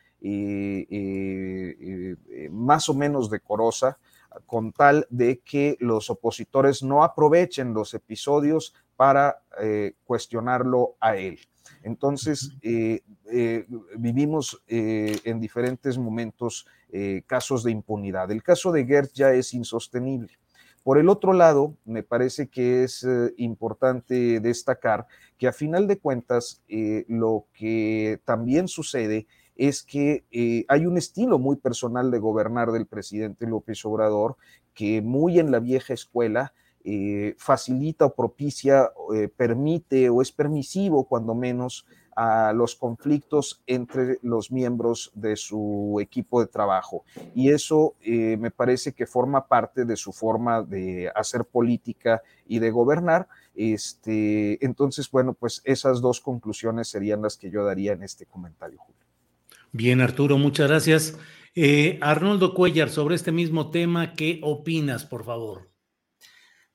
más o menos decorosa, con tal de que los opositores no aprovechen los episodios para eh, cuestionarlo a él. Entonces, eh, eh, vivimos en diferentes momentos casos de impunidad. El caso de Gert ya es insostenible. Por el otro lado, me parece que es importante destacar que a final de cuentas, lo que también sucede es que eh, hay un estilo muy personal de gobernar del presidente López Obrador que muy en la vieja escuela eh, facilita o propicia, eh, permite o es permisivo cuando menos a los conflictos entre los miembros de su equipo de trabajo. Y eso me parece que forma parte de su forma de hacer política y de gobernar. Este, entonces, bueno, pues esas dos conclusiones serían las que yo daría en este comentario, Julio. Bien, Arturo, muchas gracias. Eh, Arnoldo Cuellar, sobre este mismo tema, ¿qué opinas, por favor?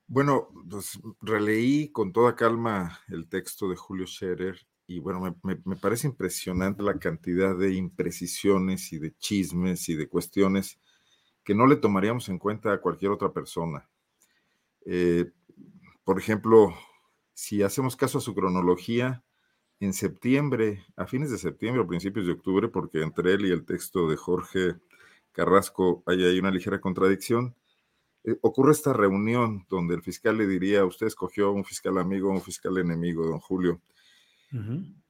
Bueno, pues releí con toda calma el texto de Julio Scherer y bueno, me, parece impresionante la cantidad de imprecisiones y de chismes y de cuestiones que no le tomaríamos en cuenta a cualquier otra persona. Eh, por ejemplo, si hacemos caso a su cronología, en septiembre, a fines de septiembre o principios de octubre, porque entre él y el texto de Jorge Carrasco hay, hay una ligera contradicción, eh, ocurre esta reunión donde el fiscal le diría, usted escogió un fiscal amigo, un fiscal enemigo, don Julio.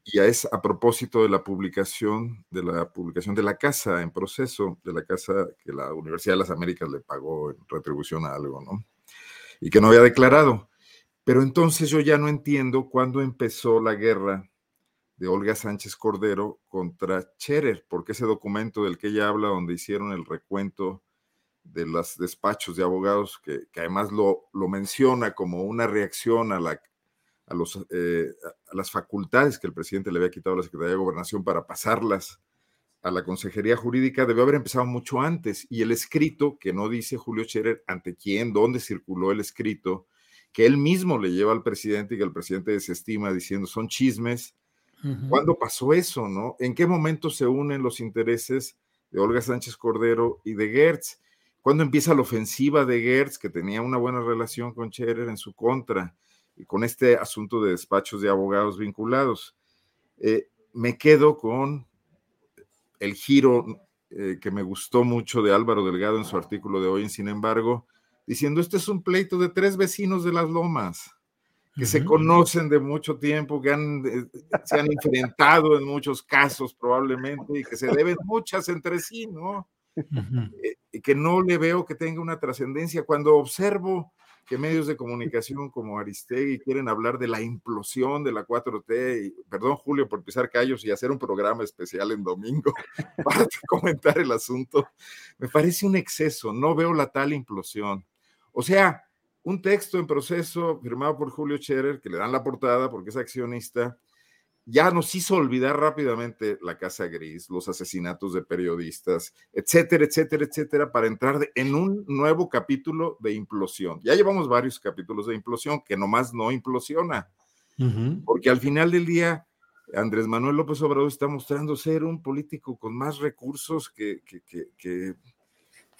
Y es a propósito de la publicación, de la publicación de la casa en proceso, de la casa que la Universidad de las Américas le pagó en retribución a algo, ¿no? Y que no había declarado. Pero entonces yo ya no entiendo cuándo empezó la guerra de Olga Sánchez Cordero contra Cherer, porque ese documento del que ella habla, donde hicieron el recuento de los despachos de abogados, que, además lo, lo, menciona como una reacción a, eh, a las facultades que el presidente le había quitado a la Secretaría de Gobernación para pasarlas a la Consejería Jurídica, debió haber empezado mucho antes. Y el escrito, que no dice Julio Cherer ante quién, dónde circuló el escrito, que él mismo le lleva al presidente y que el presidente desestima diciendo son chismes, ¿Cuándo pasó eso, no? ¿En qué momento se unen los intereses de Olga Sánchez Cordero y de Gertz? ¿Cuándo empieza la ofensiva de Gertz, que tenía una buena relación con Scherer en su contra, y con este asunto de despachos de abogados vinculados? Eh, me quedo con el giro eh, que me gustó mucho de Álvaro Delgado en su artículo de hoy, sin embargo, diciendo, este es un pleito de tres vecinos de las lomas, que se conocen de mucho tiempo, que han, eh, se han enfrentado en muchos casos probablemente y que se deben muchas entre sí, ¿no? Eh, y que no le veo que tenga una trascendencia. Cuando observo que medios de comunicación como Aristegui quieren hablar de la implosión de la 4T, y, perdón Julio por pisar callos y hacer un programa especial en domingo *laughs* para comentar el asunto, me parece un exceso, no veo la tal implosión. O sea, un texto en proceso firmado por Julio Scherer, que le dan la portada porque es accionista, ya nos hizo olvidar rápidamente la Casa Gris, los asesinatos de periodistas, etcétera, etcétera, etcétera, para entrar en un nuevo capítulo de implosión. Ya llevamos varios capítulos de implosión que nomás no implosiona, porque al final del día Andrés Manuel López Obrador está mostrando ser un político con más recursos que, que,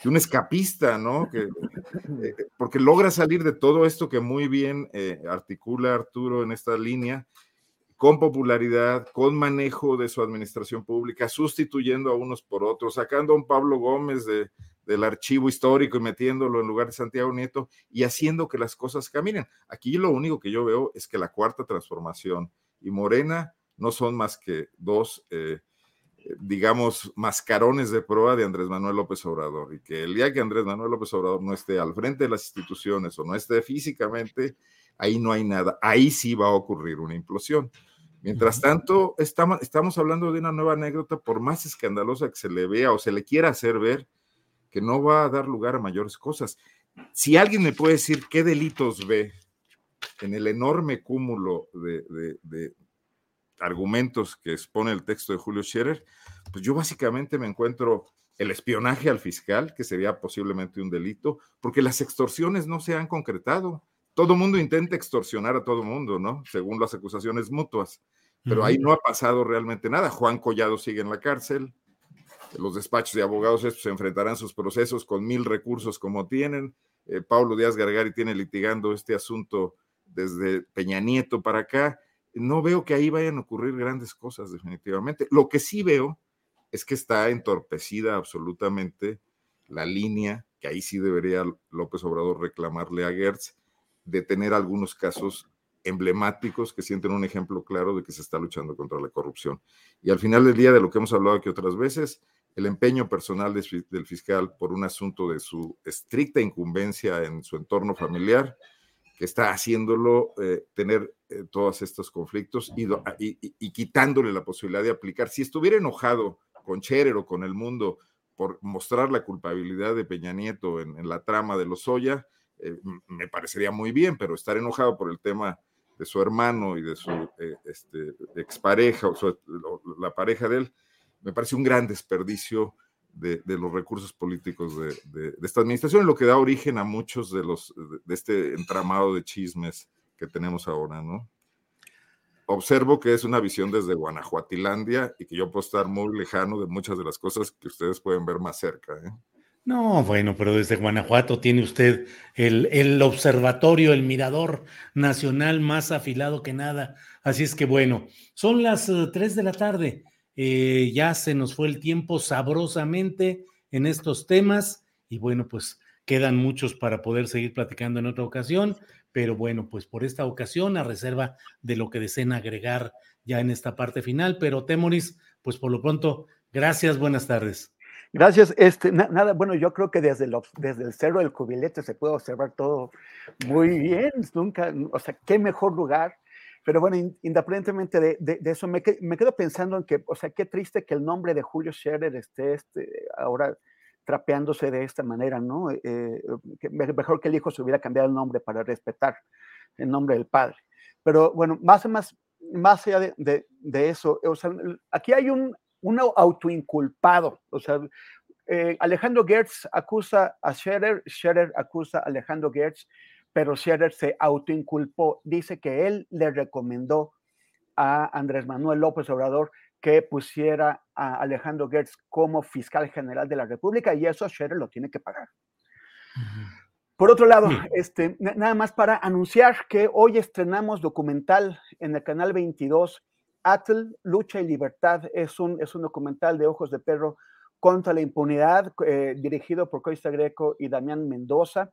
un escapista, ¿no? Que, eh, porque logra salir de todo esto que muy bien eh, articula Arturo en esta línea con popularidad, con manejo de su administración pública, sustituyendo a unos por otros, sacando a un Pablo Gómez de, del archivo histórico y metiéndolo en lugar de Santiago Nieto y haciendo que las cosas caminen. Aquí lo único que yo veo es que la cuarta transformación y Morena no son más que dos, eh, digamos, mascarones de prueba de Andrés Manuel López Obrador y que el día que Andrés Manuel López Obrador no esté al frente de las instituciones o no esté físicamente, ahí no hay nada. Ahí sí va a ocurrir una implosión. Mientras tanto, estamos, estamos hablando de una nueva anécdota, por más escandalosa que se le vea o se le quiera hacer ver, que no va a dar lugar a mayores cosas. Si alguien me puede decir qué delitos ve en el enorme cúmulo de, argumentos que expone el texto de Julio Scherer, pues yo básicamente me encuentro el espionaje al fiscal, que sería posiblemente un delito, porque las extorsiones no se han concretado todo mundo intenta extorsionar a todo mundo, ¿no? Según las acusaciones mutuas. Pero ahí no ha pasado realmente nada. Juan Collado sigue en la cárcel. Los despachos de abogados estos se enfrentarán sus procesos con mil recursos como tienen. Eh, Pablo Díaz Gargari tiene litigando este asunto desde Peña Nieto para acá. No veo que ahí vayan a ocurrir grandes cosas, definitivamente. Lo que sí veo es que está entorpecida absolutamente la línea, que ahí sí debería López Obrador reclamarle a Gertz, de tener algunos casos emblemáticos que sienten un ejemplo claro de que se está luchando contra la corrupción. Y al final del día, de lo que hemos hablado aquí otras veces, el empeño personal del fiscal por un asunto de su estricta incumbencia en su entorno familiar, que está haciéndolo eh, tener eh, todos estos conflictos y, quitándole la posibilidad de aplicar. Si estuviera enojado con Cherer o con el mundo por mostrar la culpabilidad de Peña Nieto en, la trama de los Oya, eh, me parecería muy bien, pero estar enojado por el tema de su hermano y de su este, expareja, o la pareja de él, me parece un gran desperdicio de, los recursos políticos de, esta administración, lo que da origen a muchos de los de este entramado de chismes que tenemos ahora, ¿no? Observo que es una visión desde Guanajuatilandia y que yo puedo estar muy lejano de muchas de las cosas que ustedes pueden ver más cerca. ¿eh? No, bueno, pero desde Guanajuato tiene usted el, observatorio, el mirador nacional más afilado que nada. Así es que bueno, son las 3 eh, de la tarde. Eh, ya se nos fue el tiempo sabrosamente en estos temas y bueno, pues quedan muchos para poder seguir platicando en otra ocasión, pero bueno, pues por esta ocasión, a reserva de lo que deseen agregar ya en esta parte final, pero Temoris, pues por lo pronto, gracias, buenas tardes. Gracias. Este, nada, bueno, yo creo que desde el, desde el cerro del cubilete se puede observar todo muy bien. Nunca, o sea, qué mejor lugar. Pero bueno, independientemente de, de, eso, me, me, quedo pensando en que, o sea, qué triste que el nombre de Julio Scherer esté este, ahora trapeándose de esta manera, ¿no? Eh, eh, mejor que el hijo se hubiera cambiado el nombre para respetar el nombre del padre. Pero bueno, más, más, más allá de, de eso, o sea, aquí hay un, un autoinculpado. O sea, eh, Alejandro Gertz acusa a Scherer, Scherer acusa a Alejandro Gertz, pero Scherer se autoinculpó. Dice que él le recomendó a Andrés Manuel López Obrador que pusiera a Alejandro Gertz como fiscal general de la República y eso Scherer lo tiene que pagar. Por otro lado, este, nada más para anunciar que hoy estrenamos documental en el canal 22 Atl, Lucha y Libertad es un, es un documental de ojos de perro contra la impunidad, eh, dirigido por Coista Greco y Damián Mendoza.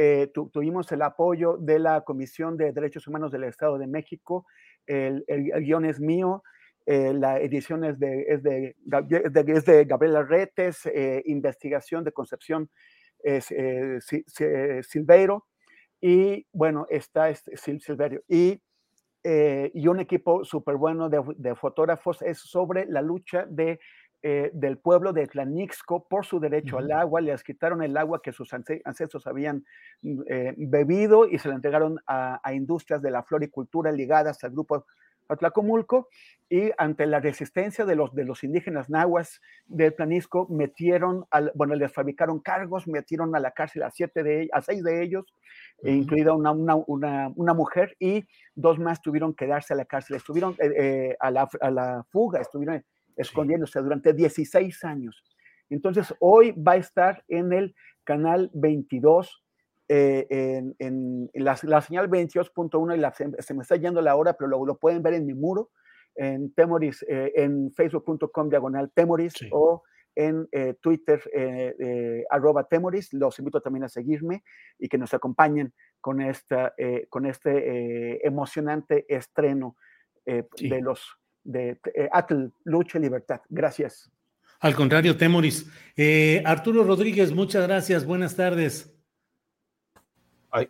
Eh, tuvimos el apoyo de la Comisión de Derechos Humanos del Estado de México, el, guion es mío, eh, la edición es de, es de, es de, Gabriela Retes, eh, investigación de Concepción es, Silveiro, y bueno, está este, Silverio. Y, y un equipo súper bueno de, de, fotógrafos es sobre la lucha de eh, del pueblo de Tlanixco por su derecho al agua, les quitaron el agua que sus ancestros habían mm, eh, bebido y se la entregaron a, industrias de la floricultura ligadas al grupo Atlacomulco y ante la resistencia de los, de los indígenas nahuas del Planisco, metieron, al, bueno, les fabricaron cargos, metieron a la cárcel a, siete de, a seis de ellos, incluida una, una, una, mujer, y dos más tuvieron que darse a la cárcel, estuvieron eh, a, la, a, la, fuga, estuvieron escondiéndose durante 16 años. Entonces, hoy va a estar en el canal 22, eh, en, la, señal 22.1, y se, me está yendo la hora, pero lo, lo pueden ver en mi muro, en Temoris, eh, en facebook.com diagonal Temoris o en eh, Twitter arroba Temoris. Los invito también a seguirme y que nos acompañen con, esta, con este emocionante estreno de los de eh, Atl, Lucha y Libertad. Gracias. Al contrario, Temoris. Eh, Arturo Rodríguez, muchas gracias. Buenas tardes.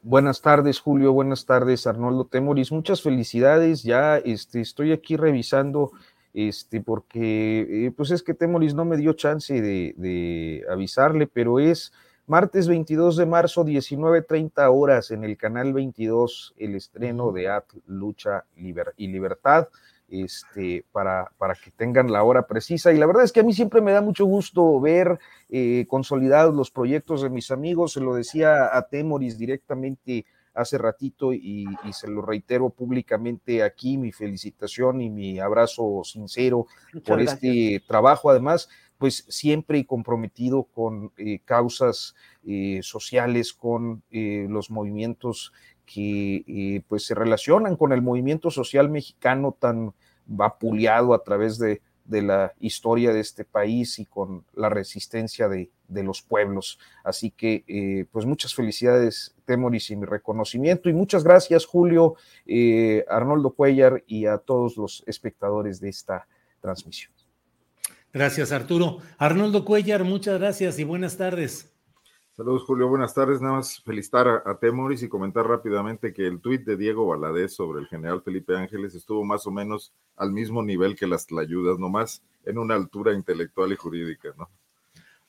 buenas tardes, Julio. Buenas tardes, Arnoldo Temoris. Muchas felicidades. Ya este, estoy aquí revisando, este, porque eh, pues es que Temoris no me dio chance de, avisarle, pero es martes 22 de marzo, 19.30 horas en el canal 22, el estreno de Atl, Lucha y Libertad este, para, para que tengan la hora precisa. Y la verdad es que a mí siempre me da mucho gusto ver eh, consolidados los proyectos de mis amigos. Se lo decía a Temoris directamente hace ratito y, se lo reitero públicamente aquí, mi felicitación y mi abrazo sincero por este trabajo. Además, pues siempre comprometido con eh, causas eh, sociales, con los movimientos que pues se relacionan con el movimiento social mexicano tan vapuleado a través de, la historia de este país y con la resistencia de, los pueblos. Así que, eh, pues muchas felicidades, Temoris, y mi reconocimiento. Y muchas gracias, Julio, eh, Arnoldo Cuellar y a todos los espectadores de esta transmisión. Gracias, Arturo. Arnoldo Cuellar, muchas gracias y buenas tardes. Saludos, Julio. Buenas tardes. Nada más felicitar a, Temoris y comentar rápidamente que el tuit de Diego Valadez sobre el general Felipe Ángeles estuvo más o menos al mismo nivel que las tlayudas, nomás en una altura intelectual y jurídica, ¿no?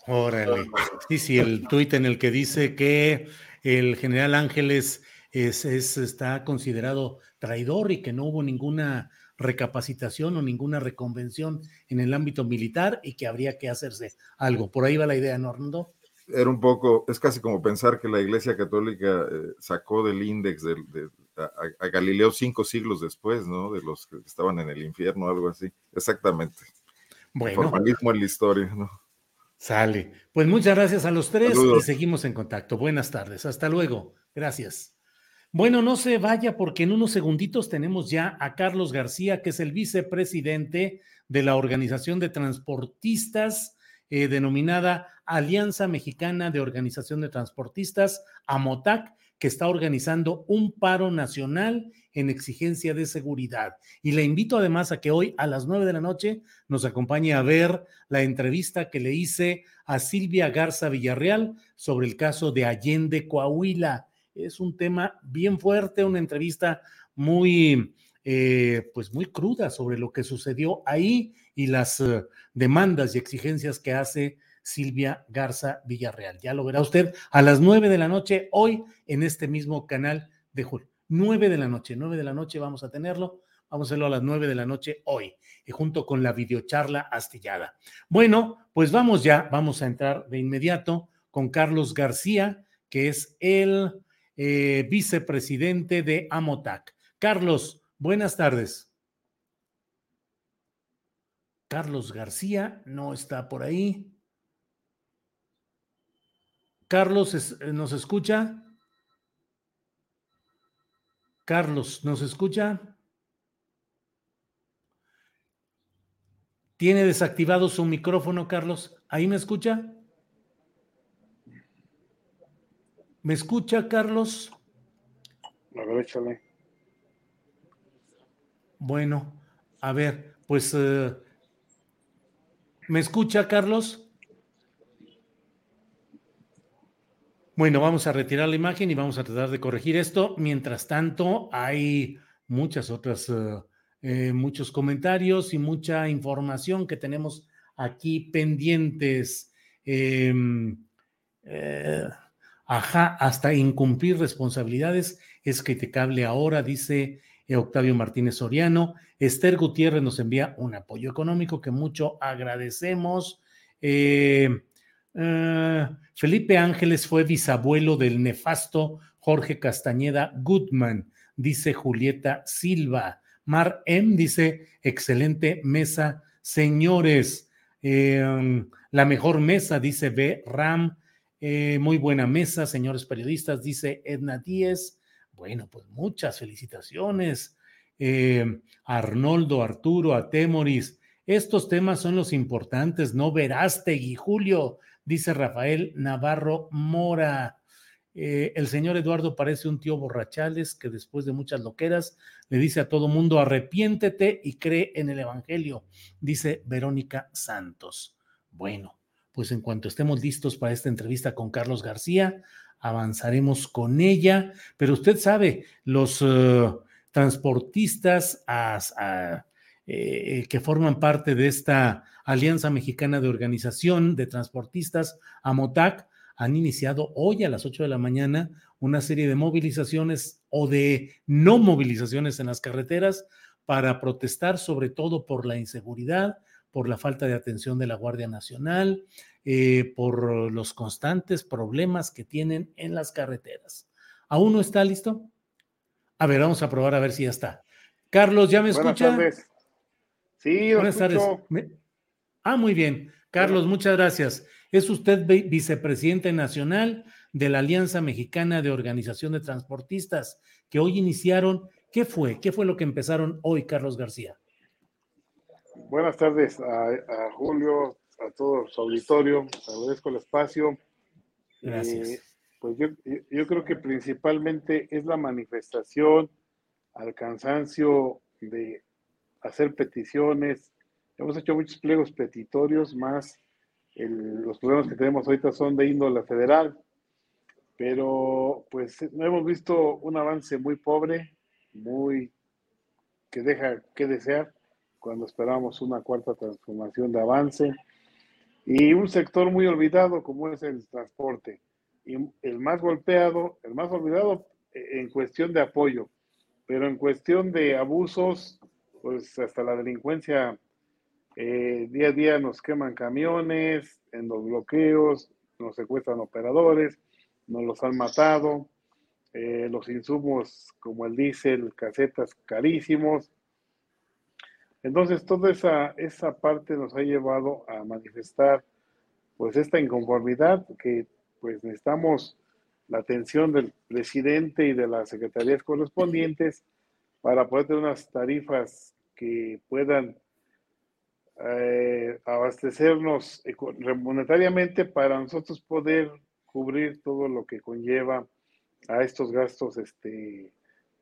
Órale. Sí, sí, el tuit en el que dice que el general Ángeles es, está considerado traidor y que no hubo ninguna recapacitación o ninguna reconvención en el ámbito militar y que habría que hacerse algo. Por ahí va la idea, ¿no, era un poco, es casi como pensar que la Iglesia Católica eh, sacó del índice de, a, Galileo cinco siglos después, ¿no? De los que estaban en el infierno, algo así. Exactamente. Bueno. Formalismo en la historia, ¿no? Sale. Pues muchas gracias a los tres y seguimos en contacto. Buenas tardes. Hasta luego. Gracias. Bueno, no se vaya porque en unos segunditos tenemos ya a Carlos García, que es el vicepresidente de la Organización de Transportistas eh, denominada Alianza Mexicana de Organización de Transportistas, AMOTAC, que está organizando un paro nacional en exigencia de seguridad. Y le invito además a que hoy a las nueve de la noche nos acompañe a ver la entrevista que le hice a Silvia Garza Villarreal sobre el caso de Allende Coahuila. Es un tema bien fuerte, una entrevista muy eh, pues muy cruda sobre lo que sucedió ahí y las eh, demandas y exigencias que hace Silvia Garza Villarreal. Ya lo verá usted a las nueve de la noche hoy en este mismo canal de Julio. Nueve de la noche, nueve de la noche vamos a tenerlo. Vamos a hacerlo a las nueve de la noche hoy, y junto con la videocharla astillada. Bueno, pues vamos ya, vamos a entrar de inmediato con Carlos García, que es el eh, vicepresidente de Amotac. Carlos, Buenas tardes. Carlos García no está por ahí. Carlos, eh, ¿nos escucha? Carlos, ¿nos escucha? ¿Tiene desactivado su micrófono, Carlos? ¿Ahí me escucha? ¿Me escucha, Carlos? A ver, échale. Bueno, a ver, pues, eh, ¿me escucha, Carlos? Bueno, vamos a retirar la imagen y vamos a tratar de corregir esto. Mientras tanto, hay muchas otras, eh, eh, muchos comentarios y mucha información que tenemos aquí pendientes. Em, eh, ajá, hasta incumplir responsabilidades es criticable ahora, dice Octavio Martínez Soriano. Esther Gutiérrez nos envía un apoyo económico que mucho agradecemos. Ah, Felipe Ángeles fue bisabuelo del nefasto Jorge Castañeda Goodman, dice Julieta Silva. Mar M dice, excelente mesa, señores. Em, la mejor mesa, dice B. Ram. Eh, muy buena mesa, señores periodistas, dice Edna Díez. Bueno, pues muchas felicitaciones. Em, Arnoldo, Arturo, Atemoris. Estos temas son los importantes, no Verástegui, Julio dice Rafael Navarro Mora. Eh, el señor Eduardo parece un tío borrachales que después de muchas loqueras le dice a todo mundo arrepiéntete y cree en el Evangelio, dice Verónica Santos. Bueno, pues en cuanto estemos listos para esta entrevista con Carlos García, avanzaremos con ella, pero usted sabe, los eh, transportistas eh, que forman parte de esta Alianza Mexicana de Organización de Transportistas, AMOTAC, han iniciado hoy a las 8 de la mañana una serie de movilizaciones o de no movilizaciones en las carreteras para protestar sobre todo por la inseguridad, por la falta de atención de la Guardia Nacional, eh, por los constantes problemas que tienen en las carreteras. ¿Aún no está listo? A ver, vamos a probar a ver si ya está. Carlos, ¿ya me escucha? Sí, Buenas tardes. Ah, muy bien. Carlos, muchas gracias. Es usted vicepresidente nacional de la Alianza Mexicana de Organización de Transportistas, que hoy iniciaron. ¿Qué fue? ¿Qué fue lo que empezaron hoy, Carlos García? Buenas tardes a, Julio, a todo su auditorio. Agradezco el espacio. Gracias. Eh, pues yo, yo creo que principalmente es la manifestación al cansancio de hacer peticiones, Hemos hecho muchos pliegos petitorios, más los problemas que tenemos ahorita son de índole federal, pero pues hemos visto un avance muy pobre, muy que deja que desear cuando esperamos una cuarta transformación de avance y un sector muy olvidado como es el transporte y el más golpeado, el más olvidado eh, en cuestión de apoyo, pero en cuestión de abusos, pues hasta la delincuencia eh, día a día nos queman camiones en los bloqueos, nos secuestran operadores, nos los han matado, eh, los insumos como el diésel, casetas carísimos. Entonces, toda esa, esa parte nos ha llevado a manifestar pues esta inconformidad que pues necesitamos la atención del presidente y de las secretarías correspondientes para poder tener unas tarifas que puedan eh, abastecernos monetariamente para nosotros poder cubrir todo lo que conlleva a estos gastos este,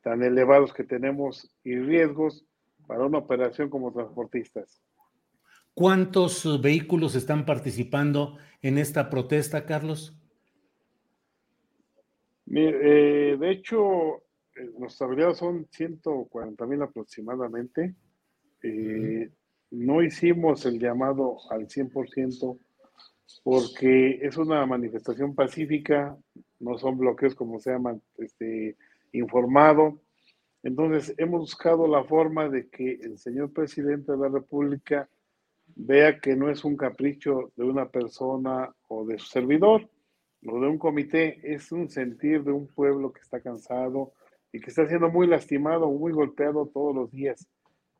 tan elevados que tenemos y riesgos para una operación como transportistas. ¿Cuántos vehículos están participando en esta protesta, Carlos? Eh, de hecho, eh, los afiliados son 140 mil aproximadamente. Eh, no hicimos el llamado al 100% porque es una manifestación pacífica, no son bloqueos como se llama este, informado. Entonces, hemos buscado la forma de que el señor presidente de la República vea que no es un capricho de una persona o de su servidor o de un comité, es un sentir de un pueblo que está cansado y que está siendo muy lastimado, muy golpeado todos los días.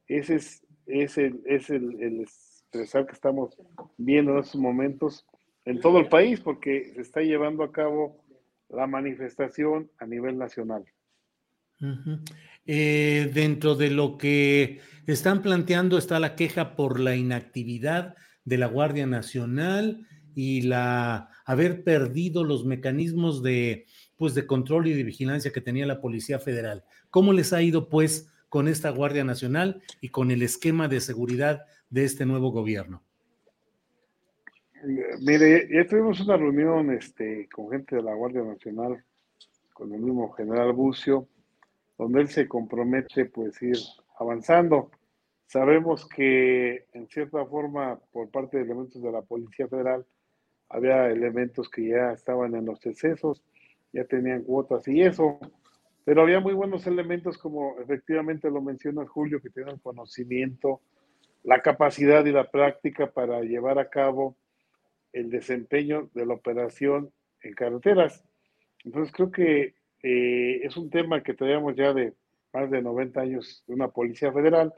Ese es es el, es el, el estresar que estamos viendo en estos momentos en todo el país, porque se está llevando a cabo la manifestación a nivel nacional. Eh, dentro de lo que están planteando está la queja por la inactividad de la Guardia Nacional y la haber perdido los mecanismos de pues de control y de vigilancia que tenía la Policía Federal. ¿Cómo les ha ido pues con esta Guardia Nacional y con el esquema de seguridad de este nuevo gobierno? Mire, ya tuvimos una reunión este, con gente de la Guardia Nacional, con el mismo general Bucio, donde él se compromete pues ir avanzando. Sabemos que en cierta forma por parte de elementos de la Policía Federal había elementos que ya estaban en los excesos, ya tenían cuotas y eso, pero había muy buenos elementos como efectivamente lo menciona Julio, que el conocimiento, la capacidad y la práctica para llevar a cabo el desempeño de la operación en carreteras. Entonces creo que eh, es un tema que traíamos ya de más de 90 años de una policía federal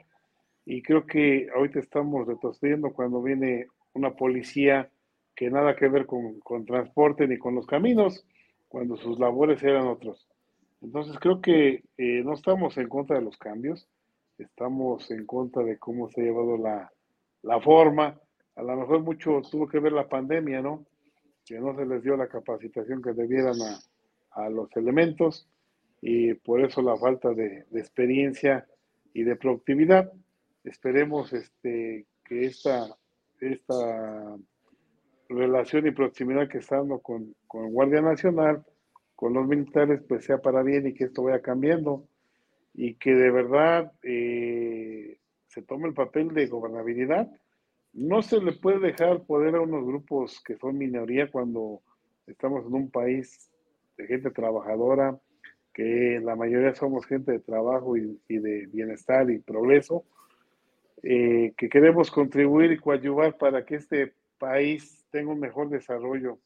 y creo que ahorita estamos retrocediendo cuando viene una policía que nada que ver con, con transporte ni con los caminos, cuando sus labores eran otros. Entonces creo que eh, no estamos en contra de los cambios, estamos en contra de cómo se ha llevado la, la forma, a lo mejor mucho tuvo que ver la pandemia, ¿no? Que no se les dio la capacitación que debieran los elementos y por eso la falta de, experiencia y de productividad. Esperemos este, que esta, esta relación y proximidad que está dando con, con Guardia Nacional, con los militares, pues sea para bien y que esto vaya cambiando y que de verdad eh, se tome el papel de gobernabilidad no se le puede dejar poder a unos grupos que son minoría cuando estamos en un país de gente trabajadora, que la mayoría somos gente de trabajo y, de bienestar y progreso, eh, que queremos contribuir y coadyuvar para que este país tenga un mejor desarrollo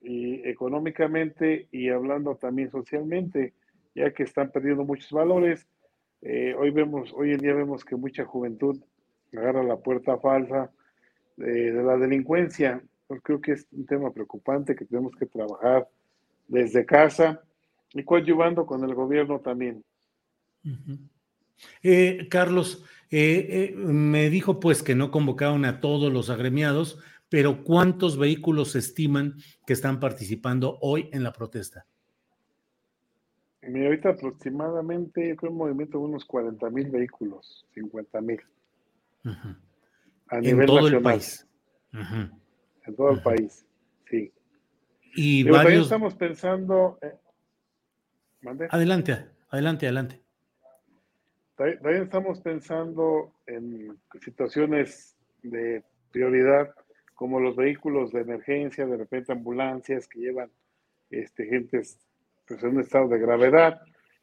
económicamente y hablando también socialmente, ya que están perdiendo muchos valores. Eh, hoy vemos, hoy en día vemos que mucha juventud agarra la puerta falsa de, la delincuencia. Pues creo que es un tema preocupante que tenemos que trabajar desde casa y coadyuvando con el gobierno también. Eh, Carlos, eh, eh, me dijo pues que no convocaron a todos los agremiados, pero ¿cuántos vehículos estiman que están participando hoy en la protesta? ahorita aproximadamente, creo un movimiento de unos 40 mil vehículos, 50 mil en todo el país. En todo el país, sí. Y varios... estamos pensando... Eh, adelante, adelante, adelante. También estamos pensando en situaciones de prioridad, como los vehículos de emergencia, de repente ambulancias que llevan este, gentes pues, en un estado de gravedad.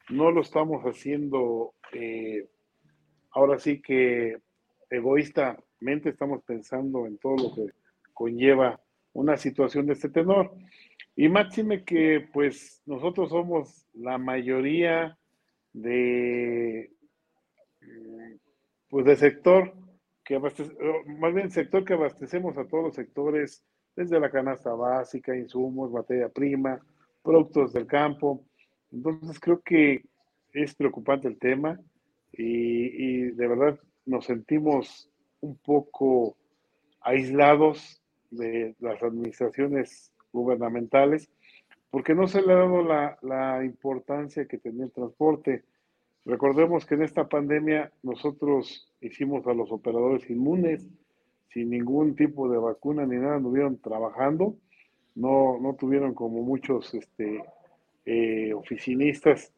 No lo estamos haciendo eh, ahora sí que egoísta estamos pensando en todo lo que conlleva una situación de este tenor. Y máxime que pues nosotros somos la mayoría de pues de sector que abastece, más bien sector que abastecemos a todos los sectores, desde la canasta básica, insumos, materia prima, productos del campo. Entonces creo que es preocupante el tema y de verdad nos sentimos un poco aislados de las administraciones gubernamentales, porque no se le ha dado la, importancia que tenía el transporte. Recordemos que en esta pandemia nosotros hicimos a los operadores inmunes, sin ningún tipo de vacuna ni nada, anduvieron trabajando, no, no tuvieron como muchos este, eh, oficinistas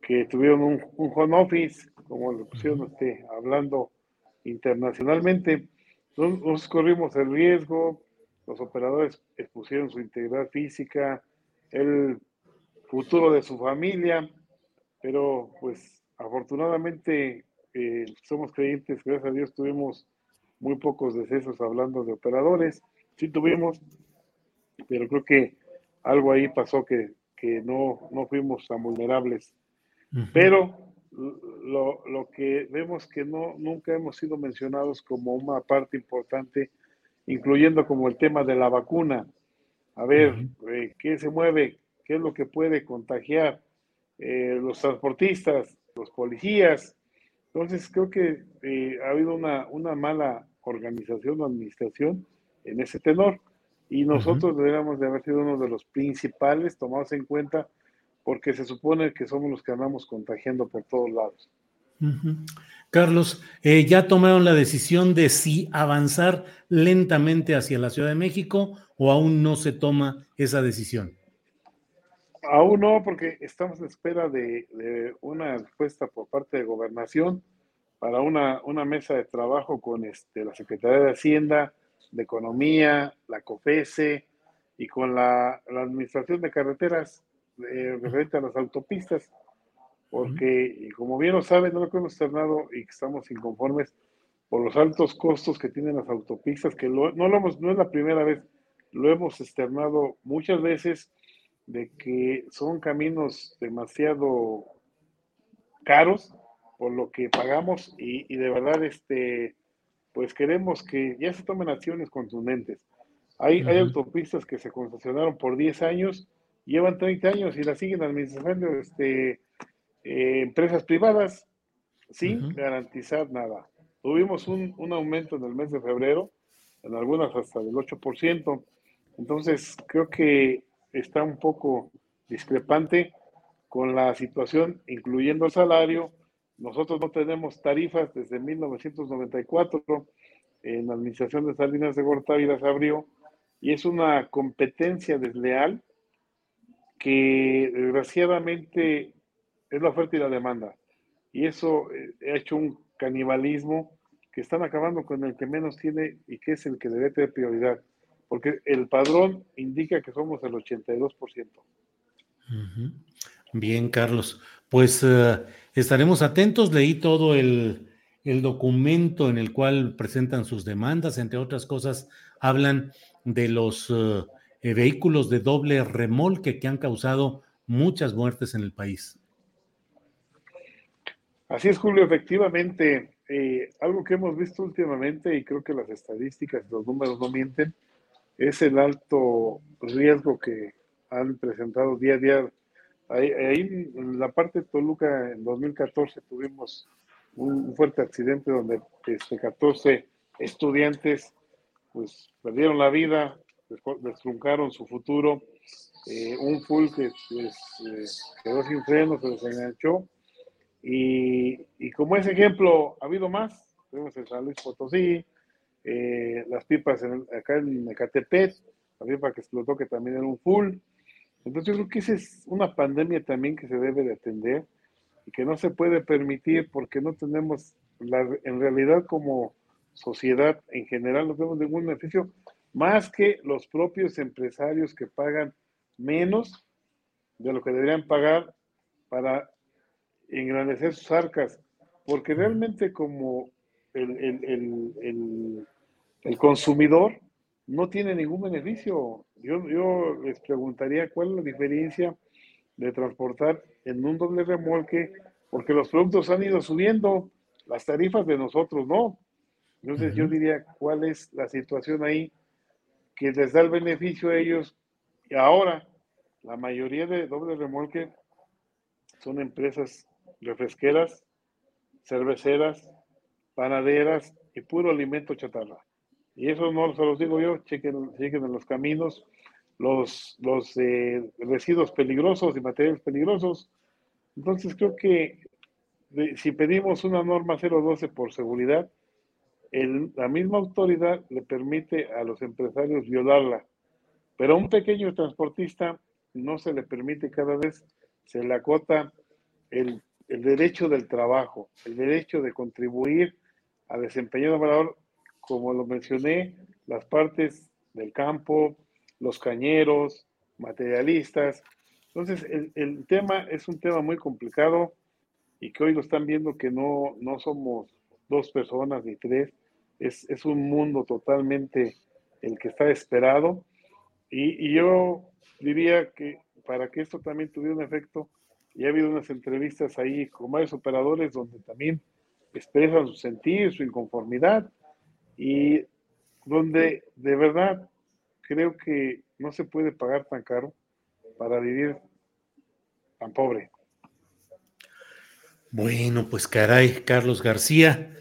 que tuvieron un, un, home office, como le pusieron este, hablando internacionalmente. Nos corrimos el riesgo, los operadores expusieron su integridad física, el futuro de su familia, pero pues afortunadamente eh, somos creyentes, gracias a Dios tuvimos muy pocos decesos hablando de operadores, sí tuvimos, pero creo que algo ahí pasó que, que no, no fuimos tan vulnerables. Pero lo, lo, que vemos que no, nunca hemos sido mencionados como una parte importante, incluyendo como el tema de la vacuna. A ver, eh, ¿qué se mueve? ¿Qué es lo que puede contagiar? Eh, los transportistas, los policías. Entonces, creo que eh, ha habido una, una mala organización o administración en ese tenor. y nosotros deberíamos de haber sido uno de los principales tomados en cuenta porque se supone que somos los que andamos contagiando por todos lados. Carlos, eh, ¿ya tomaron la decisión de si avanzar lentamente hacia la Ciudad de México o aún no se toma esa decisión? Aún no, porque estamos en espera de, una respuesta por parte de gobernación para una, una mesa de trabajo con este, la Secretaría de Hacienda, de Economía, la COFESE y con la, Administración de Carreteras eh, referente a las autopistas, porque, como bien lo saben, no lo que hemos externado y que estamos inconformes por los altos costos que tienen las autopistas, que no, lo hemos, no es la primera vez, lo hemos externado muchas veces de que son caminos demasiado caros por lo que pagamos y, y de verdad este pues queremos que ya se tomen acciones contundentes. Hay, hay autopistas que se concesionaron por 10 años, llevan 30 años y las siguen administrando este, eh, empresas privadas sin garantizar nada. Tuvimos un, un, aumento en el mes de febrero, en algunas hasta del 8%. Entonces, creo que está un poco discrepante con la situación, incluyendo el salario, nosotros no tenemos tarifas desde 1994. En la administración de Salinas de Gortávila se abrió y es una competencia desleal que desgraciadamente es la oferta y la demanda. Y eso eh, ha hecho un canibalismo que están acabando con el que menos tiene y que es el que debe tener prioridad. Porque el padrón indica que somos el 82%. Bien, Carlos. Pues eh, estaremos atentos. Leí todo el, documento en el cual presentan sus demandas. Entre otras cosas, hablan de los eh, vehículos de doble remolque que han causado muchas muertes en el país. Así es, Julio. Efectivamente, eh, algo que hemos visto últimamente, y creo que las estadísticas, los números no mienten, es el alto riesgo que han presentado día a día Ahí, en la parte de Toluca, en 2014, tuvimos un, fuerte accidente donde este, 14 estudiantes pues perdieron la vida, destruncaron su futuro. Eh, un full que pues, eh, quedó sin freno, se desenganchó. Y, y, como ese ejemplo, ha habido más. Tenemos en San Luis Potosí, eh, las pipas acá en Ecatepec, la pipa que explotó que también era un full. Entonces yo creo que esa es una pandemia también que se debe de atender y que no se puede permitir porque no tenemos, la, en realidad como sociedad en general no tenemos ningún beneficio más que los propios empresarios que pagan menos de lo que deberían pagar para engrandecer sus arcas, porque realmente como el, el, el consumidor no tiene ningún beneficio. Yo, yo les preguntaría cuál es la diferencia de transportar en un doble remolque, porque los productos han ido subiendo, las tarifas de nosotros no. Entonces yo diría cuál es la situación ahí que les da el beneficio a ellos. Y ahora, la mayoría de doble remolque son empresas refresqueras, cerveceras, panaderas y puro alimento chatarra. Y eso no se los digo yo, chequen, chequen en los caminos los, eh, residuos peligrosos y materiales peligrosos. Entonces creo que si pedimos una norma 012 por seguridad, la misma autoridad le permite a los empresarios violarla, pero a un pequeño transportista no se le permite cada vez, se le acota el, el derecho del trabajo, el derecho de contribuir a desempeñar un valor como lo mencioné, las partes del campo, los cañeros, materialistas. Entonces, el, tema es un tema muy complicado y que hoy lo están viendo que no, no somos dos personas ni tres, es, es un mundo totalmente el que está esperado. Y, y, yo diría que para que esto también tuviera un efecto, y ha habido unas entrevistas ahí con varios operadores donde también expresan su sentir, su inconformidad, y donde de verdad creo que no se puede pagar tan caro para vivir tan pobre. Bueno, pues caray, Carlos García,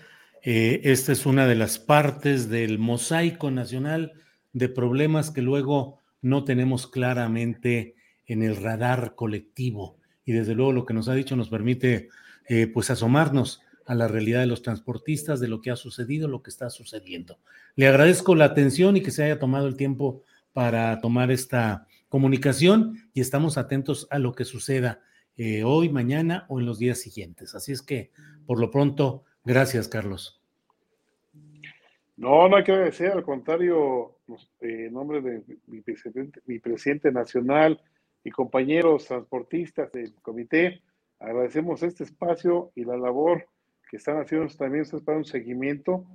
eh, esta es una de las partes del mosaico nacional de problemas que luego no tenemos claramente en el radar colectivo. Y desde luego lo que nos ha dicho nos permite eh, pues asomarnos a la realidad de los transportistas, de lo que ha sucedido, lo que está sucediendo. Le agradezco la atención y que se haya tomado el tiempo para tomar esta comunicación y estamos atentos a lo que suceda eh, hoy, mañana o en los días siguientes. Así es que, por lo pronto, gracias, Carlos. No, no hay que agradecer, al contrario, pues, en nombre de mi presidente, mi presidente nacional y compañeros transportistas del comité, agradecemos este espacio y la labor que están haciendo también para un seguimiento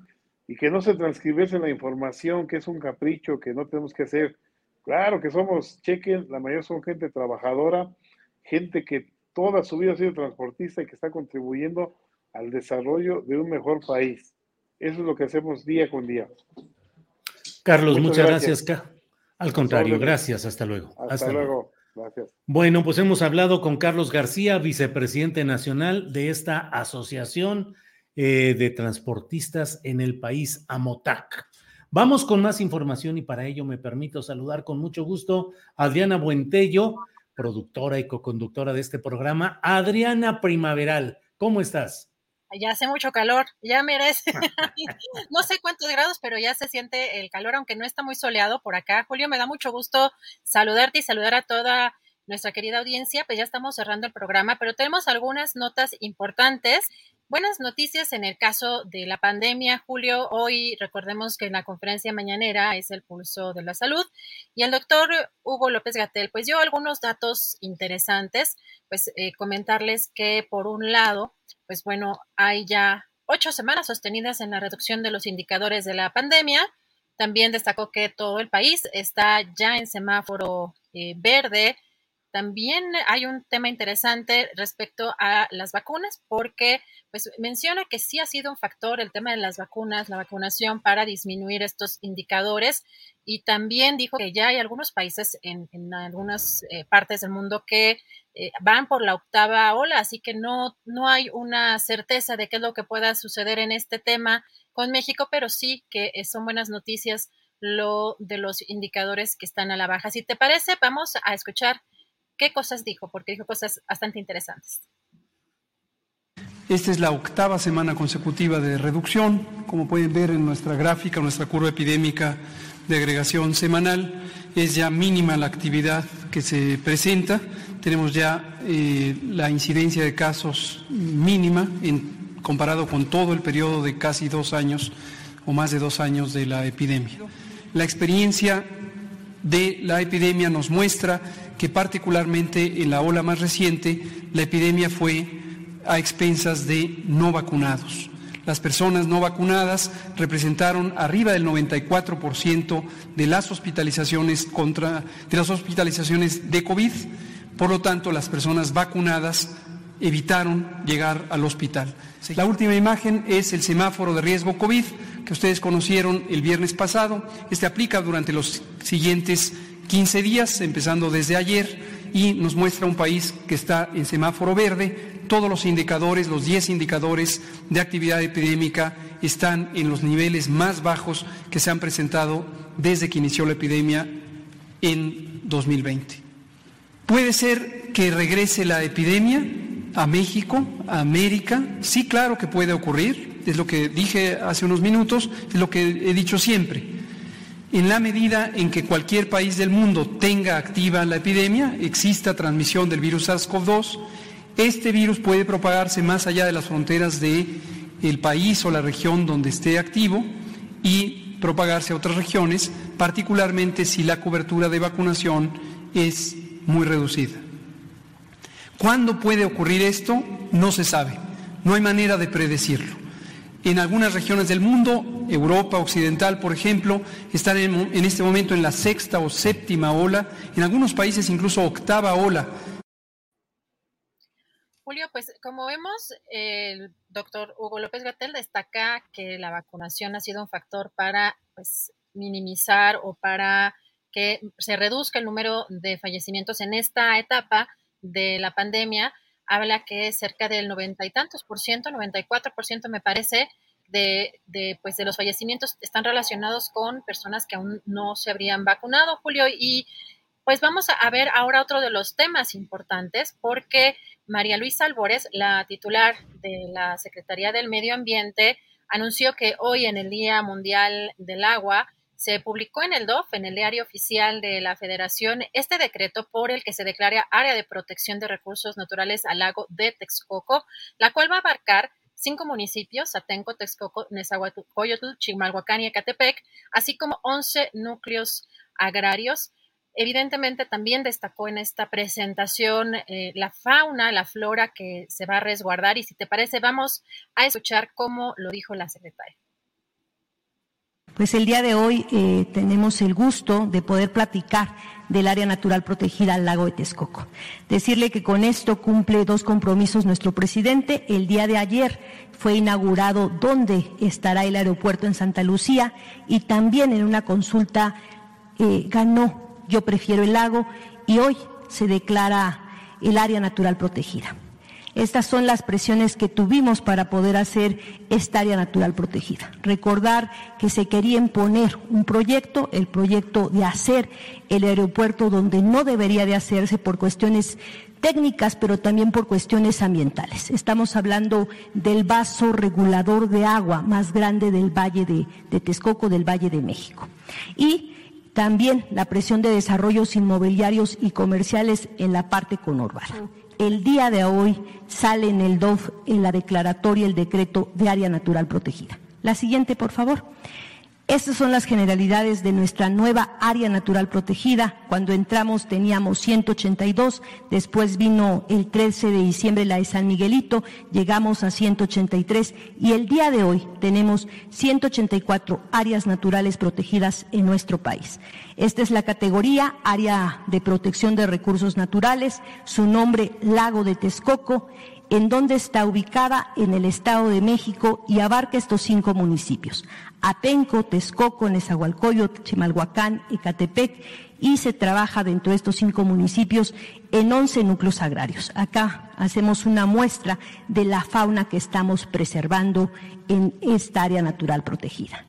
y que no se transcribiese la información, que es un capricho que no tenemos que hacer. Claro que somos, chequen, la mayoría son gente trabajadora, gente que toda su vida ha sido transportista y que está contribuyendo al desarrollo de un mejor país. Eso es lo que hacemos día con día. Carlos, muchas, gracias. Al contrario, gracias. Hasta luego. Hasta, luego. Gracias. Bueno, pues hemos hablado con Carlos García, vicepresidente nacional de esta asociación eh, de transportistas en el país, AMOTAC. Vamos con más información y para ello me permito saludar con mucho gusto a Adriana Buentello, productora y coconductora de este programa. Adriana Primaveral, ¿cómo estás? Ya hace mucho calor, ya merece, *laughs* no sé cuántos grados, pero ya se siente el calor, aunque no está muy soleado por acá. Julio, me da mucho gusto saludarte y saludar a toda nuestra querida audiencia, pues ya estamos cerrando el programa, pero tenemos algunas notas importantes. Buenas noticias en el caso de la pandemia, Julio. Hoy recordemos que en la conferencia mañanera es el pulso de la salud y el doctor Hugo López Gatel pues dio algunos datos interesantes, pues eh, comentarles que por un lado, pues bueno, hay ya ocho semanas sostenidas en la reducción de los indicadores de la pandemia. También destacó que todo el país está ya en semáforo eh, verde también hay un tema interesante respecto a las vacunas, porque pues, menciona que sí ha sido un factor el tema de las vacunas, la vacunación para disminuir estos indicadores. Y también dijo que ya hay algunos países en, algunas eh, partes del mundo que eh, van por la octava ola, así que no, no hay una certeza de qué es lo que pueda suceder en este tema con México, pero sí que eh, son buenas noticias lo de los indicadores que están a la baja. Si te parece, vamos a escuchar qué cosas dijo, porque dijo cosas bastante interesantes. Esta es la octava semana consecutiva de reducción. Como pueden ver en nuestra gráfica, nuestra curva epidémica de agregación semanal, es ya mínima la actividad que se presenta. Tenemos ya eh, la incidencia de casos mínima en, comparado con todo el periodo de casi dos años o más de dos años de la epidemia. La experiencia de la epidemia nos muestra que particularmente en la ola más reciente la epidemia fue a expensas de no vacunados. Las personas no vacunadas representaron arriba del 94% de las hospitalizaciones contra de las hospitalizaciones de COVID. Por lo tanto, las personas vacunadas evitaron llegar al hospital. La última imagen es el semáforo de riesgo COVID que ustedes conocieron el viernes pasado. Este aplica durante los siguientes 15 días, empezando desde ayer, y nos muestra un país que está en semáforo verde. Todos los indicadores, los 10 indicadores de actividad epidémica, están en los niveles más bajos que se han presentado desde que inició la epidemia en 2020. ¿Puede ser que regrese la epidemia a México, a América? Sí, claro que puede ocurrir. Es lo que dije hace unos minutos, es lo que he dicho siempre. En la medida en que cualquier país del mundo tenga activa la epidemia, exista transmisión del virus SARS-CoV-2, este virus puede propagarse más allá de las fronteras del el país o la región donde esté activo y propagarse a otras regiones, particularmente si la cobertura de vacunación es muy reducida. ¿Cuándo puede ocurrir esto? No se sabe. No hay manera de predecirlo. En algunas regiones del mundo, Europa Occidental, por ejemplo, están en, este momento en la sexta o séptima ola, en algunos países incluso octava ola. Julio, pues como vemos, el doctor Hugo López Gatel destaca que la vacunación ha sido un factor para pues, minimizar o para que se reduzca el número de fallecimientos en esta etapa de la pandemia habla que cerca del noventa y tantos por ciento, 94 por ciento me parece, de, de, pues, de los fallecimientos están relacionados con personas que aún no se habrían vacunado, Julio. Y pues vamos a ver ahora otro de los temas importantes, porque María Luisa Albores, la titular de la Secretaría del Medio Ambiente, anunció que hoy en el Día Mundial del Agua se publicó en el DOF, en el diario oficial de la Federación, este decreto por el que se declara área de protección de recursos naturales al lago de Texcoco, la cual va a abarcar cinco municipios, Atenco, Texcoco, Nezahualcóyotl, Chimalhuacán y Ecatepec, así como 11 núcleos agrarios. Evidentemente también destacó en esta presentación eh, la fauna, la flora que se va a resguardar y si te parece vamos a escuchar cómo lo dijo la secretaria. Pues el día de hoy eh, tenemos el gusto de poder platicar del área natural protegida al lago de Texcoco. Decirle que con esto cumple dos compromisos nuestro presidente. El día de ayer fue inaugurado dónde estará el aeropuerto en Santa Lucía y también en una consulta eh, ganó Yo prefiero el lago y hoy se declara el área natural protegida. Estas son las presiones que tuvimos para poder hacer esta área natural protegida. Recordar que se quería imponer un proyecto, el proyecto de hacer el aeropuerto donde no debería de hacerse por cuestiones técnicas, pero también por cuestiones ambientales. Estamos hablando del vaso regulador de agua más grande del Valle de, de Texcoco, del Valle de México. Y también la presión de desarrollos inmobiliarios y comerciales en la parte conurbana el día de hoy sale en el DOF en la declaratoria el decreto de área natural protegida. La siguiente, por favor. Estas son las generalidades de nuestra nueva área natural protegida. Cuando entramos teníamos 182, después vino el 13 de diciembre la de San Miguelito, llegamos a 183 y el día de hoy tenemos 184 áreas naturales protegidas en nuestro país. Esta es la categoría área de protección de recursos naturales, su nombre Lago de Texcoco en donde está ubicada en el Estado de México y abarca estos cinco municipios, Atenco, Texcoco, Nezahualcóyotl, Chimalhuacán, Ecatepec, y se trabaja dentro de estos cinco municipios en once núcleos agrarios. Acá hacemos una muestra de la fauna que estamos preservando en esta área natural protegida.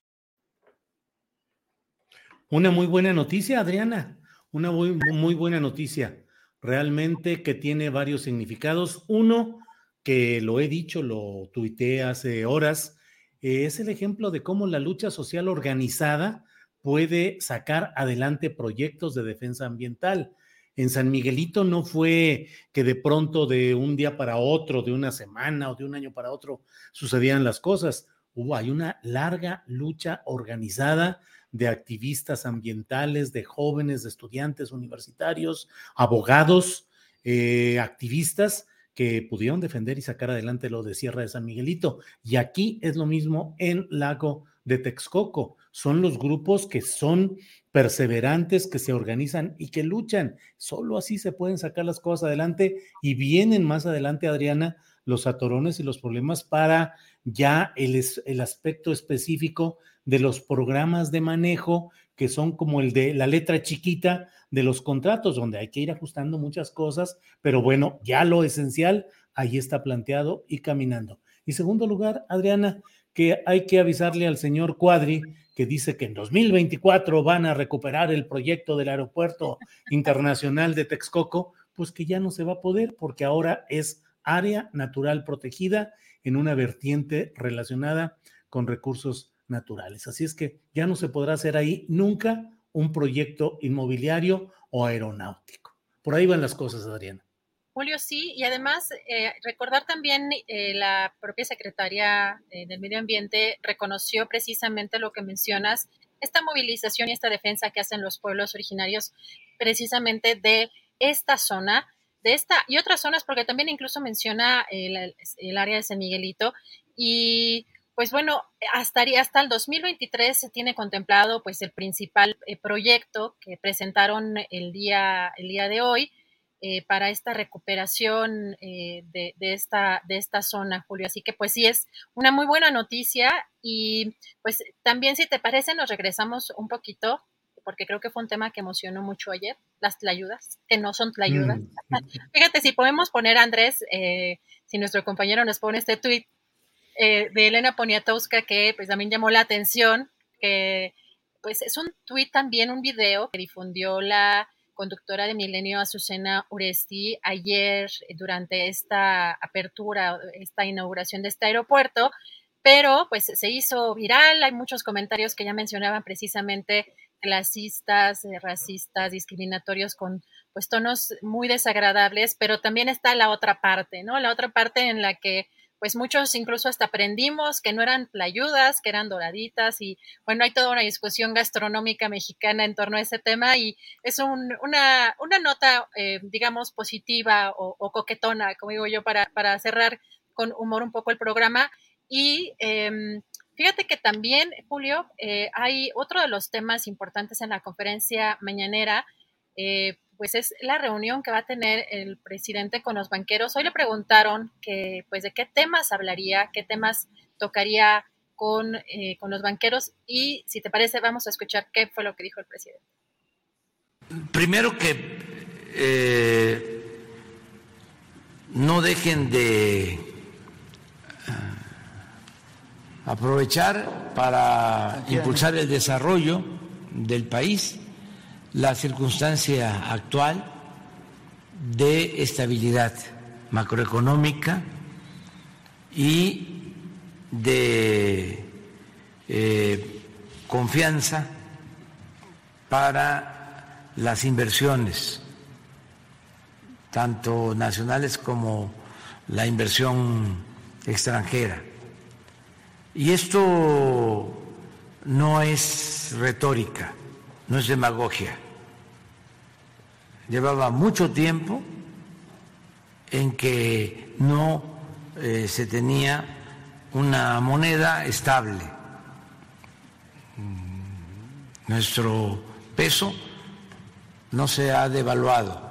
Una muy buena noticia, Adriana, una muy buena noticia, realmente que tiene varios significados. Uno, que lo he dicho, lo tuiteé hace horas, eh, es el ejemplo de cómo la lucha social organizada puede sacar adelante proyectos de defensa ambiental. En San Miguelito no fue que de pronto de un día para otro, de una semana o de un año para otro sucedían las cosas. Hubo, hay una larga lucha organizada de activistas ambientales, de jóvenes, de estudiantes universitarios, abogados, eh, activistas que pudieron defender y sacar adelante lo de Sierra de San Miguelito. Y aquí es lo mismo en Lago de Texcoco. Son los grupos que son perseverantes, que se organizan y que luchan. Solo así se pueden sacar las cosas adelante y vienen más adelante, Adriana, los atorones y los problemas para ya el, el aspecto específico de los programas de manejo que son como el de la letra chiquita de los contratos, donde hay que ir ajustando muchas cosas, pero bueno, ya lo esencial ahí está planteado y caminando. Y segundo lugar, Adriana, que hay que avisarle al señor Cuadri, que dice que en 2024 van a recuperar el proyecto del aeropuerto internacional de Texcoco, pues que ya no se va a poder porque ahora es área natural protegida en una vertiente relacionada con recursos naturales. Así es que ya no se podrá hacer ahí nunca un proyecto inmobiliario o aeronáutico. Por ahí van las cosas, Adriana. Julio, sí, y además eh, recordar también eh, la propia secretaria eh, del Medio Ambiente reconoció precisamente lo que mencionas, esta movilización y esta defensa que hacen los pueblos originarios precisamente de esta zona, de esta y otras zonas, porque también incluso menciona el, el área de San Miguelito y pues bueno, hasta, hasta el 2023 se tiene contemplado pues el principal eh, proyecto que presentaron el día, el día de hoy eh, para esta recuperación eh, de, esta, de esta zona, Julio. Así que pues sí es una muy buena noticia y pues también si te parece nos regresamos un poquito porque creo que fue un tema que emocionó mucho ayer, las tlayudas, que no son tlayudas. Mm. *laughs* Fíjate, si podemos poner, Andrés, si nuestro compañero nos pone este tweet eh, de Elena Poniatowska que pues también llamó la atención, que pues es un tuit también, un video que difundió la conductora de Milenio Azucena Uresti ayer durante esta apertura, esta inauguración de este aeropuerto, pero pues se hizo viral, hay muchos comentarios que ya mencionaban precisamente clasistas, eh, racistas, discriminatorios con pues tonos muy desagradables, pero también está la otra parte, ¿no? La otra parte en la que pues muchos incluso hasta aprendimos que no eran playudas, que eran doraditas y bueno, hay toda una discusión gastronómica mexicana en torno a ese tema y es una, una, nota, eh, digamos, positiva o, coquetona, como digo yo, para, para cerrar con humor un poco el programa. Y em, fíjate que también, Julio, eh, hay otro de los temas importantes en la conferencia mañanera, eh, pues es la reunión que va a tener el presidente con los banqueros. Hoy le preguntaron que, pues, de qué temas hablaría, qué temas tocaría con, eh, con los banqueros y, si te parece, vamos a escuchar qué fue lo que dijo el presidente. Primero que eh, no dejen de ah, aprovechar para impulsar el desarrollo del país la circunstancia actual de estabilidad macroeconómica y de eh, confianza para las inversiones, tanto nacionales como la inversión extranjera. Y esto no es retórica no es demagogia. Llevaba mucho tiempo en que no eh, se tenía una moneda estable. Nuestro peso no se ha devaluado,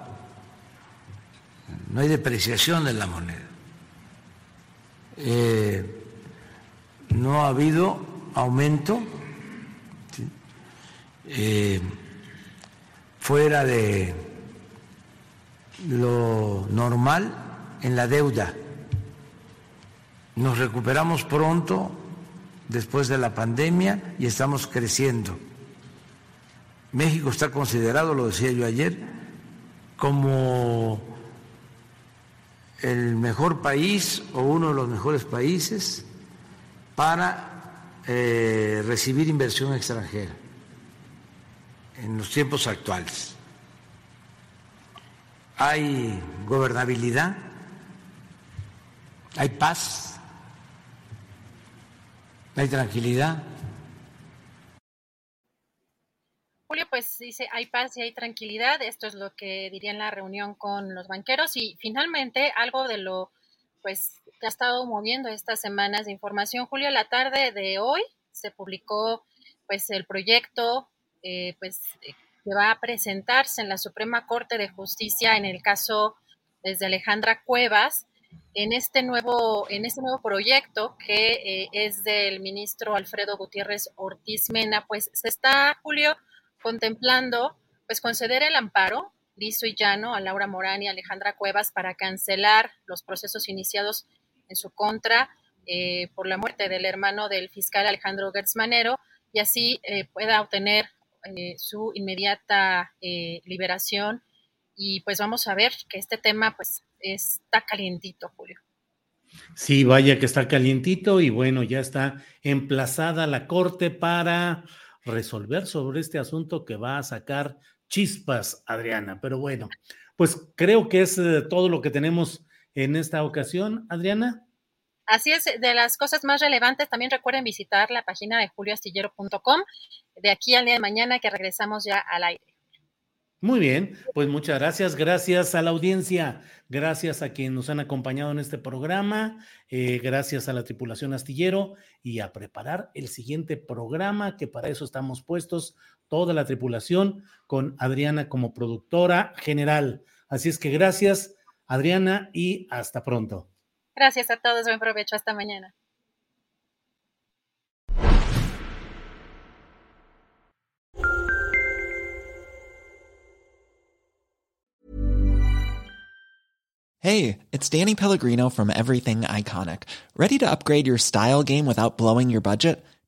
no hay depreciación de la moneda. Eh, no ha habido aumento eh, fuera de lo normal en la deuda. Nos recuperamos pronto después de la pandemia y estamos creciendo. México está considerado, lo decía yo ayer, como el mejor país o uno de los mejores países para eh, recibir inversión extranjera en los tiempos actuales. Hay gobernabilidad, hay paz, hay tranquilidad. Julio, pues dice, hay paz y hay tranquilidad. Esto es lo que diría en la reunión con los banqueros. Y finalmente, algo de lo pues que ha estado moviendo estas semanas de información. Julio, la tarde de hoy se publicó pues el proyecto eh, pues, eh, que va a presentarse en la Suprema Corte de Justicia en el caso desde Alejandra Cuevas, en este nuevo, en este nuevo proyecto que eh, es del ministro Alfredo Gutiérrez Ortiz Mena, pues se está, Julio, contemplando pues conceder el amparo liso y llano a Laura Morán y Alejandra Cuevas para cancelar los procesos iniciados en su contra por la muerte del hermano del fiscal Alejandro Gertz Manero y así pueda obtener eh, su inmediata eh, liberación y pues vamos a ver que este tema pues está calientito, Julio. Sí, vaya que está calientito y bueno, ya está emplazada la corte para resolver sobre este asunto que va a sacar chispas, Adriana. Pero bueno, pues creo que es eh, todo lo que tenemos en esta ocasión, Adriana. Así es, de las cosas más relevantes, también recuerden visitar la página de julioastillero.com de aquí al día de mañana que regresamos ya al aire. Muy bien, pues muchas gracias, gracias a la audiencia, gracias a quienes nos han acompañado en este programa, eh, gracias a la tripulación astillero y a preparar el siguiente programa, que para eso estamos puestos, toda la tripulación, con Adriana como productora general. Así es que gracias, Adriana, y hasta pronto. Gracias a todos, buen provecho, hasta mañana. Hey, it's Danny Pellegrino from Everything Iconic. Ready to upgrade your style game without blowing your budget?